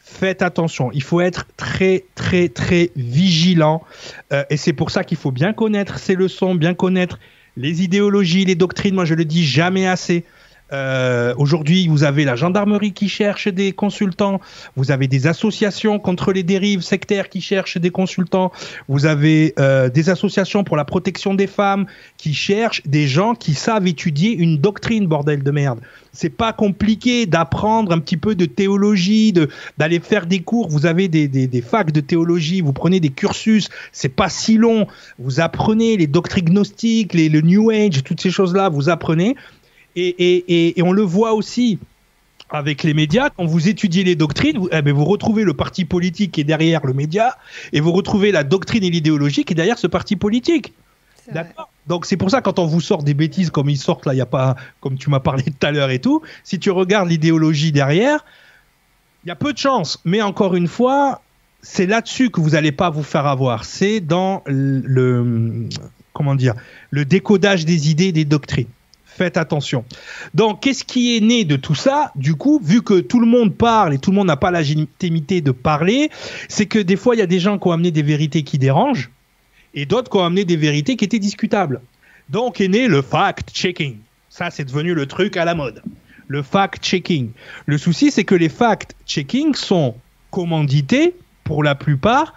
faites attention. Il faut être très, très, très vigilant. Euh, et c'est pour ça qu'il faut bien connaître ces leçons, bien connaître les idéologies, les doctrines. Moi, je le dis jamais assez. Euh, aujourd'hui, vous avez la gendarmerie qui cherche des consultants, vous avez des associations contre les dérives sectaires qui cherchent des consultants, vous avez euh, des associations pour la protection des femmes qui cherchent des gens qui savent étudier une doctrine, bordel de merde. C'est pas compliqué d'apprendre un petit peu de théologie, d'aller faire des cours. Vous avez des facs de théologie, vous prenez des cursus, c'est pas si long. Vous apprenez les doctrines gnostiques, les, le New Age, toutes ces choses-là, vous apprenez et, on le voit aussi avec les médias, quand vous étudiez les doctrines, vous, eh ben, vous, retrouvez le parti politique qui est derrière le média, et vous retrouvez la doctrine et l'idéologie qui est derrière ce parti politique. D'accord? Donc c'est pour ça quand on vous sort des bêtises comme ils sortent là, il y a pas, comme tu m'as parlé tout à l'heure et tout, si tu regardes l'idéologie derrière, il y a peu de chance. Mais encore une fois, c'est là-dessus que vous n'allez pas vous faire avoir. C'est dans le, comment dire, le décodage des idées et des doctrines. Faites attention. Donc, qu'est-ce qui est né de tout ça? Du coup, vu que tout le monde parle et tout le monde n'a pas la de parler, c'est que des fois, il y a des gens qui ont amené des vérités qui dérangent et d'autres qui ont amené des vérités qui étaient discutables. Donc est né le fact-checking. Ça, c'est devenu le truc à la mode. Le fact-checking. Le souci, c'est que les fact-checking sont commandités, pour la plupart,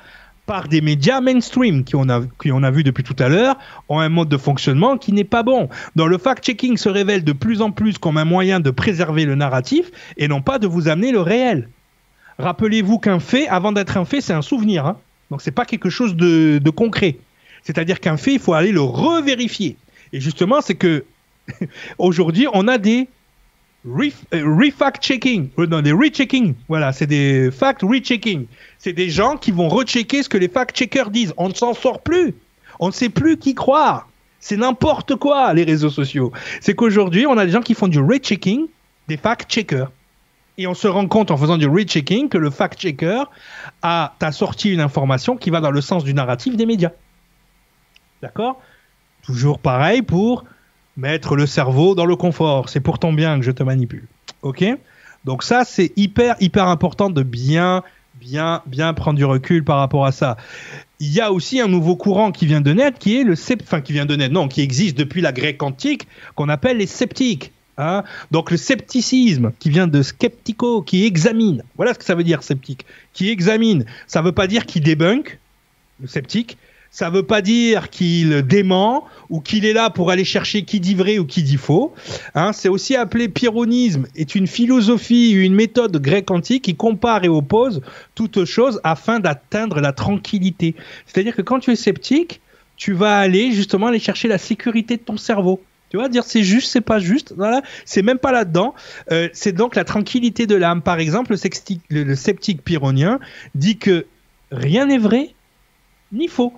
par des médias mainstream qui on a, qui on a vu depuis tout à l'heure ont un mode de fonctionnement qui n'est pas bon. Dans le fact-checking se révèle de plus en plus comme un moyen de préserver le narratif et non pas de vous amener le réel. Rappelez-vous qu'un fait, avant d'être un fait, c'est un souvenir. Hein. Donc c'est pas quelque chose de, de concret. C'est-à-dire qu'un fait, il faut aller le revérifier. Et justement, c'est que [laughs] aujourd'hui, on a des refact-checking, euh, non, des rechecking. Voilà, c'est des fact-rechecking. C'est des gens qui vont rechecker ce que les fact-checkers disent. On ne s'en sort plus. On ne sait plus qui croire. C'est n'importe quoi, les réseaux sociaux. C'est qu'aujourd'hui, on a des gens qui font du rechecking, des fact-checkers. Et on se rend compte en faisant du rechecking que le fact-checker a sorti une information qui va dans le sens du narratif des médias. D'accord? Toujours pareil pour mettre le cerveau dans le confort. C'est pour ton bien que je te manipule. Ok? Donc ça, c'est hyper, hyper important de bien, bien, bien prendre du recul par rapport à ça. Il y a aussi un nouveau courant qui vient de naître, qui est le enfin qui vient de naître, non, qui existe depuis la Grèce antique, qu'on appelle les sceptiques. Hein Donc le scepticisme qui vient de skeptico, qui examine. Voilà ce que ça veut dire sceptique. Qui examine. Ça ne veut pas dire qu'il débunk, le sceptique, ça ne veut pas dire qu'il dément ou qu'il est là pour aller chercher qui dit vrai ou qui dit faux. Hein, c'est aussi appelé pyrrhonisme, est une philosophie, une méthode grecque antique qui compare et oppose toutes choses afin d'atteindre la tranquillité. C'est-à-dire que quand tu es sceptique, tu vas aller justement aller chercher la sécurité de ton cerveau. Tu vois, dire c'est juste, c'est pas juste. Voilà, c'est même pas là-dedans. Euh, c'est donc la tranquillité de l'âme. Par exemple, le, le sceptique pyrrhonien dit que rien n'est vrai ni faux.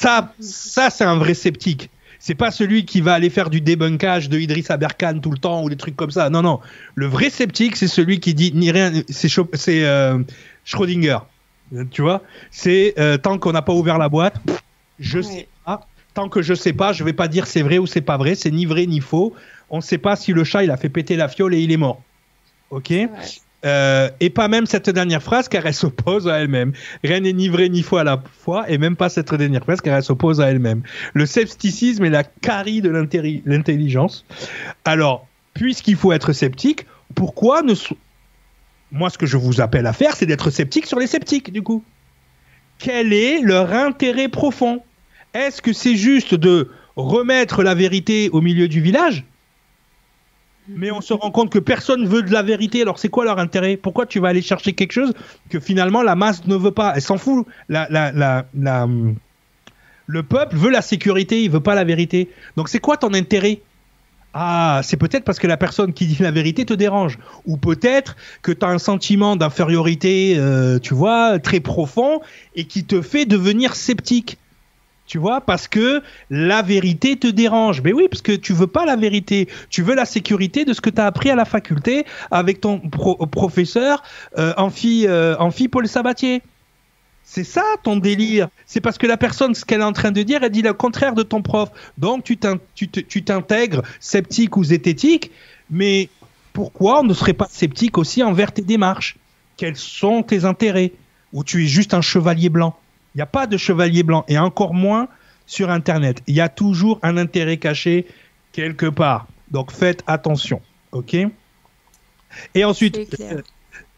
Ça, ça c'est un vrai sceptique. C'est pas celui qui va aller faire du débunkage de Idriss Aberkan tout le temps ou des trucs comme ça. Non, non. Le vrai sceptique, c'est celui qui dit ni rien. C'est euh, Schrödinger. Tu vois? C'est euh, tant qu'on n'a pas ouvert la boîte, je sais pas. Tant que je sais pas, je vais pas dire c'est vrai ou c'est pas vrai. C'est ni vrai ni faux. On ne sait pas si le chat il a fait péter la fiole et il est mort. Ok? Euh, et pas même cette dernière phrase car elle s'oppose à elle-même. Rien n'est ni vrai ni faux à la fois et même pas cette dernière phrase car elle s'oppose à elle-même. Le scepticisme est la carie de l'intelligence. Alors, puisqu'il faut être sceptique, pourquoi ne... Moi, ce que je vous appelle à faire, c'est d'être sceptique sur les sceptiques, du coup. Quel est leur intérêt profond? Est-ce que c'est juste de remettre la vérité au milieu du village? Mais on se rend compte que personne veut de la vérité. Alors c'est quoi leur intérêt? Pourquoi tu vas aller chercher quelque chose que finalement la masse ne veut pas? Elle s'en fout. La, la, le peuple veut la sécurité, il veut pas la vérité. Donc c'est quoi ton intérêt? Ah, c'est peut-être parce que la personne qui dit la vérité te dérange. Ou peut-être que tu as un sentiment d'infériorité, euh, tu vois, très profond et qui te fait devenir sceptique. Tu vois, parce que la vérité te dérange. Mais oui, parce que tu veux pas la vérité. Tu veux la sécurité de ce que tu as appris à la faculté avec ton professeur euh, euh, Amphi Paul Sabatier. C'est ça ton délire. C'est parce que la personne, ce qu'elle est en train de dire, elle dit le contraire de ton prof. Donc tu t'intègres sceptique ou zététique, mais pourquoi on ne serait pas sceptique aussi envers tes démarches? Quels sont tes intérêts? Ou tu es juste un chevalier blanc? Il n'y a pas de chevalier blanc, et encore moins sur Internet. Il y a toujours un intérêt caché quelque part. Donc faites attention, ok? Et ensuite,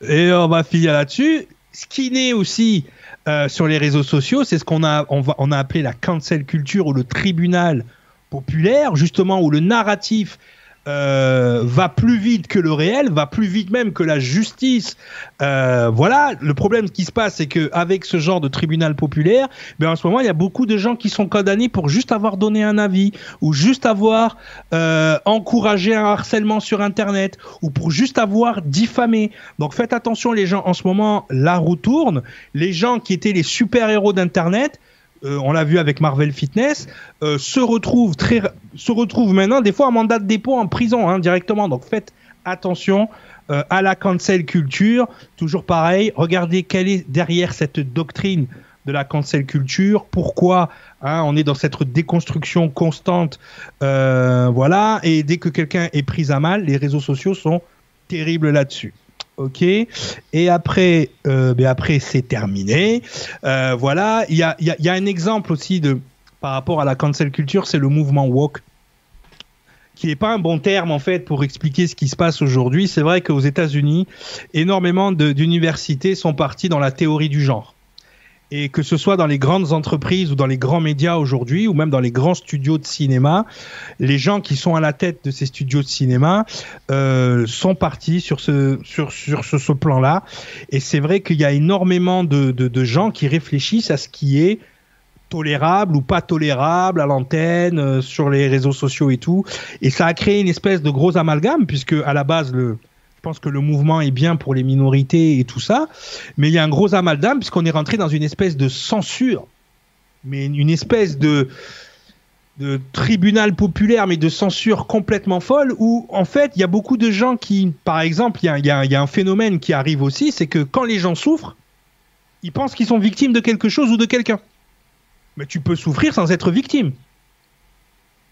et on va finir là-dessus. Ce qui naît aussi euh, sur les réseaux sociaux, c'est ce qu'on a, on, va, on a appelé la cancel culture ou le tribunal populaire, justement où le narratif euh, va plus vite que le réel, va plus vite même que la justice. Euh, voilà, le problème qui se passe, c'est que avec ce genre de tribunal populaire, ben en ce moment, il y a beaucoup de gens qui sont condamnés pour juste avoir donné un avis ou juste avoir euh, encouragé un harcèlement sur Internet ou pour juste avoir diffamé. Donc faites attention, les gens. En ce moment, la roue tourne. Les gens qui étaient les super héros d'Internet euh, on l'a vu avec Marvel Fitness, euh, se retrouve maintenant des fois en mandat de dépôt en prison hein, directement. Donc faites attention euh, à la cancel culture. Toujours pareil, regardez quelle est derrière cette doctrine de la cancel culture, pourquoi hein, on est dans cette déconstruction constante, voilà, et dès que quelqu'un est pris à mal, les réseaux sociaux sont terribles là-dessus. Ok. Et après, euh, ben c'est terminé. Euh, voilà. Il y a, y a, un exemple aussi de par rapport à la cancel culture, c'est le mouvement woke qui n'est pas un bon terme en fait pour expliquer ce qui se passe aujourd'hui. C'est vrai qu'aux États-Unis, énormément d'universités sont parties dans la théorie du genre et que ce soit dans les grandes entreprises ou dans les grands médias aujourd'hui, ou même dans les grands studios de cinéma, les gens qui sont à la tête de ces studios de cinéma euh, sont partis sur ce, plan-là. Et c'est vrai qu'il y a énormément de, gens qui réfléchissent à ce qui est tolérable ou pas tolérable à l'antenne, euh, sur les réseaux sociaux et tout. Et ça a créé une espèce de gros amalgame, puisque à la base, le, pense que le mouvement est bien pour les minorités et tout ça, mais il y a un gros amalgame puisqu'on est rentré dans une espèce de censure, mais une espèce de, tribunal populaire, mais de censure complètement folle, où en fait il y a beaucoup de gens qui, par exemple, il y a, un phénomène qui arrive aussi, c'est que quand les gens souffrent, ils pensent qu'ils sont victimes de quelque chose ou de quelqu'un. Mais tu peux souffrir sans être victime.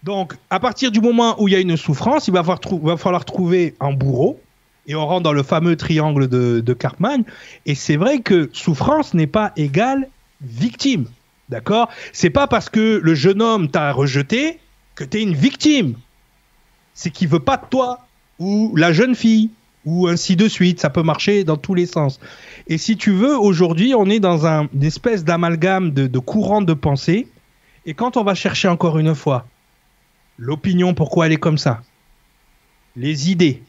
Donc, à partir du moment où il y a une souffrance, il va falloir trouver un bourreau, et on rentre dans le fameux triangle de, de Cartman. Et c'est vrai que souffrance n'est pas égale victime. D'accord? C'est pas parce que le jeune homme t'a rejeté que tu es une victime. C'est qu'il veut pas de toi. Ou la jeune fille. Ou ainsi de suite. Ça peut marcher dans tous les sens. Et si tu veux, aujourd'hui, on est dans un, une espèce d'amalgame de, de courant de pensée. Et quand on va chercher encore une fois l'opinion, pourquoi elle est comme ça, les idées,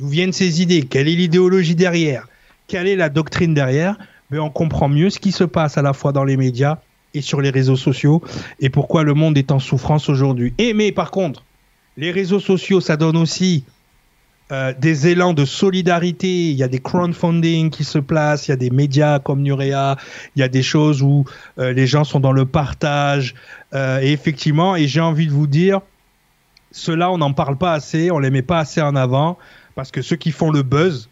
d'où viennent ces idées, quelle est l'idéologie derrière, quelle est la doctrine derrière, mais on comprend mieux ce qui se passe à la fois dans les médias et sur les réseaux sociaux et pourquoi le monde est en souffrance aujourd'hui. Et mais par contre, les réseaux sociaux, ça donne aussi euh, des élans de solidarité. Il y a des crowdfunding qui se placent, il y a des médias comme Nurea, il y a des choses où euh, les gens sont dans le partage. Euh, et effectivement, et j'ai envie de vous dire, cela, on n'en parle pas assez, on les met pas assez en avant. Parce que ceux qui font le buzz,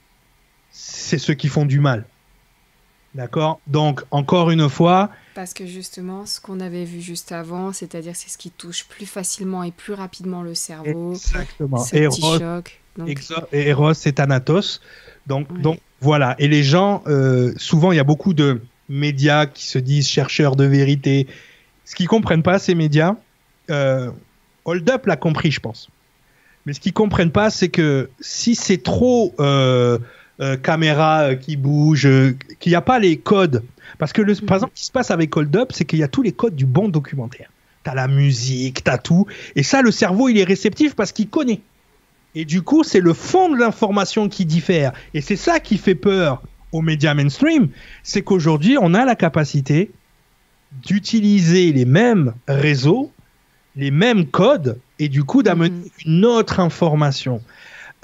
c'est ceux qui font du mal. D'accord? Donc, encore une fois. Parce que justement, ce qu'on avait vu juste avant, c'est-à-dire c'est ce qui touche plus facilement et plus rapidement le cerveau. Exactement. Eros, choc. Eros et Thanatos. Donc, donc, voilà. Et les gens, euh, souvent, il y a beaucoup de médias qui se disent chercheurs de vérité. Ce qu'ils comprennent pas, ces médias, euh, Hold Up l'a compris, je pense. Mais ce qu'ils comprennent pas, c'est que si c'est trop euh, euh, caméra euh, qui bouge, qu'il n'y a pas les codes, parce que par exemple, ce qui se passe avec Hold Up, c'est qu'il y a tous les codes du bon documentaire. t'as la musique, t'as tout. Et ça, le cerveau, il est réceptif parce qu'il connaît. Et du coup, c'est le fond de l'information qui diffère. Et c'est ça qui fait peur aux médias mainstream, c'est qu'aujourd'hui, on a la capacité d'utiliser les mêmes réseaux, les mêmes codes, et du coup d'amener mhm. une autre information.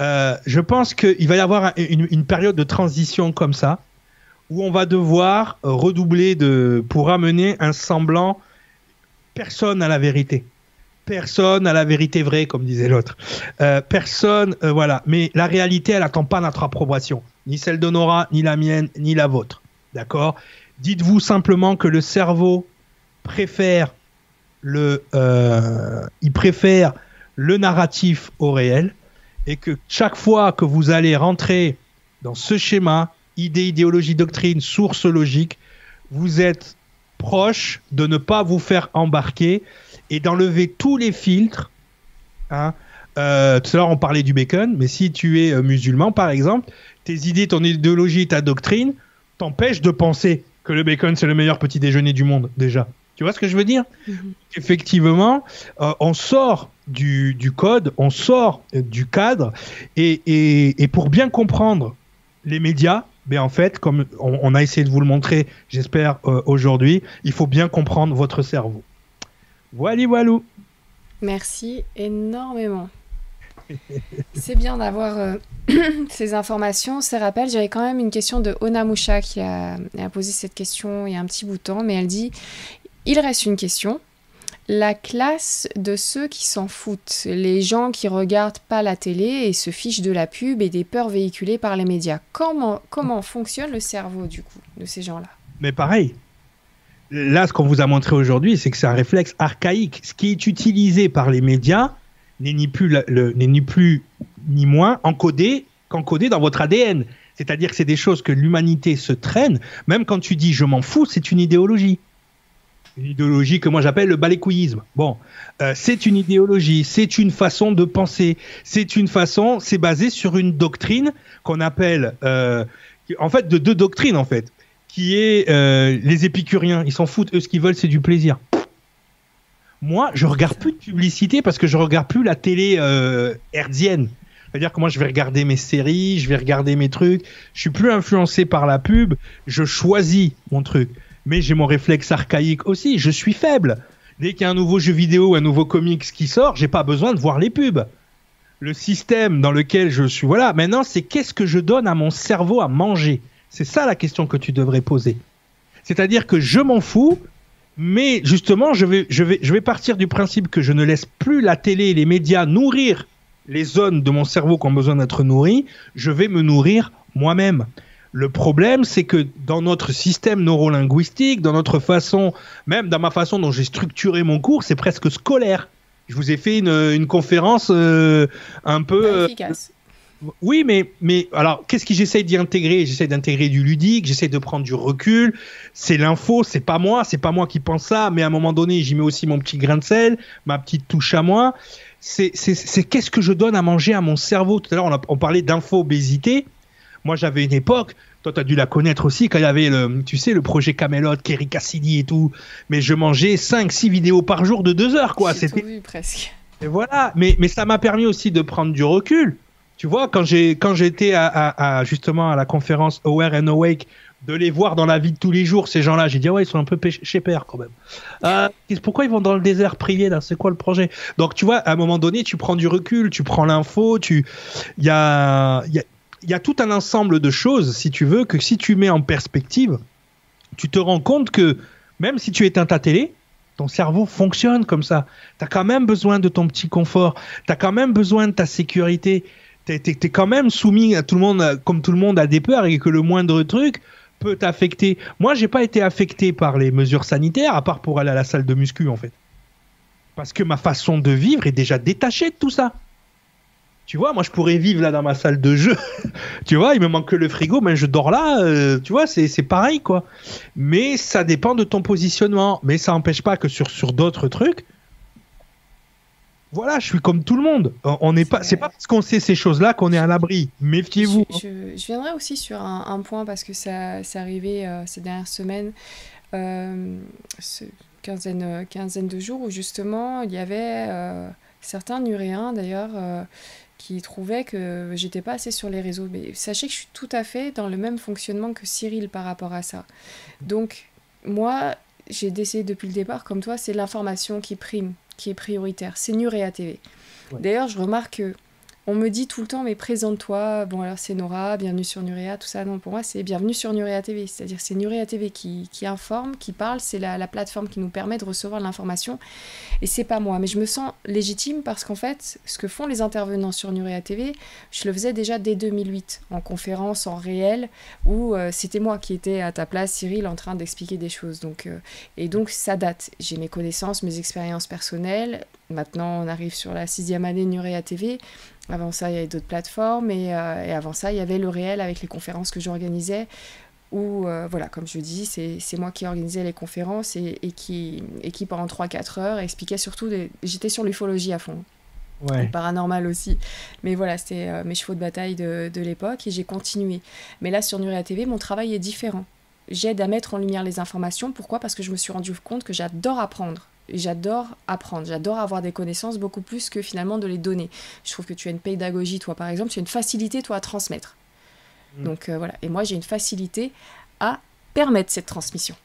Euh, je pense qu'il va y avoir une, période de transition comme ça, où on va devoir redoubler de, pour amener un semblant personne à la vérité. Personne à la vérité vraie, comme disait l'autre. Euh, personne, euh, voilà. Mais la réalité, elle n'attend pas notre approbation. Ni celle d'Honora, ni la mienne, ni la vôtre. D'accord? Dites-vous simplement que le cerveau préfère euh, il préfère le narratif au réel et que chaque fois que vous allez rentrer dans ce schéma, idée, idéologie, doctrine, source logique, vous êtes proche de ne pas vous faire embarquer et d'enlever tous les filtres. Hein. Euh, tout à l'heure, on parlait du bacon, mais si tu es euh, musulman, par exemple, tes idées, ton idéologie, ta doctrine t'empêchent de penser que le bacon, c'est le meilleur petit déjeuner du monde, déjà. Tu vois ce que je veux dire? Mhm. Effectivement, euh, on sort du, code, on sort du cadre, et, pour bien comprendre les médias, ben en fait, comme on, a essayé de vous le montrer, j'espère aujourd'hui, il faut bien comprendre votre cerveau. Voilà, voilà. Merci énormément. [laughs] C'est bien d'avoir euh, [clears throat] ces informations, ces rappels. J'avais quand même une question de Onamusha qui a, posé cette question il y a un petit bout de temps, mais elle dit il reste une question. La classe de ceux qui s'en foutent, les gens qui regardent pas la télé et se fichent de la pub et des peurs véhiculées par les médias. Comment, comment fonctionne le cerveau du coup de ces gens-là? Mais pareil, là, ce qu'on vous a montré aujourd'hui, c'est que c'est un réflexe archaïque. Ce qui est utilisé par les médias n'est ni plus, ni plus ni moins encodé qu'encodé dans votre ADN. C'est-à-dire que c'est des choses que l'humanité se traîne. Même quand tu dis je m'en fous, c'est une idéologie. Une idéologie que moi j'appelle le balécouillisme. Bon, euh, c'est une idéologie, c'est une façon de penser, c'est une façon, c'est basé sur une doctrine qu'on appelle, euh, en fait, de deux doctrines en fait qui est euh, les épicuriens. Ils s'en foutent. Eux, ce qu'ils veulent, c'est du plaisir. Moi, je regarde plus de publicité parce que je regarde plus la télé euh, herdienne. C'est-à-dire que moi, je vais regarder mes séries, je vais regarder mes trucs. Je suis plus influencé par la pub. Je choisis mon truc. Mais j'ai mon réflexe archaïque aussi. Je suis faible. Dès qu'il y a un nouveau jeu vidéo, un nouveau comics qui sort, j'ai pas besoin de voir les pubs. Le système dans lequel je suis, voilà. Maintenant, c'est qu'est-ce que je donne à mon cerveau à manger? C'est ça la question que tu devrais poser. C'est-à-dire que je m'en fous, mais justement, je, vais, je vais partir du principe que je ne laisse plus la télé et les médias nourrir les zones de mon cerveau qui ont besoin d'être nourries. Je vais me nourrir moi-même. Le problème, c'est que dans notre système neurolinguistique, dans notre façon, même dans ma façon dont j'ai structuré mon cours, c'est presque scolaire. Je vous ai fait une, conférence euh, un peu. Euh, efficace. Oui, mais, mais alors, qu'est-ce que j'essaie d'y intégrer? J'essaie d'intégrer du ludique, j'essaie de prendre du recul. C'est l'info, c'est pas moi, c'est pas moi qui pense ça, mais à un moment donné, j'y mets aussi mon petit grain de sel, ma petite touche à moi. C'est qu'est-ce que je donne à manger à mon cerveau? Tout à l'heure, on, on, parlait d'info-obésité. Moi, j'avais une époque, toi, tu as dû la connaître aussi, quand il y avait, le, tu sais, le projet Camelot, Kerry Cassidy et tout. Mais je mangeais 5-6 vidéos par jour de 2 heures, quoi. C'était presque. Et voilà, mais, mais ça m'a permis aussi de prendre du recul tu vois, quand j'ai quand j'étais à, à, justement à la conférence Aware and Awake, de les voir dans la vie de tous les jours, ces gens-là, j'ai dit ah ouais, ils sont un peu chez père quand même. Euh, pourquoi ils vont dans le désert prier là? C'est quoi le projet? Donc tu vois, à un moment donné, tu prends du recul, tu prends l'info, tu, il y a, il y a, y a tout un ensemble de choses, si tu veux, que si tu mets en perspective, tu te rends compte que même si tu éteins ta télé, ton cerveau fonctionne comme ça. Tu as quand même besoin de ton petit confort. Tu as quand même besoin de ta sécurité es, quand même soumis à tout le monde, comme tout le monde, à des peurs et que le moindre truc peut t'affecter. Moi, j'ai pas été affecté par les mesures sanitaires, à part pour aller à la salle de muscu, en fait. Parce que ma façon de vivre est déjà détachée de tout ça. Tu vois, moi, je pourrais vivre là dans ma salle de jeu. [laughs] tu vois, il me manque que le frigo, mais je dors là. Euh, tu vois, c'est pareil, quoi. Mais ça dépend de ton positionnement. Mais ça n'empêche pas que sur, sur d'autres trucs, voilà, je suis comme tout le monde. On n'est pas, c'est pas parce qu'on sait ces choses-là qu'on est à l'abri. Méfiez-vous. Je, viendrai aussi sur un, point parce que ça, c'est arrivé euh, ces dernières semaines. Euh, quinzaine, quinzaine de jours où justement il y avait certains nuréens d'ailleurs qui trouvaient que j'étais pas assez sur les réseaux. Mais sachez que je suis tout à fait dans le même fonctionnement que Cyril par rapport à ça. Donc, moi, j'ai décidé depuis le départ, comme toi, c'est l'information qui prime, qui est prioritaire. C'est Nurea TV. D'ailleurs, je remarque que on me dit tout le temps, mais présente-toi. Bon, alors c'est Nora, bienvenue sur Nurea, tout ça. Non, pour moi, c'est bienvenue sur Nurea TV. C'est-à-dire, c'est Nurea TV qui, qui, informe, qui parle. C'est la, la, plateforme qui nous permet de recevoir l'information. Et c'est pas moi. Mais je me sens légitime parce qu'en fait, ce que font les intervenants sur Nurea TV, je le faisais déjà dès 2008, en conférence, en réel, où euh, c'était moi qui étais à ta place, Cyril, en train d'expliquer des choses. Donc, euh, et donc, ça date. J'ai mes connaissances, mes expériences personnelles. Maintenant, on arrive sur la sixième année de Nurea TV. Avant ça, il y avait d'autres plateformes et, euh, et, avant ça, il y avait le réel avec les conférences que j'organisais. Où, euh, voilà, comme je dis, c'est moi qui organisais les conférences et, et, qui, et qui, pendant 3-4 heures, expliquait surtout. Des... J'étais sur l'ufologie à fond. Ouais. paranormal aussi. Mais voilà, c'était euh, mes chevaux de bataille de, de l'époque et j'ai continué. Mais là, sur Nuria TV, mon travail est différent. J'aide à mettre en lumière les informations. Pourquoi? Parce que je me suis rendu compte que j'adore apprendre j'adore apprendre, j'adore avoir des connaissances beaucoup plus que finalement de les donner. Je trouve que tu as une pédagogie, toi par exemple, tu as une facilité, toi, à transmettre. Mm. Donc euh, voilà, et moi j'ai une facilité à permettre cette transmission.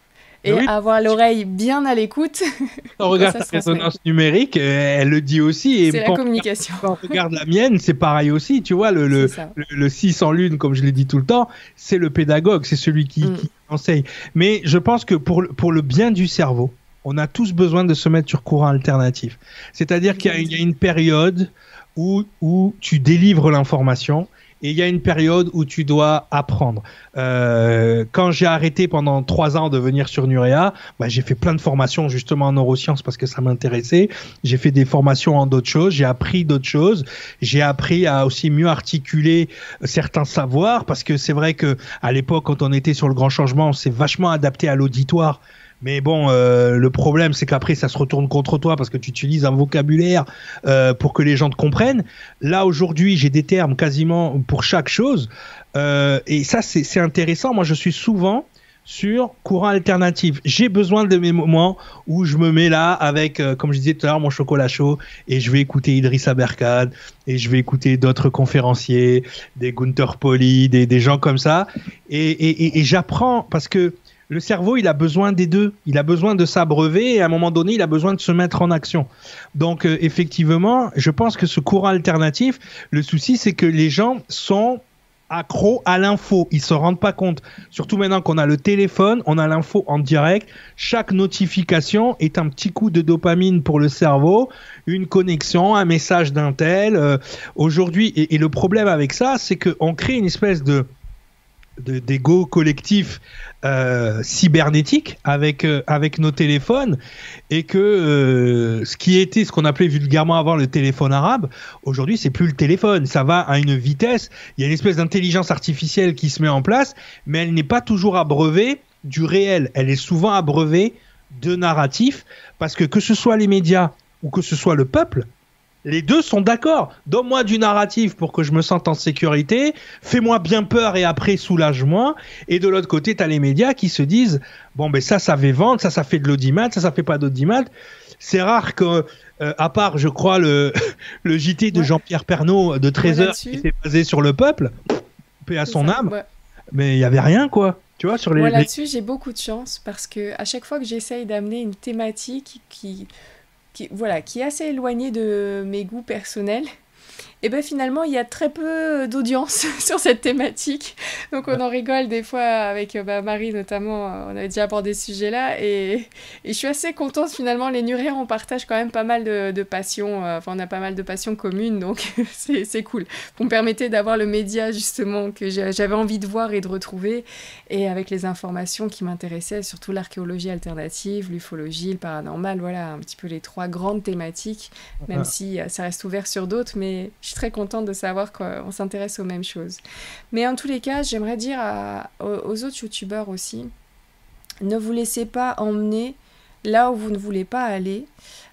Et avoir l'oreille bien à l'écoute. [laughs] On regarde ta résonance numérique, euh, elle le dit aussi. C'est la communication. [laughs] Quand on regarde la mienne, c'est pareil aussi. Tu vois, le, le, le, 6 en lune, comme je l'ai dit tout le temps, c'est le pédagogue, c'est celui qui, mm. qui, enseigne. Mais je pense que pour, pour le bien du cerveau, on a tous besoin de se mettre sur courant alternatif. C'est-à-dire qu'il y, a une période où, où tu délivres l'information et il y a une période où tu dois apprendre. Euh, quand j'ai arrêté pendant trois ans de venir sur Nurea, bah, j'ai fait plein de formations justement en neurosciences parce que ça m'intéressait. J'ai fait des formations en d'autres choses, j'ai appris d'autres choses, j'ai appris à aussi mieux articuler certains savoirs parce que c'est vrai que à l'époque quand on était sur le grand changement, on s'est vachement adapté à l'auditoire mais bon, euh, le problème, c'est qu'après, ça se retourne contre toi parce que tu utilises un vocabulaire euh, pour que les gens te comprennent. Là, aujourd'hui, j'ai des termes quasiment pour chaque chose. Euh, et ça, c'est intéressant. Moi, je suis souvent sur courant alternatif. J'ai besoin de mes moments où je me mets là avec, comme je disais tout à l'heure, mon chocolat chaud et je vais écouter Idriss Aberkad et je vais écouter d'autres conférenciers, des Gunther Poli, des, des gens comme ça. Et, et, et j'apprends parce que le cerveau, il a besoin des deux. Il a besoin de s'abreuver et à un moment donné, il a besoin de se mettre en action. Donc, euh, effectivement, je pense que ce courant alternatif, le souci, c'est que les gens sont accros à l'info. Ils se rendent pas compte. Surtout maintenant qu'on a le téléphone, on a l'info en direct. Chaque notification est un petit coup de dopamine pour le cerveau, une connexion, un message d'un tel. Euh, aujourd'hui, et, le problème avec ça, c'est qu'on crée une espèce de d'ego collectif euh, cybernétique avec euh, avec nos téléphones et que euh, ce qui était ce qu'on appelait vulgairement avant le téléphone arabe aujourd'hui c'est plus le téléphone. Ça va à une vitesse. Il y a une espèce d'intelligence artificielle qui se met en place mais elle n'est pas toujours abreuvée du réel. Elle est souvent abreuvée de narratifs parce que que ce soit les médias ou que ce soit le peuple les deux sont d'accord. Donne-moi du narratif pour que je me sente en sécurité. Fais-moi bien peur et après soulage-moi. Et de l'autre côté, tu as les médias qui se disent bon, ben ça, ça fait vendre, ça, ça fait de l'audimat, ça, ça fait pas d'audimat. C'est rare que, euh, à part, je crois, le, [laughs] le JT de Jean-Pierre Pernaud de 13 heures qui était basé sur le peuple, paix à son âme, mais il y avait rien, quoi. Tu vois, sur les. Moi, là-dessus, j'ai beaucoup de chance parce que à chaque fois que j'essaye d'amener une thématique qui qui, voilà, qui est assez éloigné de mes goûts personnels et bien finalement il y a très peu d'audience [laughs] sur cette thématique. Donc on en rigole des fois avec bah, Marie notamment, on avait déjà abordé ce sujet-là. Et, et, je suis assez contente finalement, les Nuriens on partage quand même pas mal de, de passions, euh, enfin on a pas mal de passions communes donc [laughs] c'est cool. Vous me permettez d'avoir le média justement que j'avais envie de voir et de retrouver. Et avec les informations qui m'intéressaient, surtout l'archéologie alternative, l'ufologie, le paranormal, voilà un petit peu les trois grandes thématiques, même si euh, ça reste ouvert sur d'autres mais je suis très contente de savoir qu'on s'intéresse aux mêmes choses. Mais en tous les cas, j'aimerais dire aux, autres youtubeurs aussi, ne vous laissez pas emmener là où vous ne voulez pas aller.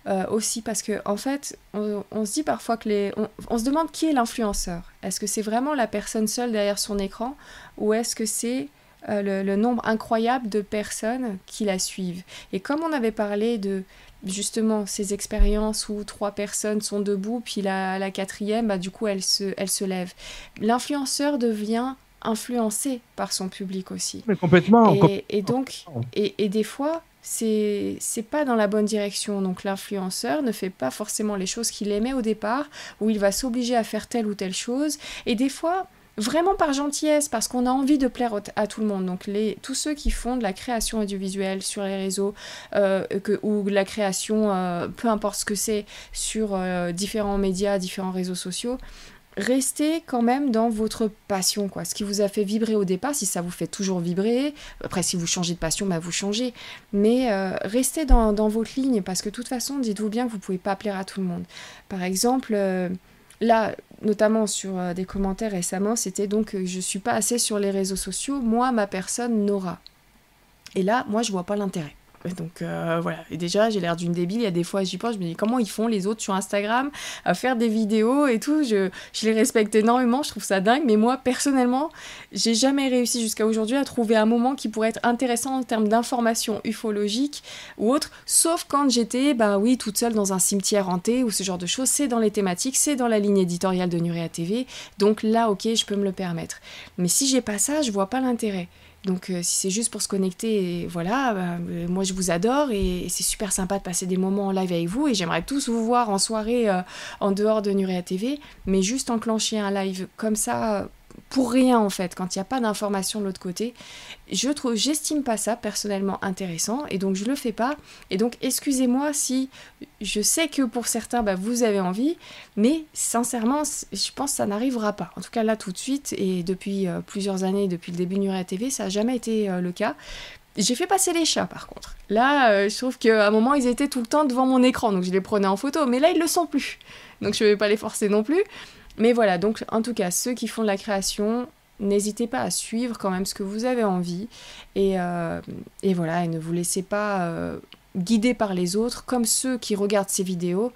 Euh, aussi parce que en fait on, se dit parfois que les on, se demande qui est l'influenceur est-ce que c'est vraiment la personne seule derrière son écran ou est-ce que c'est le, le, nombre incroyable de personnes qui la suivent? Et comme on avait parlé de justement ces expériences où trois personnes sont debout, puis la, la quatrième, bah, du coup, elle se, elle se lève. L'influenceur devient influencé par son public aussi. Mais complètement. Et, donc, et, et, des fois, c'est c'est pas dans la bonne direction. Donc l'influenceur ne fait pas forcément les choses qu'il aimait au départ, où il va s'obliger à faire telle ou telle chose. Et des fois, vraiment par gentillesse, parce qu'on a envie de plaire à tout le monde. Donc tous ceux qui font de la création audiovisuelle sur les réseaux, euh, ou de la création, euh, peu importe ce que c'est, sur euh, différents médias, différents réseaux sociaux, restez quand même dans votre passion, quoi. Ce qui vous a fait vibrer au départ, si ça vous fait toujours vibrer, après si vous changez de passion, bah vous changez. Mais restez dans, dans, votre ligne, parce que de toute façon, dites-vous bien que vous pouvez pas plaire à tout le monde. Par exemple là, notamment sur euh, des commentaires récemment, c'était donc que je suis pas assez sur les réseaux sociaux, moi, ma personne n'aura. Et là, moi, je vois pas l'intérêt. Donc euh, voilà, et déjà j'ai l'air d'une débile, il y a des fois j'y pense, je me dis comment ils font les autres sur Instagram à faire des vidéos et tout, je, je les respecte énormément, je trouve ça dingue, mais moi personnellement, j'ai jamais réussi jusqu'à aujourd'hui à trouver un moment qui pourrait être intéressant en termes d'informations ufologiques ou autres, sauf quand j'étais, bah oui, toute seule dans un cimetière hanté ou ce genre de choses, c'est dans les thématiques, c'est dans la ligne éditoriale de Nurea TV, donc là ok, je peux me le permettre. Mais si j'ai pas ça, je vois pas l'intérêt. Donc euh, si c'est juste pour se connecter, voilà, bah, euh, moi je vous adore et, c'est super sympa de passer des moments en live avec vous et j'aimerais tous vous voir en soirée euh, en dehors de Nurea TV, mais juste enclencher un live comme ça pour rien en fait, quand il n'y a pas d'information de l'autre côté. Je trouve, j'estime pas ça personnellement intéressant et donc je le fais pas. Et donc excusez-moi si je sais que pour certains bah, vous avez envie, mais sincèrement je pense que ça n'arrivera pas. En tout cas là tout de suite et depuis euh, plusieurs années, depuis le début de Nuria TV, ça n'a jamais été euh, le cas. J'ai fait passer les chats par contre. Là, euh, je trouve qu'à un moment, ils étaient tout le temps devant mon écran, donc je les prenais en photo. Mais là, ils le sont plus. Donc je ne vais pas les forcer non plus. Mais voilà, donc en tout cas, ceux qui font de la création, n'hésitez pas à suivre quand même ce que vous avez envie. Et, euh, et voilà, et ne vous laissez pas euh, guider par les autres, comme ceux qui regardent ces vidéos.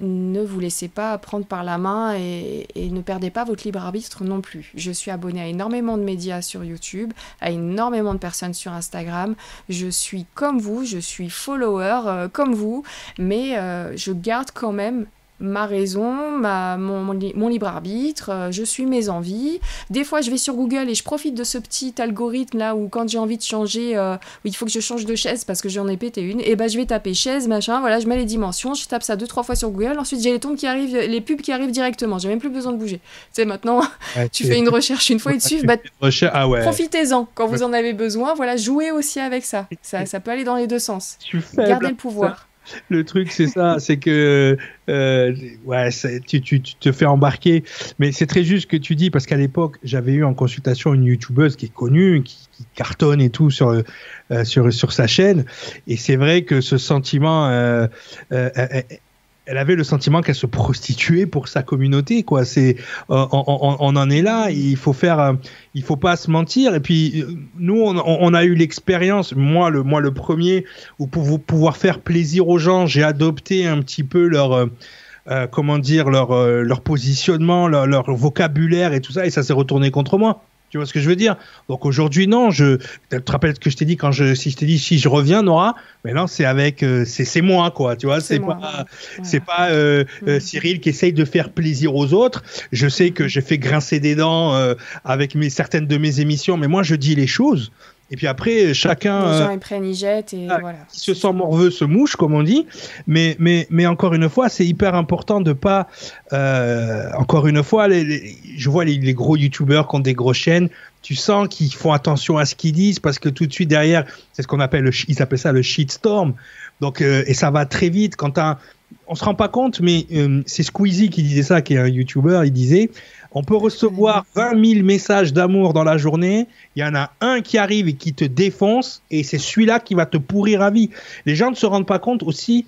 Ne vous laissez pas prendre par la main et, ne perdez pas votre libre arbitre non plus. Je suis abonnée à énormément de médias sur YouTube, à énormément de personnes sur Instagram. Je suis comme vous, je suis follower euh, comme vous, mais je garde quand même ma raison, ma, mon, mon, libre arbitre, euh, je suis mes envies. Des fois, je vais sur Google et je profite de ce petit algorithme là où quand j'ai envie de changer, euh, où il faut que je change de chaise parce que j'en ai pété une, et ben je vais taper chaise, machin, voilà, je mets les dimensions, je tape ça deux trois fois sur Google, ensuite j'ai les tombes qui arrivent, les pubs qui arrivent directement, j'ai même plus besoin de bouger. Tu sais, maintenant, [laughs] tu fais une recherche une fois et dessus, bah, ah ouais. profitez-en quand vous en avez besoin, voilà, jouez aussi avec ça. Ça, ça peut aller dans les deux sens. Gardez le pouvoir le truc, c'est ça, [laughs] c'est que euh, ouais, tu, tu, tu, te fais embarquer. Mais c'est très juste ce que tu dis, parce qu'à l'époque, j'avais eu en consultation une youtubeuse qui est connue, qui, qui cartonne et tout sur, euh, sur, sur sa chaîne. Et c'est vrai que ce sentiment, euh, euh elle avait le sentiment qu'elle se prostituait pour sa communauté quoi. C'est on, on, en est là. Il faut faire euh, il faut pas se mentir. Et puis euh, nous on, on a eu l'expérience moi le moi le premier où pour pouvoir faire plaisir aux gens j'ai adopté un petit peu leur euh, euh comment dire leur positionnement leur vocabulaire et tout ça et ça s'est retourné contre moi tu vois ce que je veux dire? Donc aujourd'hui, non. Je tu te rappelles ce que je t'ai dit quand je si je t'ai dit si je reviens, Nora? Mais non, c'est avec euh, c'est c'est moi quoi. Tu vois, c'est pas c'est pas euh, euh, Cyril qui essaye de faire plaisir aux autres. Je sais que j'ai fait grincer des dents avec mes certaines de mes émissions, mais moi je dis les choses. Et puis après, chacun. Les gens, ils prennent, ils jettent et voilà. Qui se sent morveux se mouche, comme on dit. Mais, mais, mais encore une fois, c'est hyper important de pas. Euh, encore une fois, les, les, je vois les, les gros youtubeurs qui ont des grosses chaînes. Tu sens qu'ils font attention à ce qu'ils disent parce que tout de suite derrière, c'est ce qu'on appelle le, ils appellent ça le shitstorm. Donc, euh, et ça va très vite quand un, on se rend pas compte, mais euh, c'est Squeezie qui disait ça, qui est un YouTuber. Il disait on peut recevoir 20 000 messages d'amour dans la journée. Il y en a un qui arrive et qui te défonce, et c'est celui-là qui va te pourrir à vie. Les gens ne se rendent pas compte aussi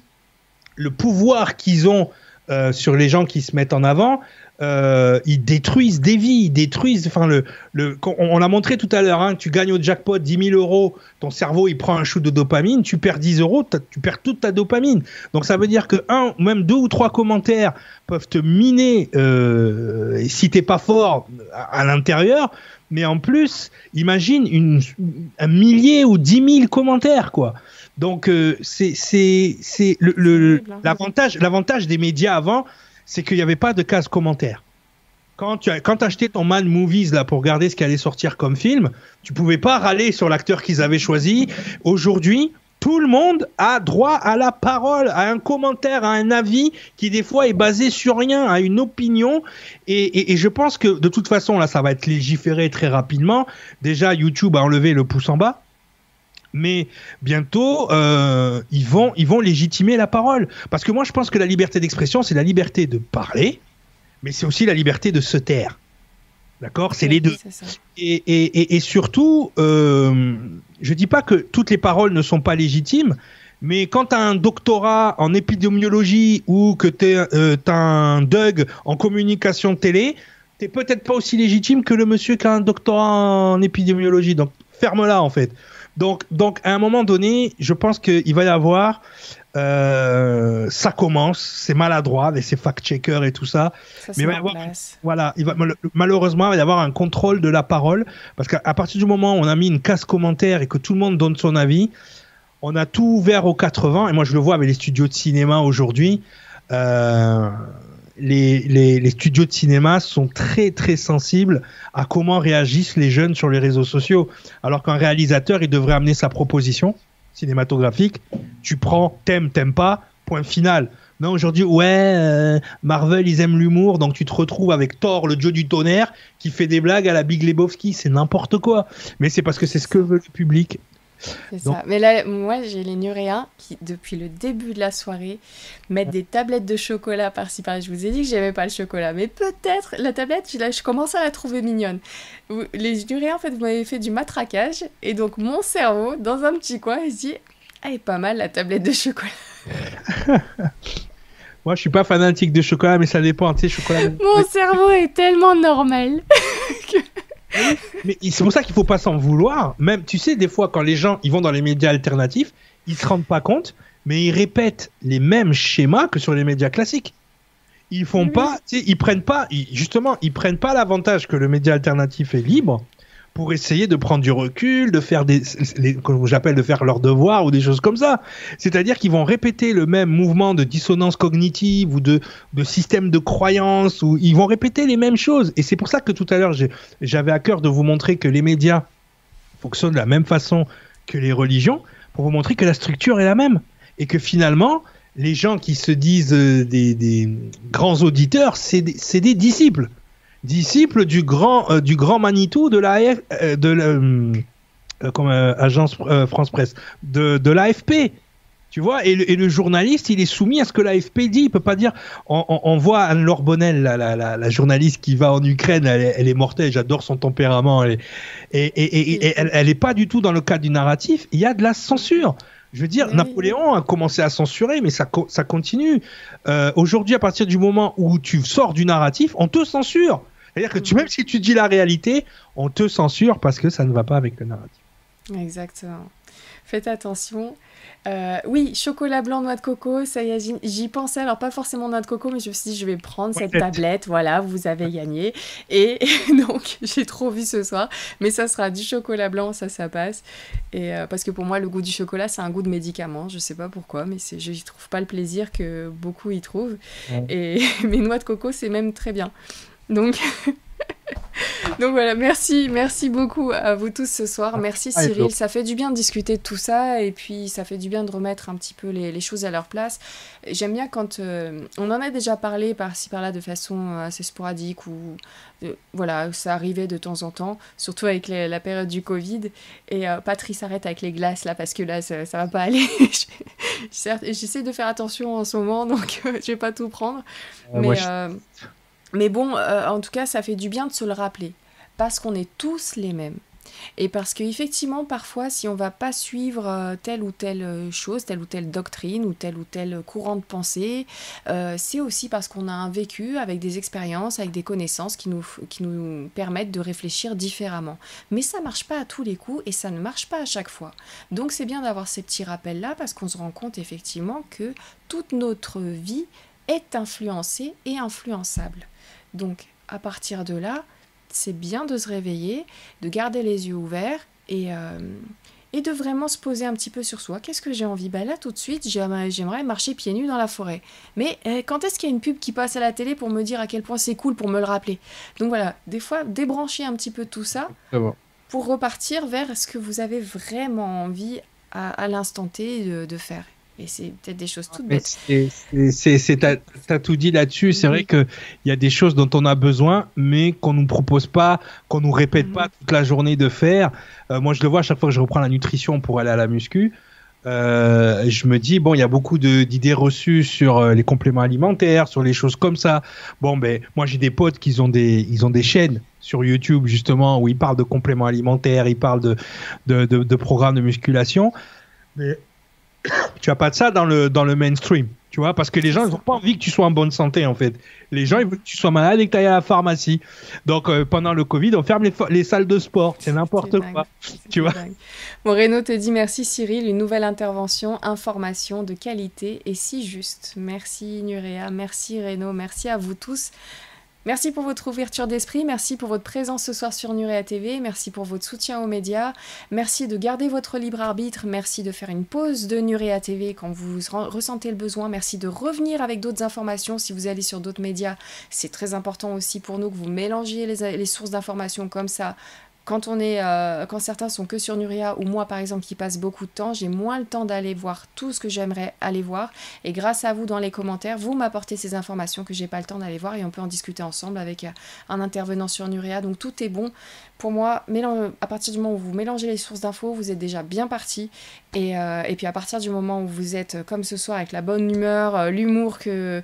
le pouvoir qu'ils ont euh, sur les gens qui se mettent en avant euh, ils détruisent des vies, ils détruisent. Enfin, le, le, on, l'a montré tout à l'heure. Hein, tu gagnes au jackpot 10 000 euros, ton cerveau il prend un shoot de dopamine, tu perds 10 euros, tu perds toute ta dopamine. Donc ça veut dire que un, même deux ou trois commentaires peuvent te miner euh, si t'es pas fort à, à l'intérieur. mais en plus, imagine une, un millier ou dix mille commentaires, quoi. Donc, euh, c'est c'est le, hein. l'avantage l'avantage des médias avant, c'est qu'il n'y avait pas de case commentaires. Quand tu quand acheté ton Man Movies là pour regarder ce qui allait sortir comme film, tu pouvais pas râler sur l'acteur qu'ils avaient choisi. Aujourd'hui, tout le monde a droit à la parole, à un commentaire, à un avis qui des fois est basé sur rien, à une opinion. Et, je pense que de toute façon, là, ça va être légiféré très rapidement. Déjà, YouTube a enlevé le pouce en bas. Mais bientôt, euh, ils, vont, ils vont légitimer la parole. Parce que moi, je pense que la liberté d'expression, c'est la liberté de parler, mais c'est aussi la liberté de se taire. D'accord? C'est les deux. Et, surtout, euh, je dis pas que toutes les paroles ne sont pas légitimes, mais quand tu as un doctorat en épidémiologie ou que tu euh, as un Doug en communication télé, t'es peut-être pas aussi légitime que le monsieur qui a un doctorat en épidémiologie. Donc ferme-la en fait. Donc, donc à un moment donné, je pense qu'il va y avoir euh, ça commence, c'est maladroit avec ces fact-checkers et tout ça. mais il va y avoir, voilà, il va, malheureusement, il va y avoir un contrôle de la parole parce qu'à partir du moment où on a mis une casse commentaire et que tout le monde donne son avis, on a tout ouvert aux 80 et moi je le vois avec les studios de cinéma aujourd'hui. Euh, les, studios de cinéma sont très très sensibles à comment réagissent les jeunes sur les réseaux sociaux. Alors qu'un réalisateur, il devrait amener sa proposition cinématographique, tu prends, t'aimes, t'aimes pas, point final. Non, aujourd'hui, ouais, euh, Marvel, ils aiment l'humour, donc tu te retrouves avec Thor, le dieu du tonnerre, qui fait des blagues à la Big Lebowski, c'est n'importe quoi. Mais c'est parce que c'est ce que veut le public. C'est ça. Mais là, moi, j'ai les Nuréens qui, depuis le début de la soirée, mettent des tablettes de chocolat par-ci par-là. Je vous ai dit que j'aimais pas le chocolat, mais peut-être la tablette, je, je commence à la trouver mignonne. Les Nuréens, en fait, vous m'avez fait du matraquage, et donc mon cerveau, dans un petit coin, il se dit Ah, elle est pas mal la tablette de chocolat. [laughs] Moi, je suis pas fanatique de chocolat, mais ça dépend, tu sais, chocolat. Mon cerveau est tellement normal [laughs] que mais c'est pour ça qu'il faut pas s'en vouloir. Même, tu sais, des fois, quand les gens ils vont dans les médias alternatifs, ils se rendent pas compte, mais ils répètent les mêmes schémas que sur les médias classiques. Ils font pas, tu sais, ils prennent pas, justement, ils prennent pas l'avantage que le média alternatif est libre pour essayer de prendre du recul, de faire des, comme j'appelle, de faire leurs devoirs ou des choses comme ça. C'est-à-dire qu'ils vont répéter le même mouvement de dissonance cognitive ou de, de système de croyance, ou ils vont répéter les mêmes choses. Et c'est pour ça que tout à l'heure, j'avais à cœur de vous montrer que les médias fonctionnent de la même façon que les religions, pour vous montrer que la structure est la même. Et que finalement, les gens qui se disent euh, des, grands auditeurs, c'est des disciples disciple du grand, euh, du grand Manitou de la, euh, de euh, comme agence France Presse, de, de l'AFP. Tu vois, et le, journaliste, il est soumis à ce que l'AFP dit. Il peut pas dire. On, voit Anne-Laure Bonnel, la, la, la, journaliste qui va en Ukraine, elle, est mortelle. J'adore son tempérament. Elle et, et, et, elle, est pas du tout dans le cadre du narratif. Il y a de la censure. Je veux dire, Napoléon a commencé à censurer, mais ça, ça continue. Aujourd'hui, à partir du moment où tu sors du narratif, on te censure. C'est-à-dire que tu, même si tu dis la réalité, on te censure parce que ça ne va pas avec le narratif. Exactement. Faites attention. Euh, oui, chocolat blanc, noix de coco, ça y est, j'y pensais. Alors, pas forcément noix de coco, mais je me suis dit, je vais prendre cette tablette. Voilà, vous avez gagné. Et [laughs] donc, j'ai trop vu ce soir. Mais ça sera du chocolat blanc, ça, ça passe. Et euh, parce que pour moi, le goût du chocolat, c'est un goût de médicament. Je sais pas pourquoi, mais je n'y trouve pas le plaisir que beaucoup y trouvent. Et [laughs] mes noix de coco, c'est même très bien. Donc, [laughs] Donc voilà, merci, merci beaucoup à vous tous ce soir. Merci Cyril, ça fait du bien de discuter de tout ça et puis ça fait du bien de remettre un petit peu les, choses à leur place. J'aime bien quand euh, on en a déjà parlé par-ci par-là de façon assez sporadique ou voilà, ça arrivait de temps en temps, surtout avec la période du Covid. Et euh, Patrice arrête avec les glaces là parce que là ça, ça va pas aller. [laughs] J'essaie de faire attention en ce moment donc je vais pas tout prendre. mais. Mais bon, euh, en tout cas, ça fait du bien de se le rappeler, parce qu'on est tous les mêmes. Et parce qu'effectivement, parfois, si on va pas suivre euh, telle ou telle euh, chose, telle ou telle doctrine ou tel ou tel courant de pensée, c'est aussi parce qu'on a un vécu avec des expériences, avec des connaissances qui nous, qui nous permettent de réfléchir différemment. Mais ça marche pas à tous les coups et ça ne marche pas à chaque fois. Donc c'est bien d'avoir ces petits rappels-là parce qu'on se rend compte effectivement que toute notre vie est influencée et influençable. Donc, à partir de là, c'est bien de se réveiller, de garder les yeux ouverts et, et de vraiment se poser un petit peu sur soi. Qu'est-ce que j'ai envie? Bah Là, tout de suite, j'aimerais marcher pieds nus dans la forêt. Mais eh, quand est-ce qu'il y a une pub qui passe à la télé pour me dire à quel point c'est cool, pour me le rappeler? Donc voilà, des fois, débrancher un petit peu tout ça pour repartir vers ce que vous avez vraiment envie à, l'instant T de faire. Et c'est peut-être des choses toutes bêtes. Tu as, tout dit là-dessus. C'est vrai qu'il y a des choses dont on a besoin, mais qu'on ne nous propose pas, qu'on nous répète pas mhm. toute la journée de faire. Euh, moi, je le vois à chaque fois que je reprends la nutrition pour aller à la muscu. Euh, je me dis bon, il y a beaucoup d'idées reçues sur euh, les compléments alimentaires, sur les choses comme ça. Bon, ben moi j'ai des potes qui ont des, ils ont des chaînes sur YouTube justement où ils parlent de compléments alimentaires, ils parlent de de, de, de programmes de musculation. Mais tu as pas de ça dans le, dans le mainstream. Tu vois, parce que les gens, ils n'ont pas envie que tu sois en bonne santé, en fait. Les gens, ils veulent que tu sois malade et que tu ailles à la pharmacie. Donc, euh, pendant le Covid, on ferme les, les salles de sport. C'est n'importe quoi. [laughs] Tu vois. Renaud te dit merci, Cyril. Une nouvelle intervention, information de qualité et si juste. Merci, Nurea. Merci, Renaud. Merci à vous tous. Merci pour votre ouverture d'esprit, merci pour votre présence ce soir sur Nurea TV, merci pour votre soutien aux médias, merci de garder votre libre arbitre, merci de faire une pause de Nurea TV quand vous ressentez le besoin, merci de revenir avec d'autres informations si vous allez sur d'autres médias. C'est très important aussi pour nous que vous mélangiez les, les sources d'informations comme ça quand, on est, euh, certains sont que sur Nuria, ou moi par exemple qui passe beaucoup de temps, j'ai moins le temps d'aller voir tout ce que j'aimerais aller voir. Et grâce à vous dans les commentaires, vous m'apportez ces informations que j'ai pas le temps d'aller voir et on peut en discuter ensemble avec euh, un intervenant sur Nuria. Donc tout est bon. Pour moi, à partir du moment où vous mélangez les sources d'infos, vous êtes déjà bien parti. Et, euh, et, puis à partir du moment où vous êtes comme ce soir avec la bonne humeur, l'humour que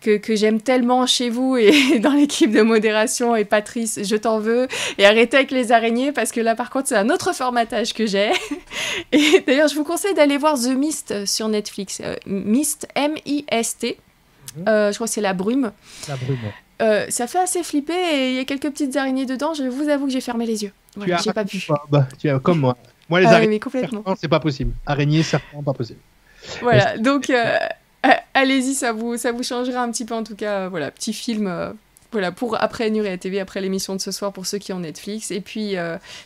que, j'aime tellement chez vous et [laughs] dans l'équipe de modération. Et Patrice, je t'en veux. Et arrêtez avec les araignées parce que là, par contre, c'est un autre formatage que j'ai. [laughs] Et d'ailleurs, je vous conseille d'aller voir The Mist sur Netflix. Euh, Mist, M-I-S-T. Mhm. Euh, je crois que c'est la brume. La brume. Euh, ça fait assez flipper et il y a quelques petites araignées dedans. Je vous avoue que j'ai fermé les yeux. Voilà, j'ai pas pu. Bah, tu as, comme moi. Moi, les ah araignées, c'est pas possible. Araignées, serpents, pas possible. Voilà, donc euh, allez-y, ça vous, ça vous changera un petit peu en tout cas. Euh, voilà, petit film. Euh, voilà, pour après Nuria TV, après l'émission de ce soir pour ceux qui ont Netflix. Et puis,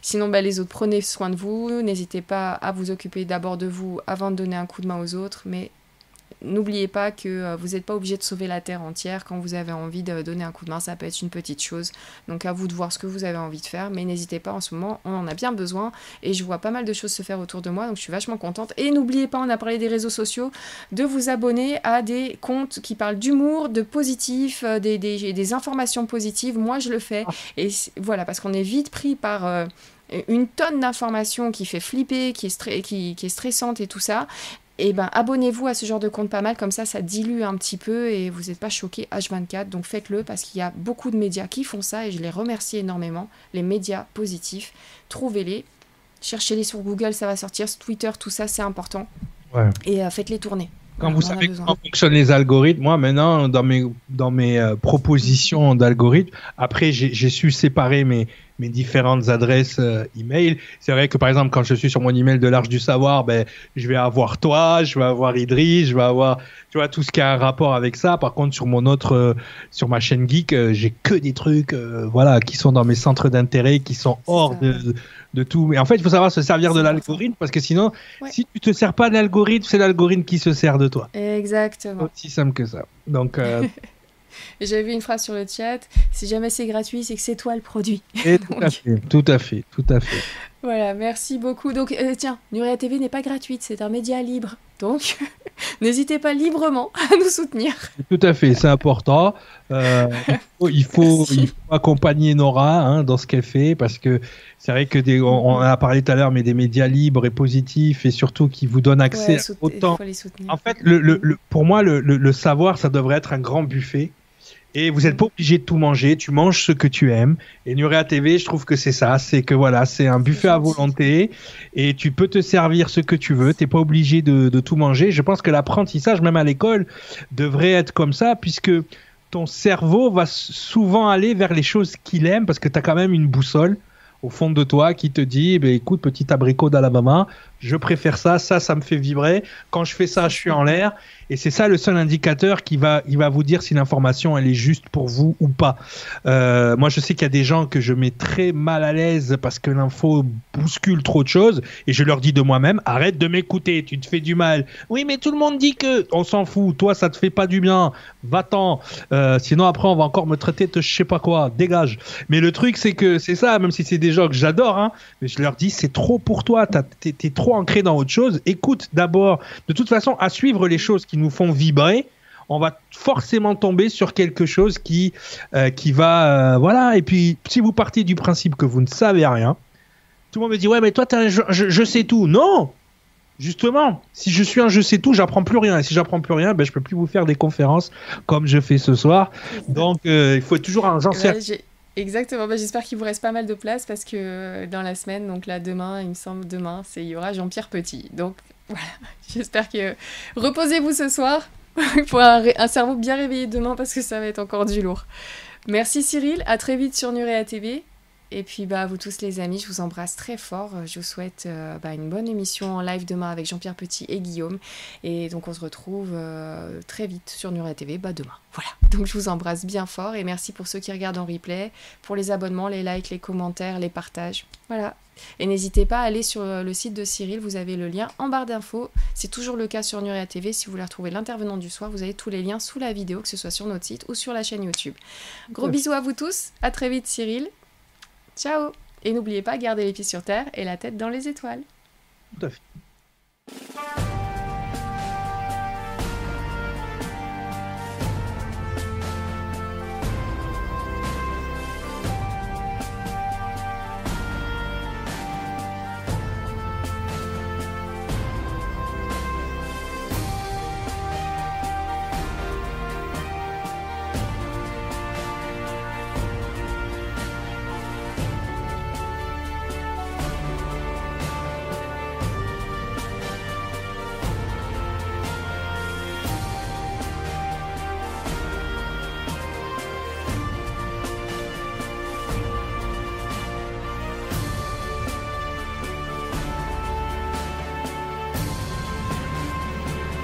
sinon, bah, les autres, prenez soin de vous. N'hésitez pas à vous occuper d'abord de vous avant de donner un coup de main aux autres. Mais N'oubliez pas que euh, vous n'êtes pas obligé de sauver la Terre entière. Quand vous avez envie de donner un coup de main, ça peut être une petite chose. Donc à vous de voir ce que vous avez envie de faire. Mais n'hésitez pas, en ce moment, on en a bien besoin. Et je vois pas mal de choses se faire autour de moi. Donc je suis vachement contente. Et n'oubliez pas, on a parlé des réseaux sociaux, de vous abonner à des comptes qui parlent d'humour, de positif, euh, des, informations positives. Moi, je le fais. Et voilà, parce qu'on est vite pris par... Euh, une tonne d'informations qui fait flipper, qui est stressante et tout ça et eh ben abonnez-vous à ce genre de compte pas mal, comme ça ça dilue un petit peu et vous n'êtes pas choqué H24. Donc faites-le parce qu'il y a beaucoup de médias qui font ça et je les remercie énormément. Les médias positifs, trouvez-les, cherchez-les sur Google, ça va sortir, Twitter, tout ça c'est important. Et euh, faites-les tourner. Quand vous savez comment fonctionnent les algorithmes, moi maintenant dans mes dans mes euh, propositions d'algorithmes, après j'ai su séparer mes mes différentes adresses euh, email. C'est vrai que par exemple quand je suis sur mon email de l'Arche du Savoir, ben je vais avoir toi, je vais avoir Idriss, je vais avoir tu vois tout ce qui a un rapport avec ça. Par contre sur mon autre euh, sur ma chaîne geek, j'ai que des trucs voilà qui sont dans mes centres d'intérêt, qui sont hors de de tout. Mais en fait, il faut savoir se servir de l'algorithme parce que sinon, si tu te sers pas de l'algorithme, c'est l'algorithme qui se sert de toi. Exactement. Aussi simple que ça. Donc. [laughs] J'avais vu une phrase sur le chat si jamais c'est gratuit, c'est que c'est toi le produit. tout, à [laughs] fait, tout à fait, tout à fait. Voilà, merci beaucoup. Donc, euh, tiens, Nuria TV n'est pas gratuite, c'est un média libre. Donc, [laughs] n'hésitez pas librement [laughs] à nous soutenir. Tout à fait, c'est important. Euh, il, faut, accompagner Nora hein, dans ce qu'elle fait parce que c'est vrai que des, on, en a parlé tout à l'heure, mais des médias libres et positifs et surtout qui vous donnent accès à autant. En fait, le, pour moi, le, savoir, ça devrait être un grand buffet et vous n'êtes pas obligé de tout manger, tu manges ce que tu aimes. Et Nurea TV, je trouve que c'est ça, c'est que voilà, c'est un buffet à volonté et tu peux te servir ce que tu veux, t'es pas obligé de, tout manger. Je pense que l'apprentissage, même à l'école, devrait être comme ça puisque ton cerveau va souvent aller vers les choses qu'il aime parce que tu as quand même une boussole au fond de toi qui te dit, bah, écoute, petit abricot d'Alabama, je préfère ça, ça, ça me fait vibrer. Quand je fais ça, je suis en l'air. Et c'est ça le seul indicateur qui va, va vous dire si l'information elle est juste pour vous ou pas. Euh, moi, je sais qu'il y a des gens que je mets très mal à l'aise parce que l'info bouscule trop de choses et je leur dis de moi-même arrête de m'écouter, tu te fais du mal. Oui, mais tout le monde dit que on s'en fout. Toi, ça te fait pas du bien. Va-t'en. Euh, sinon après, on va encore me traiter de je sais pas quoi. Dégage. Mais le truc, c'est que c'est ça. Même si c'est des gens que j'adore, hein, mais je leur dis c'est trop pour toi. T'es es trop ancré dans autre chose. Écoute d'abord. De toute façon, à suivre les choses qui nous font vibrer, on va forcément tomber sur quelque chose qui, euh, qui va. Euh, voilà. Et puis, si vous partez du principe que vous ne savez rien, tout le monde me dit Ouais, mais toi, un, je, je, sais tout. Non Justement, si je suis un je sais tout, j'apprends plus rien. Et si j'apprends plus rien, ben, je peux plus vous faire des conférences comme je fais ce soir. Donc, euh, il faut toujours un j'en sais. Exactement, bah, j'espère qu'il vous reste pas mal de place parce que dans la semaine, donc là demain, il me semble demain, c'est il y aura Jean-Pierre Petit. Donc [laughs] voilà, j'espère que reposez-vous ce soir [laughs] pour un, un, cerveau bien réveillé demain parce que ça va être encore du lourd. Merci Cyril, à très vite sur Nurea TV. Et puis, bah, vous tous les amis, je vous embrasse très fort. Je vous souhaite euh, bah, une bonne émission en live demain avec Jean-Pierre Petit et Guillaume. Et donc, on se retrouve euh, très vite sur Nuria TV, bah, demain. Voilà. Donc, je vous embrasse bien fort et merci pour ceux qui regardent en replay, pour les abonnements, les likes, les commentaires, les partages. Voilà. Et n'hésitez pas à aller sur euh, le site de Cyril, vous avez le lien en barre d'infos. C'est toujours le cas sur Nuria TV. Si vous voulez retrouver l'intervenant du soir, vous avez tous les liens sous la vidéo, que ce soit sur notre site ou sur la chaîne YouTube. Gros bisous à vous tous. À très vite, Cyril. Ciao Et n'oubliez pas, garder les pieds sur terre et la tête dans les étoiles.